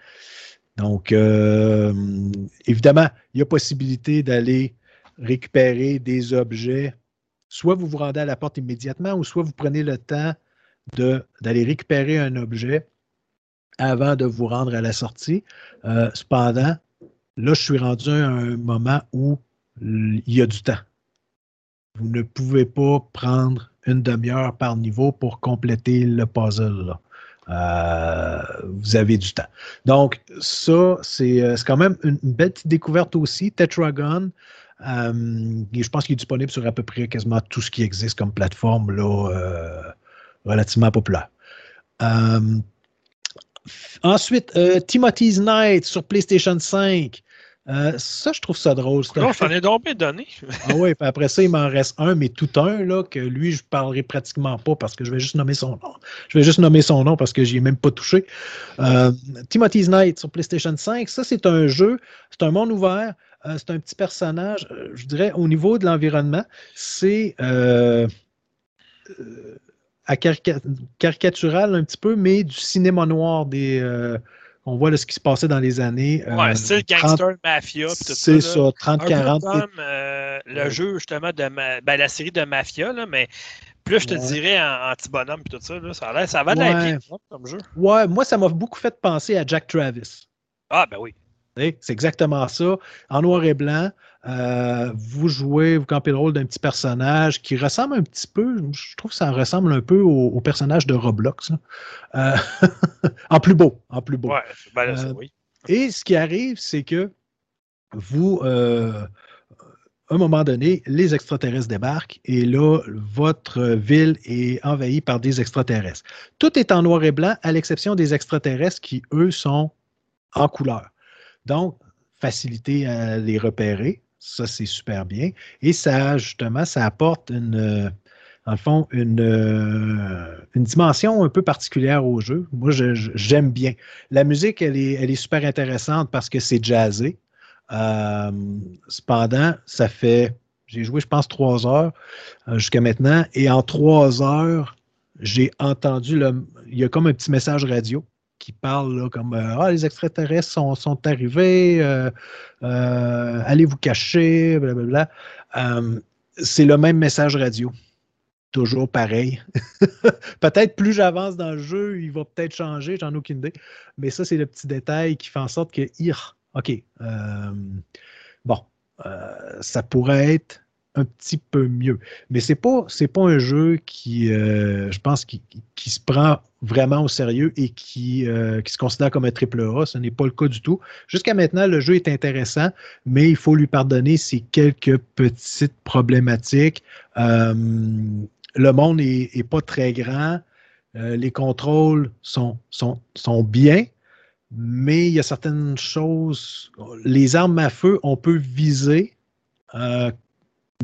Donc, euh, évidemment, il y a possibilité d'aller récupérer des objets. Soit vous vous rendez à la porte immédiatement, ou soit vous prenez le temps d'aller récupérer un objet avant de vous rendre à la sortie. Cependant, là, je suis rendu à un moment où il y a du temps. Vous ne pouvez pas prendre une demi-heure par niveau pour compléter le puzzle. Euh, vous avez du temps. Donc, ça, euh, c'est quand même une, belle petite découverte aussi. Tetragon, euh, je pense qu'il est disponible sur à peu près quasiment tout ce qui existe comme plateforme là, relativement populaire. ensuite, Timothy's Night sur PlayStation 5. Euh, ça, je trouve ça drôle. Non, j'en ai donc donné. ah oui, puis après ça, il m'en reste un, mais tout un, là, que lui, je ne parlerai pratiquement pas parce que je vais juste nommer son nom. Je vais juste nommer son nom parce que je n'y ai même pas touché. Euh, Timothy's Night sur PlayStation 5, ça, c'est un jeu, c'est un monde ouvert, euh, c'est un petit personnage, je dirais, au niveau de l'environnement, c'est à caricatural un petit peu, mais du cinéma noir des on voit ce qui se passait dans les années. Euh, ouais, c'est gangster mafia. C'est ça, 30-40. comme euh, le jeu, justement, de ben, la série de mafia, là, mais plus je te dirais en anti-bonhomme et tout ça, là, ça, a ça va de la bien comme jeu. Ouais, moi, ça m'a beaucoup fait penser à Jack Travis. Ah, ben oui. C'est exactement ça. En noir et blanc, euh, vous jouez, vous campez le rôle d'un petit personnage qui ressemble un petit peu, je trouve que ça ressemble un peu au, personnage de Roblox. Euh, *laughs* en plus beau, en plus beau. Ouais, ben euh, oui. Et ce qui arrive, c'est que vous, à un moment donné, les extraterrestres débarquent et là, votre ville est envahie par des extraterrestres. Tout est en noir et blanc, à l'exception des extraterrestres qui, eux, sont en couleur. Donc, facilité à les repérer, ça c'est super bien. Et ça, justement, ça apporte une, en fond, une, une dimension un peu particulière au jeu. Moi, j'aime bien. La musique, elle est, super intéressante parce que c'est jazzé. Euh, cependant, ça fait, j'ai joué, je pense, trois heures euh, jusqu'à maintenant. Et en trois heures, j'ai entendu, le, il y a comme un petit message radio qui parle comme euh, Ah, les extraterrestres sont, sont arrivés, euh, euh, allez vous cacher, blablabla. c'est le même message radio. Toujours pareil. *laughs* peut-être plus j'avance dans le jeu, il va peut-être changer, j'en ai aucune idée. Mais ça, c'est le petit détail qui fait en sorte que, OK, bon, ça pourrait être un petit peu mieux. Mais c'est pas pas un jeu qui, je pense, qui, se prend vraiment au sérieux et qui, euh, qui se considère comme un triple A. Ce n'est pas le cas du tout. Jusqu'à maintenant, le jeu est intéressant, mais il faut lui pardonner ces quelques petites problématiques. Euh, le monde est, pas très grand. les contrôles sont, sont, sont bien, mais il y a certaines choses. Les armes à feu, on peut viser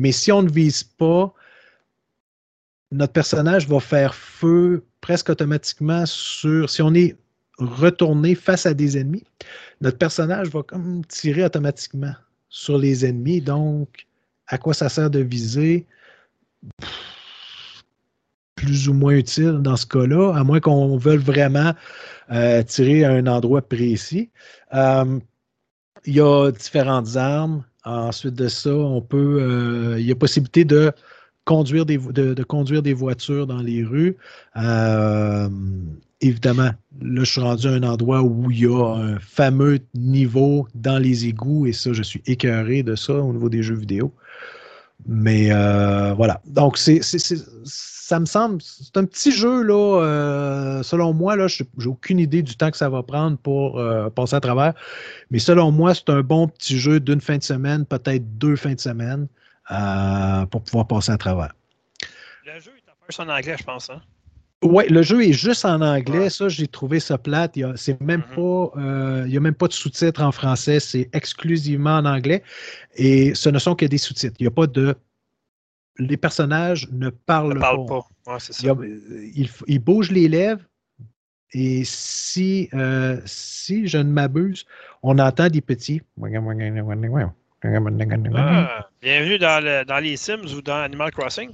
mais si on ne vise pas, notre personnage va faire feu presque automatiquement sur. Si on est retourné face à des ennemis, notre personnage va comme tirer automatiquement sur les ennemis. Donc, à quoi ça sert de viser? plus ou moins utile dans ce cas-là, à moins qu'on veuille vraiment euh, tirer à un endroit précis. Euh, il y a différentes armes. Ensuite de ça, on peut, euh, il y a possibilité de conduire des, de, conduire des voitures dans les rues. Euh, évidemment, là, je suis rendu à un endroit où il y a un fameux niveau dans les égouts et ça, je suis écœuré de ça au niveau des jeux vidéo. Mais euh, voilà. Donc, c'est, ça me semble, c'est un petit jeu, là, euh, selon moi, là, j'ai aucune idée du temps que ça va prendre pour passer à travers. Mais selon moi, c'est un bon petit jeu d'une fin de semaine, peut-être deux fins de semaine, pour pouvoir passer à travers. Le jeu est en anglais, je pense. Hein? Oui, le jeu est juste en anglais. Ça, j'ai trouvé ça plate. Il n'y même mm-hmm. pas, il a même pas de sous-titres en français. C'est exclusivement en anglais. Et ce ne sont que des sous-titres. Il n'y a pas de. Les personnages ne parlent, ne parlent pas. ils, bougent les lèvres. Et si, euh, si je ne m'abuse, on entend des petits. Ah, bienvenue dans, dans les Sims ou dans Animal Crossing.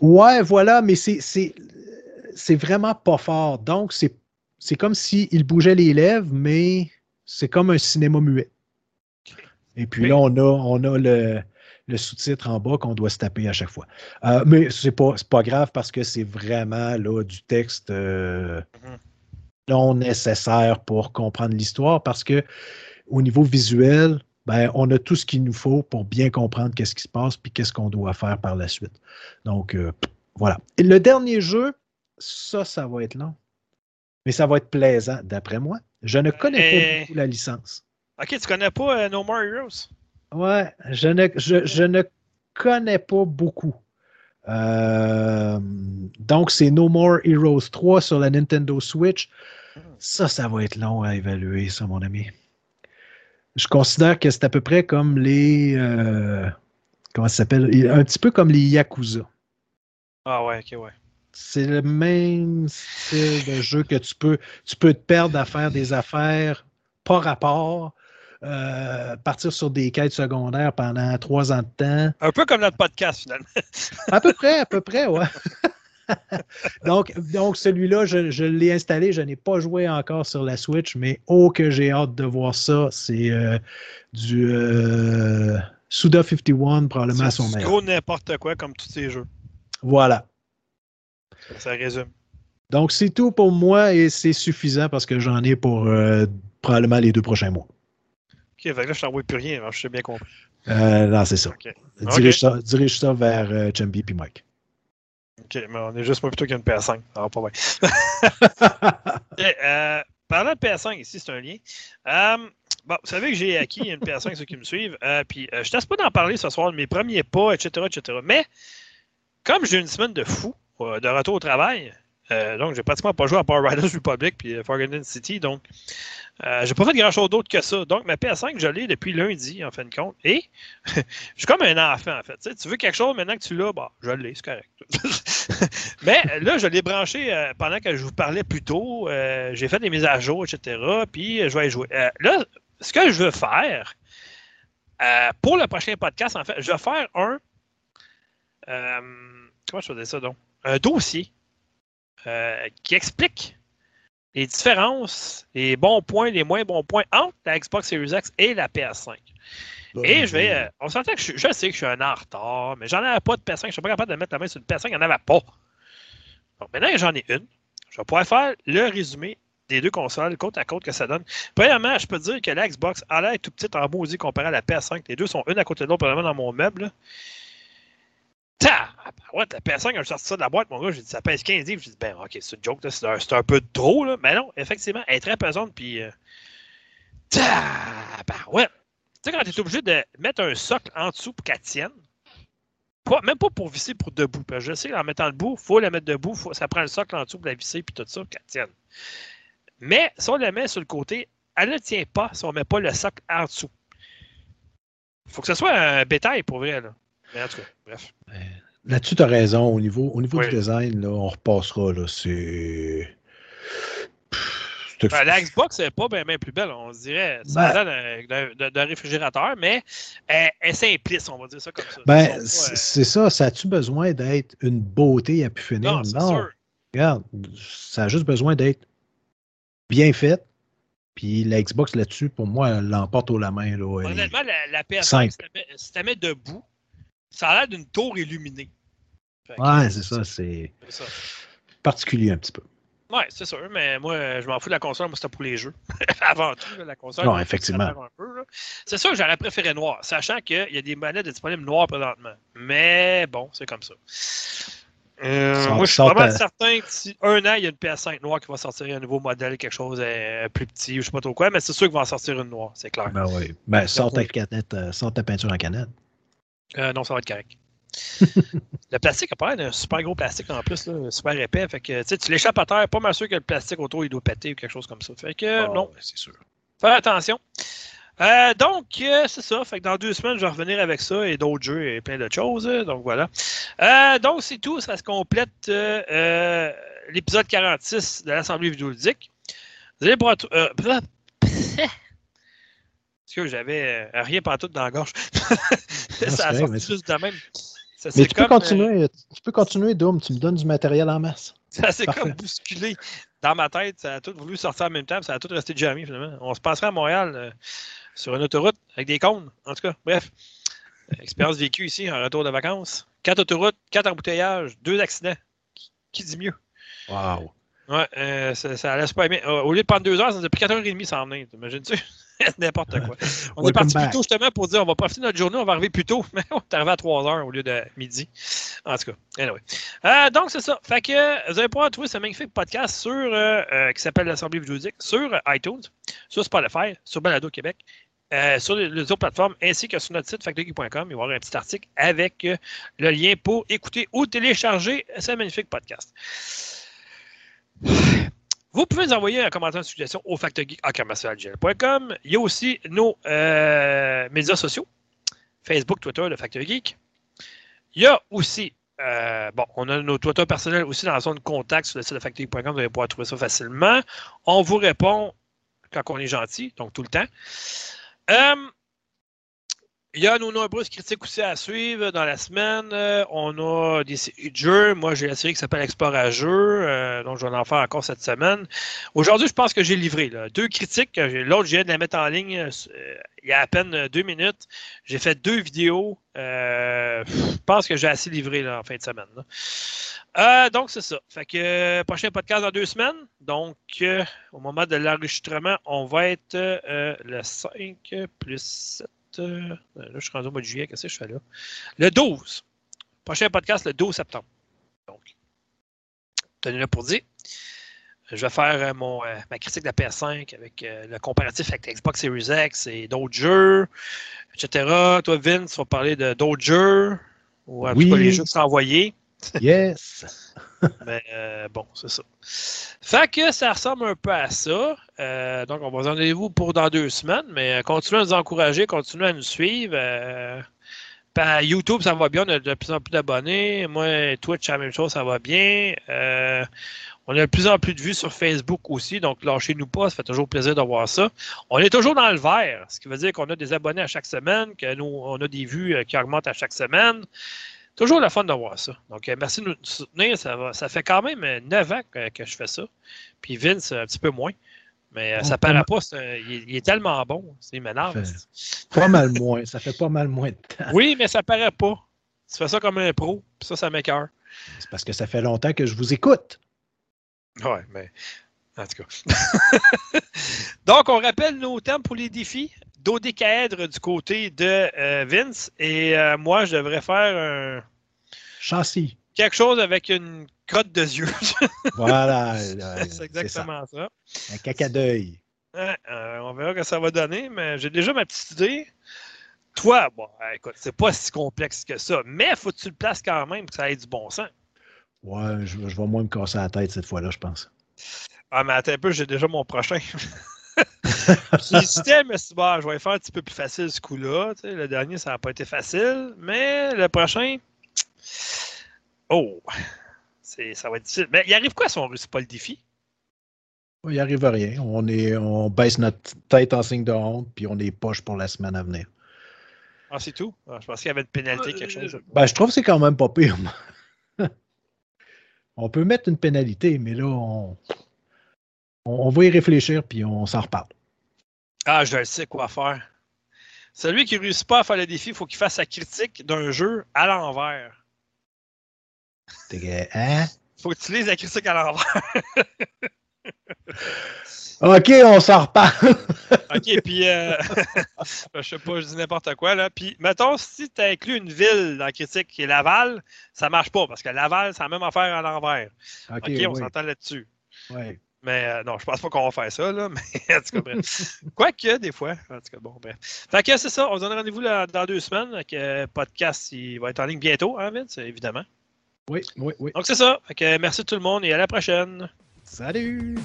Ouais, voilà, mais c'est vraiment pas fort. Donc, c'est comme s'il bougeait les lèvres, mais c'est comme un cinéma muet. Et puis là, on a, on a le, le sous-titre en bas qu'on doit se taper à chaque fois. Euh, mais c'est pas, pas grave parce que c'est vraiment là, du texte euh, mm-hmm. non nécessaire pour comprendre l'histoire parce que au niveau visuel, ben, on a tout ce qu'il nous faut pour bien comprendre qu'est-ce qui se passe puis qu'est-ce qu'on doit faire par la suite. Donc, euh, voilà. Et le dernier jeu, ça, ça va être long. Mais ça va être plaisant, d'après moi. Je ne connais pas beaucoup la licence. Ok, tu connais pas No More Heroes? Ouais, je ne, je, ne connais pas beaucoup. Euh, donc, c'est No More Heroes 3 sur la Nintendo Switch. Ça, ça va être long à évaluer, ça, mon ami. Je considère que c'est à peu près comme les. Euh, comment ça s'appelle? Un petit peu comme les Yakuza. Ah ouais, ok, ouais. C'est le même style de jeu que tu peux, tu peux te perdre à faire des affaires pas rapport euh, partir sur des quêtes secondaires pendant trois ans de temps. Un peu comme notre podcast, finalement. à peu près, à peu près, ouais. *laughs* *laughs* donc, donc celui-là, je, l'ai installé. Je n'ai pas joué encore sur la Switch, mais oh que j'ai hâte de voir ça. C'est euh, du euh, Suda 51, probablement à son meilleur. gros n'importe quoi, comme tous ces jeux. Voilà. Ça, résume. Donc, c'est tout pour moi et c'est suffisant parce que j'en ai pour probablement les deux prochains mois. Ok, fait là, je t'envoie plus rien, je t'ai bien compris. Euh, non, c'est ça. Dirige, Ça, dirige, Ça, vers euh, Chambi et Mike. Ok, mais on est juste moi plutôt qu'une PS5. Ça va pas bien. *laughs* euh, parlant de PS5, ici, c'est un lien. Euh, bon, vous savez que j'ai acquis une PS5, ceux qui me suivent. Euh, puis, euh, je ne pas d'en parler ce soir de mes premiers pas, etc., etc. Mais, comme j'ai une semaine de fou de retour au travail, donc j'ai pratiquement pas joué à Power Riders Republic puis Forgotten City, donc euh, j'ai pas fait grand-chose d'autre que ça. Donc, ma PS5, je l'ai depuis lundi, en fin de compte. Et *laughs* je suis comme un enfant, en fait. Tu, veux quelque chose maintenant que tu l'as, bah, je l'ai, c'est correct. *laughs* Mais là, je l'ai branché euh, pendant que je vous parlais plus tôt. Euh, j'ai fait des mises à jour, etc. Puis, je vais y jouer. là, ce que je veux faire, pour le prochain podcast, en fait, je vais faire un. comment je faisais ça, donc? Un dossier qui explique les différences, les bons points, les moins bons points entre la Xbox Series X et la PS5. et je vais. Euh, on s'entend que je, sais que je suis un en retard, mais j'en avais pas de PS5. Je suis pas capable de mettre la main sur une PS5, il n'y en avait pas. Donc maintenant que j'en ai une, je vais pouvoir faire le résumé des deux consoles côte à côte que ça donne. Premièrement, je peux dire que la Xbox a l'air tout petite en maudit comparé à la PS5. Les deux sont une à côté de l'autre, probablement dans mon meuble. Ta! Ouais, la PS5, quand je sorti ça de la boîte, mon gars, j'ai dit ça pèse 15 livres. J'ai dit, ben, ok, c'est une joke, c'est un, un, peu trop, là. Mais non, effectivement, elle est très pesante, puis. Euh... Ben, ouais. Tu sais, quand tu es obligé de mettre un socle en dessous pour qu'elle tienne, pas, même pas pour visser pour debout. Parce que je sais qu'en mettant debout, il faut la mettre debout, faut, ça prend le socle en dessous pour la visser, puis tout ça, qu'elle tienne. Mais si on la met sur le côté, elle ne tient pas si on ne met pas le socle en dessous. Faut que ce soit un bétail pour vrai, là. Mais en tout cas, bref. Là-dessus, tu as raison. Au niveau, au niveau du design, là, on repassera. Là, c'est. Ben, la Xbox n'est pas bien, plus belle, on dirait. Ça ben, d'un réfrigérateur, mais elle, est simpliste, on va dire ça comme ça. Ben, euh, c'est ça. Ça a-tu besoin d'être une beauté à pu finir? Non, non. Regarde, ça a juste besoin d'être bien fait. Puis la Xbox là-dessus, pour moi, elle l'emporte au la main. Là, Honnêtement, la, la PS5, si tu la mets debout, ça a l'air d'une tour illuminée. ouais, c'est ça. C'est particulier un petit peu. Ouais, c'est sûr, mais moi, je m'en fous de la console, moi, c'était pour les jeux. *laughs* Avant tout, la console. Non, effectivement. C'est sûr que j'aurais préféré noir, sachant qu'il y a des manettes disponibles noires présentement. Mais bon, c'est comme ça. Euh, moi, je suis vraiment certain que si un an, il y a une PS5 noire qui va sortir un nouveau modèle, quelque chose euh, plus petit, je sais pas trop quoi, mais c'est sûr qu'il va en sortir une noire, c'est clair. Ben oui. Ben, sort ta, canette, euh, sort ta peinture en canette. Euh, non, ça va être correct. *laughs* le plastique a pas d'un super gros plastique en plus, là, super épais. Fait que tu l'échappes à terre, pas mal sûr que le plastique autour il doit péter ou quelque chose comme ça. Fait que ah, non, c'est sûr. Faire attention. Euh, donc, euh, c'est ça. Fait que dans deux semaines, je vais revenir avec ça et d'autres jeux et plein d'autres choses. Donc voilà. donc, c'est tout. Ça se complète l'épisode 46 de l'Assemblée vidéoludique. Vous allez pouvoir. *laughs* *laughs* Parce que j'avais rien tout dans la gorge. *laughs* ça a sorti juste de même. mais tu, peux continuer, euh, tu peux continuer, Doom. Tu me donnes du matériel en masse. Ça s'est comme bousculé dans ma tête. Ça a tout voulu sortir en même temps. Ça a tout resté jamais, finalement. On se passerait à Montréal euh, sur une autoroute avec des cônes. En tout cas, bref. Expérience vécue ici en retour de vacances. Quatre autoroutes, quatre embouteillages, deux accidents. Qui, qui dit mieux? Wow. Ouais, euh, ça, ça allait super bien. Euh, au lieu de prendre deux heures, ça nous a pris 4h30 sans venir. T'imagines-tu? *laughs* N'importe quoi. On est parti plus tôt justement pour dire on va profiter de notre journée, on va arriver plus tôt. Mais *laughs* on est arrivé à 3 heures au lieu de midi. En tout cas, anyway. Euh, donc, c'est ça. Fait que vous allez pouvoir trouver ce magnifique podcast sur, euh, euh, qui s'appelle l'Assemblée vidéoludique sur iTunes, sur Spotify, sur Balado Québec. euh, sur les, les autres plateformes ainsi que sur notre site factory.com. Il va y avoir un petit article avec euh, le lien pour écouter ou télécharger ce magnifique podcast. Vous pouvez nous envoyer un commentaire de suggestion au factorgeek.com. Il y a aussi nos euh, médias sociaux, Facebook, Twitter, le Factor Geek. Il y a aussi, euh, bon, on a nos Twitter personnels aussi dans la zone contact sur le site de factorgeek.com. Vous allez pouvoir trouver ça facilement. On vous répond quand on est gentil, donc tout le temps. Euh, il y a nos nombreuses critiques aussi à suivre dans la semaine. Euh, on a des séries de jeux. Moi, j'ai la série qui s'appelle Explorageux, euh, donc je vais en faire encore cette semaine. Aujourd'hui, je pense que j'ai livré deux critiques. L'autre, viens de la mettre en ligne euh, il y a à peine deux minutes. J'ai fait deux vidéos. Je pense que j'ai assez livré en fin de semaine. donc, c'est ça. Fait que prochain podcast dans deux semaines. Donc, au moment de l'enregistrement, on va être le 5 plus 7. Euh, là, je suis rendu au mois de juillet. Qu'est-ce que je fais là? Le 12. Prochain podcast le 12 septembre. Donc, tenez-le pour dire. Je vais faire euh, mon, euh, ma critique de la PS5 avec euh, le comparatif avec Xbox Series X et d'autres jeux, etc. Toi, Vince, tu vas parler de d'autres jeux, ou en tout Oui. cas les jeux qui sont envoyés. Yes. *laughs* *laughs* Mais euh, bon, c'est ça. Fait que ça ressemble un peu à ça. Euh, donc, on va vous en donner-vous pour dans deux semaines, mais euh, continuez à nous encourager, continuez à nous suivre. Par YouTube, ça va bien, on a de plus en plus d'abonnés. Moi, Twitch, la même chose, ça va bien. On a de plus en plus de vues sur Facebook aussi, donc lâchez-nous pas, ça fait toujours plaisir de voir ça. On est toujours dans le vert, ce qui veut dire qu'on a des abonnés à chaque semaine, que nous, on a des vues qui augmentent à chaque semaine. Toujours le fun de voir ça. Donc, euh, merci de nous soutenir. Ça, va, ça fait quand même euh, 9 ans que, que je fais ça. Puis Vince, un petit peu moins. Mais euh, ça pas paraît pas. c'est il, est, il est tellement bon. Il m'énerve. Pas mal moins. Ça fait pas mal moins de temps. Oui, mais ça paraît pas. Tu fais ça comme un pro. Puis ça, ça m'écœure. C'est parce que ça fait longtemps que je vous écoute. Ouais, mais en tout cas. *laughs* Donc, on rappelle nos thèmes pour les défis. Dodécaèdre du côté de euh, Vince. Et euh, moi, je devrais faire un- Châssis. quelque chose avec une crotte de yeux. *laughs* Voilà. euh, C'est exactement ça. ça. Un caca d'œil. Ouais, on verra ce que ça va donner, mais j'ai déjà ma petite idée. Toi, bon, écoute, c'est pas si complexe que ça, mais faut que tu le places quand même pour que ça ait du bon sens. Ouais, je, je vais moins me casser la tête cette fois-là, je pense. Ah, mais attends un peu, j'ai déjà mon prochain. *laughs* *laughs* J'hésitais, mais c'est bon, je vais faire un petit peu plus facile ce coup-là. tu sais, Le dernier, ça n'a pas été facile, mais le prochain. Oh! Ça va être difficile. Mais il arrive quoi si on ne réussit pas le défi? Il n'y arrive à rien. On, est, on baisse notre tête en signe de honte, puis on est poche pour la semaine à venir. Ah, c'est tout? Ah, je pensais qu'il y avait une pénalité, quelque chose. Ben, je trouve que c'est quand même pas pire. *laughs* on peut mettre une pénalité, mais là, on, on, on va y réfléchir, puis on s'en reparle. Ah, je sais quoi faire. Celui qui ne réussit pas à faire le défi, il faut qu'il fasse sa critique d'un jeu à l'envers. Hein? Il faut que tu lises la critique à l'envers. *laughs* OK, on s'en reparle. *laughs* OK, puis euh, *laughs* je sais pas, je dis n'importe quoi là. Puis mettons si tu inclus une ville dans la critique qui est Laval, ça marche pas parce que Laval, c'est la même affaire à l'envers. OK, on oui, s'entend là-dessus. ouais. Mais euh, non, je pense pas qu'on va faire ça, là. *laughs* Mais en tout cas, bref. Quoique, des fois. En tout cas, bon, bref. Fait que c'est ça, on se donne rendez-vous dans deux semaines. Avec, euh, podcast, il va être en ligne bientôt, hein, Vince, évidemment. Oui, oui, oui. Donc c'est ça. Fait que merci tout le monde et à la prochaine. Salut!